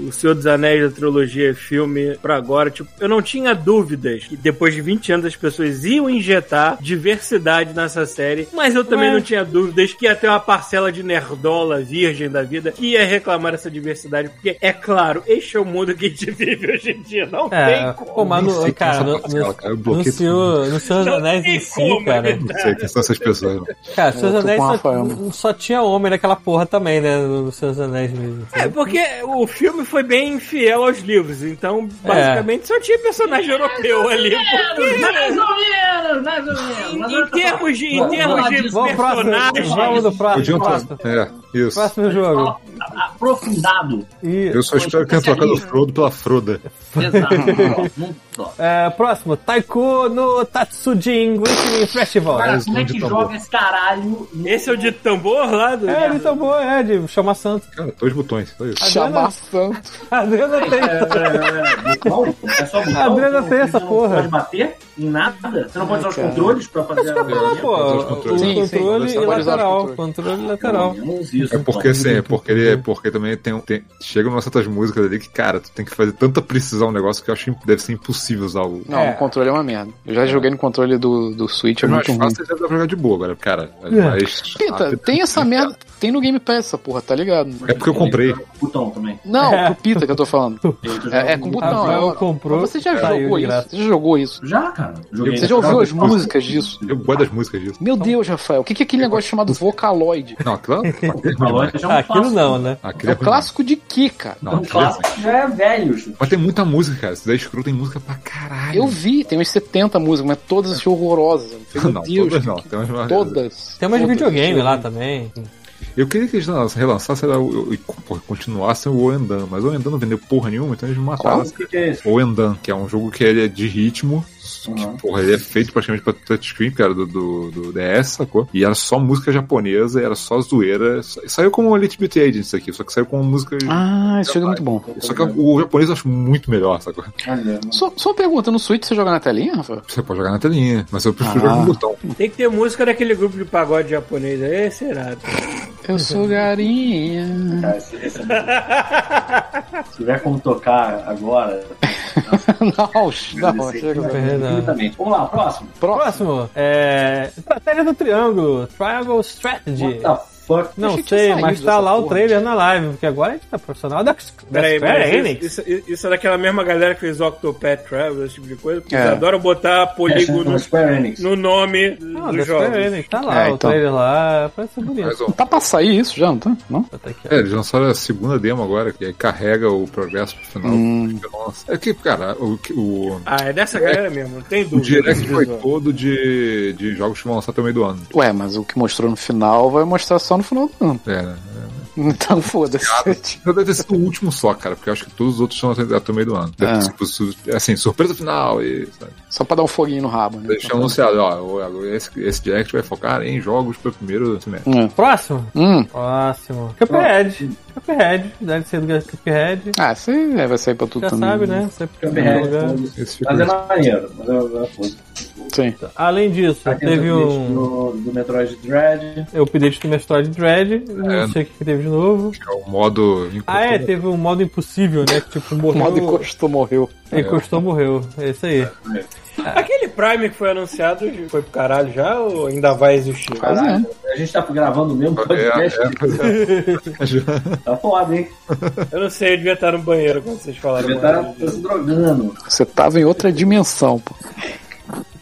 o Senhor dos Anéis da trilogia filme pra agora. Tipo, eu não tinha dúvidas que depois de 20 anos as pessoas iam injetar diversidade nessa série, mas eu também Ué. não tinha dúvidas que ia ter uma parcela de nerdola virgem da vida que ia reclamar dessa diversidade, porque é claro, este é o mundo que a gente vive hoje em dia. Não É, tem como. pô, mas no, é cara, essa no, no, cara, no, Senhor, no Senhor dos Não Anéis em si, como cara. evitar. Não sei quem são essas pessoas. né? Cara, Senhor dos Anéis só, só tinha homem naquela porra também, né? No Senhor dos Anéis mesmo. É, porque o filme foi bem fiel aos livros, então basicamente só tinha personagem europeu ali. Porque, Mais ou menos, mais ou menos. em, termos de, em Vamos termos falar de disso. Vamos vamos do próximo. É, isso. Próximo jogo. Aprofundado. E, Eu só espero que tenha trocado o Frodo pela Froda. Exato. É, próximo, Taiko no Tatsujin Listening Festival. Cara, como é de que tambor. joga esse caralho? Esse é o de tambor lá do. É, ele tomou, é, de chamar santo. Cara, dois botões. Chamar santo. A Adriana tem. É, botão? É só botão? A Adriana Você tem essa porra. pode bater em nada? Você não pode usar os cara. controles pra fazer a... Pô. Sim, sim, controle você e lateral. Controle e lateral. É porque assim, é porque ele é porque também tem, um- tem chega umas certas músicas ali que, cara, tu tem que fazer tanta precisão no negócio que eu acho que deve ser impossível usar o. Não, É. o controle é uma merda. Eu já joguei no controle do, do Switch, é É muito ruim. fácil pra jogar de boa agora, cara. É É. mais Pita, tem essa merda. Tem no Game Pass essa porra, tá ligado? É porque eu comprei. Botão também. Não, É. pro Pita que eu tô falando. É, é com botão. Rafael é- comprou, Você já jogou isso? Você já jogou isso? Já, cara. Joguei Você já ouviu as músicas disso? Eu gosto das músicas disso. Meu Deus, Rafael, o que que é aquele negócio chamado Vocaloid? Não, aquilo Falou, já é um Ah, aquilo não, né? É Aquilo é um clássico de quê, cara? Não, é clássico já é velho. Mas tem muita música, cara. Se der Screw tem música pra caralho. Eu vi, tem umas 70 músicas, mas todas assim, horrorosas. Meu Não, Deus, todas não. Tem umas todas. Tem umas videogame lá também. Eu queria que eles lan- relançassem o- e continuassem o Oendan, mas o Oendan não vendeu porra nenhuma, então eles mataram. Que, é isso? O Oendan, que é um jogo que é de ritmo, que, Uhum. porra, ele é feito praticamente pra touchscreen, que era do, do, do DS, sacou? E era só música japonesa, era só zoeira. Sa- Saiu como Elite Beat Agents aqui, só que saiu com música. Ah, jogo é muito bom. Só que o japonês eu acho muito melhor, sacou? Olha, Só, só uma pergunta, no Switch você joga na telinha, Rafael? Você pode jogar na telinha, mas eu prefiro Ah. jogar no botão. Tem que ter música daquele grupo de pagode japonês aí, será? Eu sou garinha. cara, esse- Se tiver como tocar agora, não, não, agradecer chega. Infinitamente. Vamos lá, próximo. Próximo. Próximo, é. Estratégia do Triângulo, Triangle Strategy. What the fuck? Não sei, mas tá lá o trailer na live, porque agora a gente tá profissional da, Square Enix. isso, isso, isso é daquela mesma galera que fez Octopath Travel, esse tipo de coisa, porque É. eles adoram botar É, polígono Enix. no nome Não, da dos Square. Enix, tá lá, É, o então. trailer lá, parece ser bonito. Mas, ó, Tá pra sair isso já, não tá? Não? Tá aqui. É, eles lançaram a segunda demo agora, que aí carrega o progresso pro final. Hum. Nossa. É que, cara, o, o, Ah, é dessa galera mesmo, não tem o dúvida. Direct desse foi todo de, de jogos que vão lançar até o meio do ano. Ué, mas o que mostrou no final vai mostrar só no final do ano. É, né? Então foda-se. Deve ter sido o último só, cara, porque eu acho que todos os outros são até o meio do ano. Deve ter É. sido, assim, surpresa final e. Sabe? Só pra dar um foguinho no rabo, né? Tinham anunciado, ó, o- esse, esse Direct vai focar em jogos pro primeiro semestre. Hum. Próximo? Hum. Próximo. Cuphead. Cuphead. Deve ser do Cuphead. Ah, aí vai sair pra tudo Já também. sabe, né? Sempre em Cuphead, Mas é maneiro. Mas eu, eu, foda-se. Sim. Além disso, aqui teve o um. do, do Metroid Dread. O update do Metroid Dread. Não É. sei o que teve de novo. é o modo. Ah, é, teve um modo impossível, né? Que tipo, O morreu. modo encostou, morreu. Encostou, morreu. É isso aí. Aquele Prime que foi anunciado foi pro caralho já ou ainda vai existir? É. A gente tá gravando o mesmo É, podcast. é, é. Tá foda, hein? Eu não sei, eu devia estar no banheiro quando vocês falaram. Tá, mal tá se drogando. Você tava em outra dimensão, pô.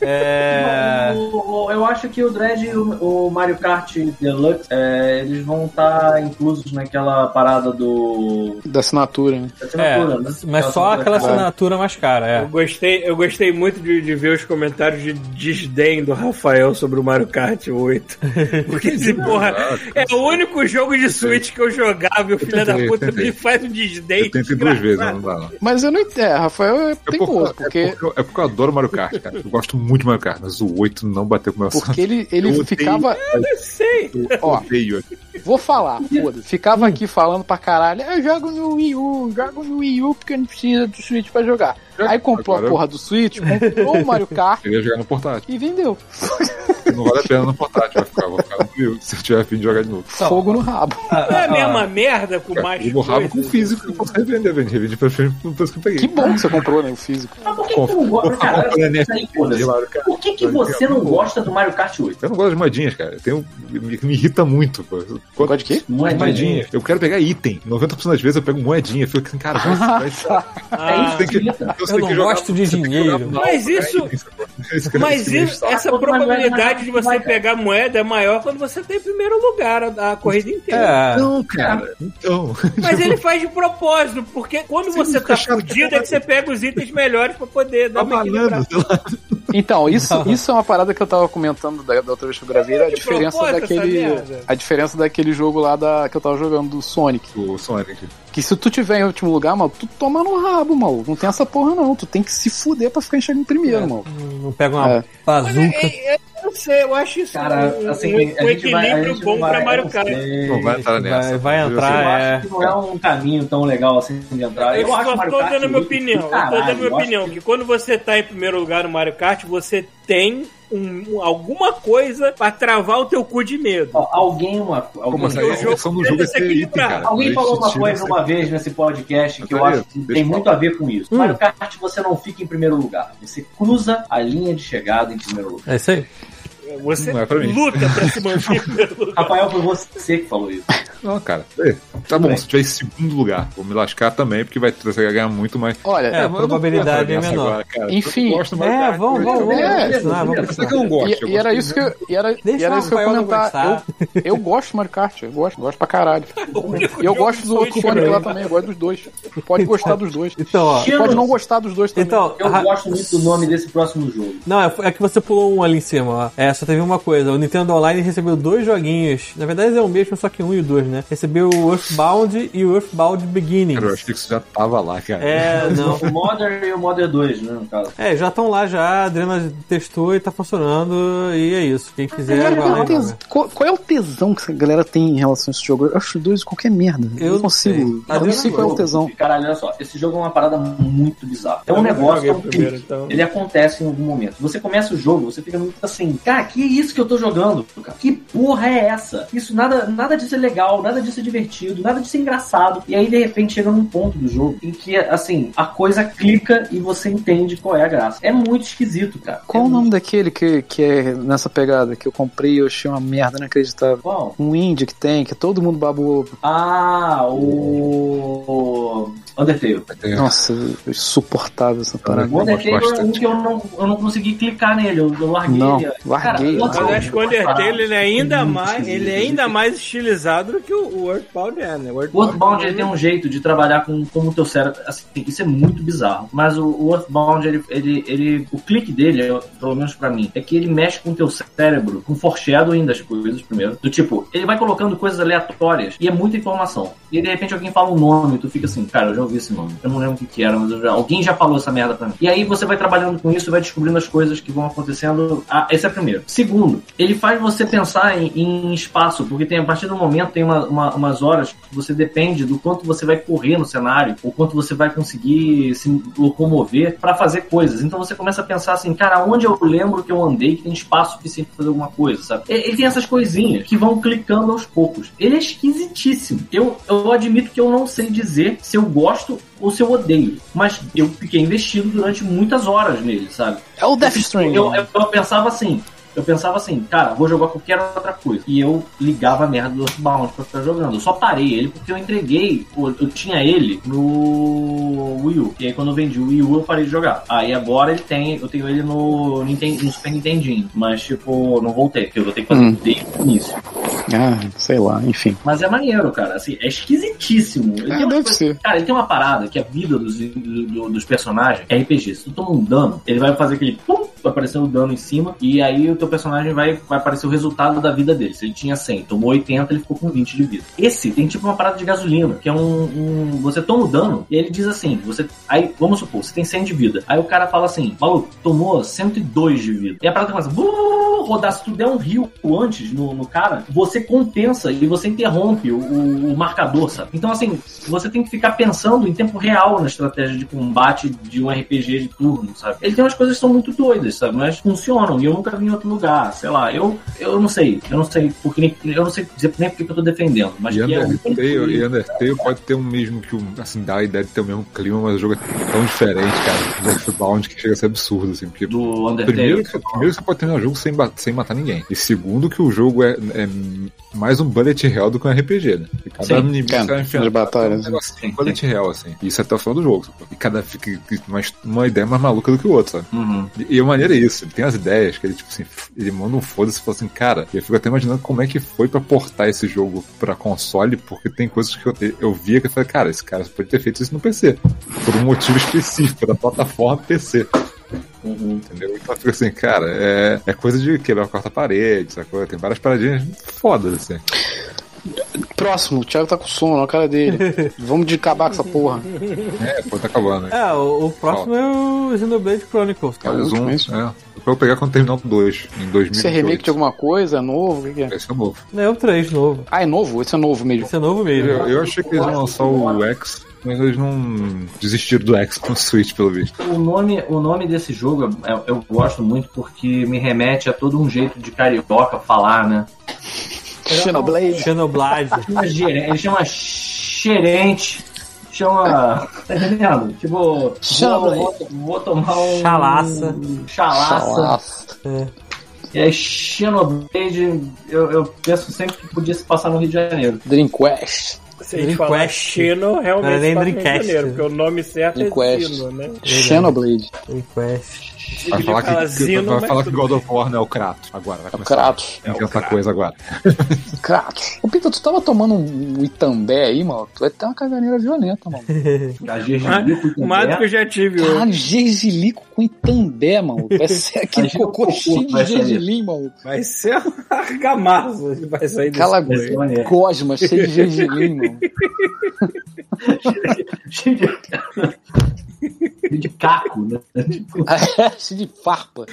É. Eu acho que o Dread e o, Mario Kart Deluxe, é, eles vão estar inclusos naquela parada do. Da assinatura, né? da É, assinatura, né? mas só aquela assinatura. mais cara, Eu é. gostei, eu gostei muito de, de ver os comentários de desdém do Rafael sobre o Mario Kart 8. Porque esse porra é o único jogo de Switch que eu jogava e o filho da puta me faz um desdém. Eu tentei duas vezes, mas não dá, não. Mas eu não entendo. É, Rafael é É teimoso, porque, porque, é, porque, eu- é porque eu adoro Mario Kart, cara. Eu gosto muito de Mario Kart, mas o 8 não bateu com o meu porque ele, ele Eu odeio- ficava. Eu sei. Ó, odeio. vou falar, foda Ficava aqui falando pra caralho. Eu jogo no Wii U, jogo no Wii U porque não precisa do Switch pra jogar. Aí comprou Agora a porra do Switch, comprou o Mario Kart Eu ia jogar no portátil. e vendeu. Não vale a pena no portátil, vai ficar, vou ficar no Wii, se eu tiver afim de jogar de novo. Fogo no rabo. Não é a mesma merda com mais eu borrava com coisas? físico que eu posso revender, velho. Revende pra frente pro preço que eu peguei. Que bom que você comprou, né? O físico. Mas por que, que tu não gosta? Cara. Por que, que você não gosta do Mario Kart 8? Eu não gosto de moedinhas, cara. Tenho, me, me irrita muito. Pô. Gosta de quê? Moedinha. Eu quero pegar item. 90% das vezes eu pego moedinha. Eu fico assim, cara, vai, vai, É isso tem que Eu não jogar- gosto de dinheiro. Mas cara. isso- Mas isso, essa vai probabilidade de você vai, pegar moeda é maior quando você tá em primeiro lugar a, a corrida inteira. É. Não, cara. Então. Mas ele faz de propósito, porque quando Sim, você tá fudido é que você pega os itens melhores pra poder dar Tá uma lá. Então, isso, isso é uma parada que eu tava comentando da, da outra vez que eu gravei, a de diferença daquele. A diferença daquele jogo lá da, que eu tava jogando, do Sonic. O Sonic. Que se tu tiver em último lugar, mano, tu toma no rabo, mano. Não tem essa porra, não. Tu tem que se fuder pra ficar enxergando em primeiro, mano. Não pega uma É. Bazuca. é- é- não sei, eu acho isso Cara, um, assim, um- um vai, equilíbrio gente bom vai, pra Mario Kart. Não vai entrar Vai- nessa. vai Eu entrar. Eu é. acho que não é um caminho tão legal assim de entrar. Eu, Eu, acho só Mario tô Kart dando a minha opinião. eu tô dando minha opinião. Que quando você tá em primeiro lugar no Mario Kart, você tem um- um- alguma coisa pra travar o teu cu de medo. Ó, Alguém uma. Alguém, A jogo do jogo é ser item, cara. Alguém falou uma tiram coisa uma vez nesse podcast que eu acho que tem muito falar. a ver com isso. Mario Kart você não fica em primeiro lugar. Você cruza a linha de chegada em primeiro lugar. É isso aí. Você Não é pra mim. luta pra se manter lugar. Rafael, foi você que falou isso. Não, cara. Ei, Tá bom, se tiver em segundo lugar, vou me lascar também, porque vai, você vai ganhar muito mais. Olha, É, a probabilidade é menor. cara. Enfim. Gosto É, vamos, vamos, vamos. É, vamos é que eu não gosto. E, eu e era isso que eu, e era, e era isso que eu ia comentar. Eu, eu gosto de Mario Kart, eu gosto, gosto pra caralho. E eu gosto do outro Sonic lá também, eu gosto dos dois. Pode gostar dos dois. Então, ó. Pode não gostar dos dois também. Então, Eu gosto muito do nome desse próximo jogo. Não, é, é que você pulou um ali em cima, ó. É, só teve uma coisa. O Nintendo Online recebeu dois joguinhos. Na verdade é o mesmo, só que um e o dois, né? Recebeu o Earthbound e o Earthbound Beginnings. Cara, eu achei que isso já tava lá, cara. É, não. O Modern e o Modern 2, né, no caso. É, já estão lá já, a Adriana testou e tá funcionando, e é isso. Quem quiser, vai Qual, lá. é o tes- qual- qual é o tesão que essa galera tem em relação a esse jogo? Eu acho dois qualquer merda. Eu, Eu não não sei. consigo. Eu não sei qual é o tesão. Caralho, olha só, esse jogo é uma parada muito bizarra. É um Eu negócio, é um primeiro, clique. então. Ele acontece em algum momento. Você começa o jogo, você fica muito assim, cara, que isso que eu tô jogando? Cara? Que porra é essa? Isso nada, nada disso é legal, nada disso é divertido, nada disso é engraçado. E aí, de repente, chega num ponto do jogo em que, assim, a coisa clica e você entende qual é a graça. É muito esquisito, cara. Qual é o nome daquele que, que é nessa pegada que eu comprei e eu achei uma merda inacreditável? Qual? Um indie que tem, que todo mundo ovo. Ah, o. Undertale. Nossa, insuportável essa parada. O Undertale é um que eu não, eu não consegui clicar nele, eu, eu larguei. Não, ele. larguei. Cara, Mas acho que o Undertale ele é ainda mais, ele é ainda mais estilizado do que o Earthbound é, né? O Earthbound ele tem um jeito de trabalhar com como o teu cérebro. Assim, isso é muito bizarro. Mas o, o Earthbound, ele, ele, ele- o clique dele, é, pelo menos pra mim, é que ele mexe com o teu cérebro, com foreshadowing das coisas, primeiro. Do tipo, ele vai colocando coisas aleatórias e é muita informação. E de repente alguém fala um nome e tu fica assim, cara, eu já ouvi esse nome. Eu não lembro o que, que era, mas já- alguém já falou essa merda pra mim. E aí você vai trabalhando com isso vai descobrindo as coisas que vão acontecendo. Ah, esse é o primeiro. Segundo, ele faz você pensar em, em espaço, porque tem a partir do momento tem uma- uma- umas horas que você depende do quanto você vai correr no cenário, ou quanto você vai conseguir se locomover pra fazer coisas. Então você começa a pensar assim, cara, onde eu lembro que eu andei que tem espaço suficiente pra fazer alguma coisa, sabe? Ele ele tem essas coisinhas que vão clicando aos poucos. Ele é esquisitíssimo. Eu, eu admito que eu não sei dizer se eu gosto ou se eu odeio, mas eu fiquei investido durante muitas horas nele, sabe? É o Death Stranding. Eu, eu, eu pensava assim, eu pensava assim, cara, vou jogar qualquer outra coisa. E eu ligava a merda do Earthbound pra ficar jogando. Eu só parei ele porque eu entreguei, eu tinha ele no Wii U. E aí quando eu vendi o Wii U, eu parei de jogar. Aí agora ele tem, eu tenho ele no, Nintendo, no Super Nintendinho. Mas tipo, não voltei, porque eu vou ter que fazer Hum. desde o início. Ah, sei lá, enfim. Mas é maneiro, cara. Assim, é esquisitíssimo. Ele É, tem uma deve coisa- ser. Cara, ele tem uma parada que a vida dos, do- do- dos personagens é RPG. Se tu toma um dano, ele vai fazer aquele pum, vai aparecer o dano em cima, e aí o teu personagem vai, vai aparecer o resultado da vida dele. Se ele tinha 100, tomou 80, ele ficou com 20 de vida. Esse tem tipo uma parada de gasolina, que é um. um- você toma o dano, e ele diz assim: você. Aí, vamos supor, você tem 100 de vida. Aí o cara fala assim: maluco, tomou 102 de vida. E a parada começa. Rodar, se tu der um rio antes no, no cara, você compensa e você interrompe o, o- o marcador, sabe? Então, assim, você tem que ficar pensando em tempo real na estratégia de combate de um RPG de turno, sabe? Ele tem umas coisas que são muito doidas, sabe? Mas funcionam e eu nunca vi em outro lugar, sei lá. Eu, eu não sei, eu não sei porque nem, eu não sei dizer nem porque que eu tô defendendo, mas E que é Undertale, e Undertale pode ter o mesmo que o. Assim, dá a ideia de ter o mesmo clima, mas o jogo é tão diferente, cara, do Earthbound que chega a ser absurdo, assim. Porque do Undertale. Primeiro primeiro você pode terminar o jogo sem, sem matar ninguém. E segundo que o jogo é, é mais um bullet hell do que um RPG, né? E cada Sim, inimigo cara, vai batalhas, é um negocinho, bullet hell, assim. Isso até o final do jogo. sacou? E cada fica mais, uma ideia mais maluca do que o outro, sabe? Uhum. E, e a maneira é isso, ele tem as ideias que ele, tipo assim, ele manda um foda-se e fala assim, cara, e eu fico até imaginando como é que foi pra portar esse jogo pra console, porque tem coisas que eu, eu via que eu falei, cara, esse cara pode ter feito isso no PC. Por um motivo específico, da plataforma PC. Uhum. Entendeu? Então fica assim, cara, é, é coisa de quebrar a quarta parede, sacou? Tem várias paradinhas fodas, assim. Próximo, o Thiago tá com sono, olha a cara dele. Vamos de acabar com essa porra. É, pô, tá acabando, né? É, o, o próximo é o Xenoblade Chronicles. É o Mais último, um, é isso? é. Pra eu pegar quando terminar o 2, em 2018. Isso é remake de alguma coisa? É novo? O que, que é? Esse é novo. É o 3 novo. Ah, é novo? Esse é novo mesmo. Esse é novo mesmo. Eu, eu achei que eles iam lançar o X, mas eles não desistiram do X no Switch, pelo visto. O nome, o nome desse jogo eu, eu gosto muito porque me remete a todo um jeito de carioca falar, né? Xenoblade. Xenoblade. Chama gerente, ele chama xerente, chama. Tá entendendo? Tipo, vou, Xenoblade. vou, vou tomar um. Chalaça. Chalaça. Chalaça. É Xenoblade, eu, eu penso sempre que podia se passar no Rio de Janeiro. Dream Quest. Se a gente falar Dreamcast. Xeno, Não é realmente de Dreamcast. Janeiro, porque o nome certo é Dreamcast. Zino, né? Xenoblade. Request. Vai falar que, fala que- Zino, vai falar que God of War não é o Kratos. Agora, vai começar. Kratos. Tem que essa coisa agora. Kratos. Ô, Pita, tu tava tomando um Itambé aí, mano? Tu vai ter uma caganeira violenta, mano. A Gergilico O mágico eu já tive hoje. Caralho, gergilico com Itambé, mano. Vai ser aquele cocô cheio que de gergelim, mano. Vai ser uma argamassa que vai sair desse Aquela maneiro. gosma cheia de gergelim, mano. Cheio de... caco, né? Tipo, cheio de farpa.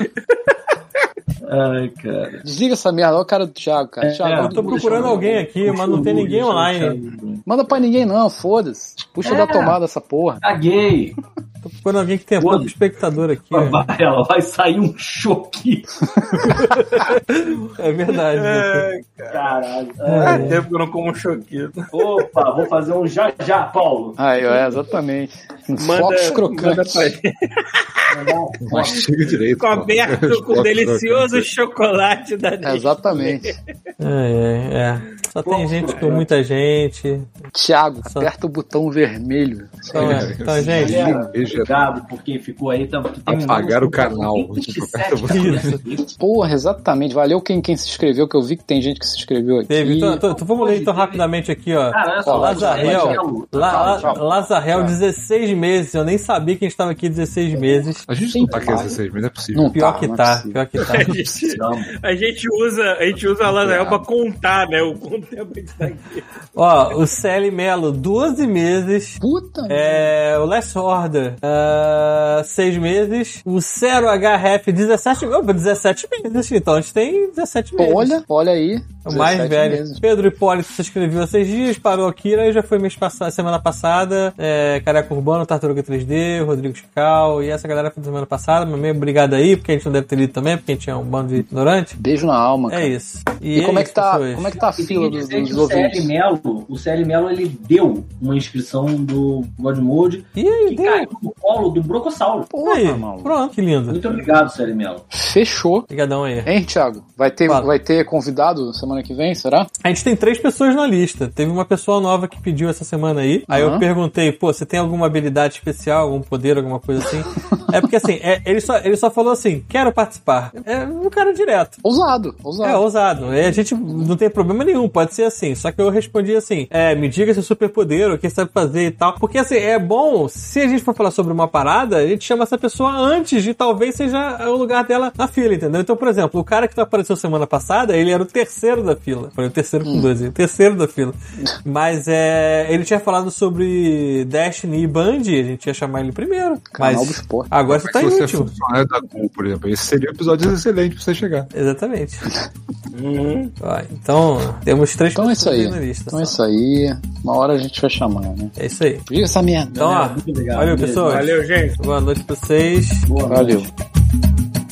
Ai, cara. Desliga essa merda, olha o cara do Thiago, cara. É, Thiago, eu tô procurando alguém aqui, mas não tem ninguém online. manda pra ninguém não, foda-se. Puxa É. da tomada essa porra. Caguei. Tô procurando alguém que tenha Foda-se. pouco espectador aqui. Vai, ela vai sair um choque. É verdade. né? Caralho. Ah, Ai. tempo que eu não como um choquito. Opa, vou fazer um já já, Paulo. Aí, ó, é, exatamente. Um Manda, manda crocante. gente. Mastiga direito. Coberto pô. com delicioso chocolate da Disney. Exatamente. É, é, é. Só tem gente com muita gente. Thiago, Só- aperta o botão vermelho. Então, é. então gente. Obrigado por quem ficou aí. Tá, Apagaram o canal. Porra, exatamente. Valeu quem, quem se inscreveu, que eu vi que tem gente que se inscreveu aqui. Teve. Então, então, então vamos ler então rapidamente aqui, ó. Lazarel. La, La- Tchau. Lazarel, 16 meses. Eu nem sabia que a gente tava aqui 16 meses. A gente não tá aqui há 16 meses, não é possível. Não Pior tá, que não é tá, possível. pior que tá. A gente, a gente usa, a gente usa a Lazarel pra contar, né? O quanto tempo a gente tá aqui. Ó, o CL Melo, 12 meses. Puta. É, o Last Order, 6 meses. O Zero HF, 17 opa, 17 meses. Então a gente tem 17 meses. Olha, olha aí. O mais 17 velho. meses. Pedro Hipólito se inscreveu há seis dias, parou Akira e já foi mês passa- semana passada. É, Careca Urbano, Tartaruga 3D, Rodrigo Chical. E essa galera foi da semana passada. Mas meio obrigado aí, porque a gente não deve ter lido também, porque a gente é um bando de ignorante. Beijo na alma, cara. É isso. E, é como é isso, que tá, pessoas. como é que tá a E fila dos, dos o CL? Melo, o CL Melo, ele deu uma inscrição do God Mode E aí, que deu. caiu no colo do Brocossauro. Porra, aí, mano. pronto, que lindo. Muito obrigado, CL Melo. Fechou. Obrigadão aí. Hein, Thiago? Vai ter, Fala. vai ter convidado semana que vem, será? A gente tem três pessoas na lista. Teve uma pessoa nova que pediu essa semana aí. Aí eu Aham. perguntei, pô, você tem alguma habilidade especial, algum poder, alguma coisa assim? é porque assim, é, ele, só, ele só falou assim, quero participar. É um cara direto. Ousado, ousado. É, ousado. E a gente não tem problema nenhum, pode ser assim. Só que eu respondi assim: é, me diga seu superpoder, o que você sabe fazer e tal. Porque assim, é bom, se a gente for falar sobre uma parada, a gente chama essa pessoa antes de talvez seja o lugar dela na fila, entendeu? Então, por exemplo, o cara que apareceu semana passada, ele era o terceiro da fila. Falei, o terceiro com dois, o terceiro da fila. Mas é. Ele tinha falado sobre Destiny e Band, a gente ia chamar ele primeiro. Canal Mas do esporte. agora você tá Se você é inútil. funcionário da Google, por exemplo, esse seria um episódio excelente pra você chegar. Exatamente. Vai, então, temos três Então é isso aí. na lista. Então é isso aí. Uma hora a gente vai chamar, né? É isso aí. Diga essa merda. Então, ó, Muito obrigado. valeu, Beijo. pessoas. Valeu, gente. Boa noite pra vocês. Boa Valeu. noite.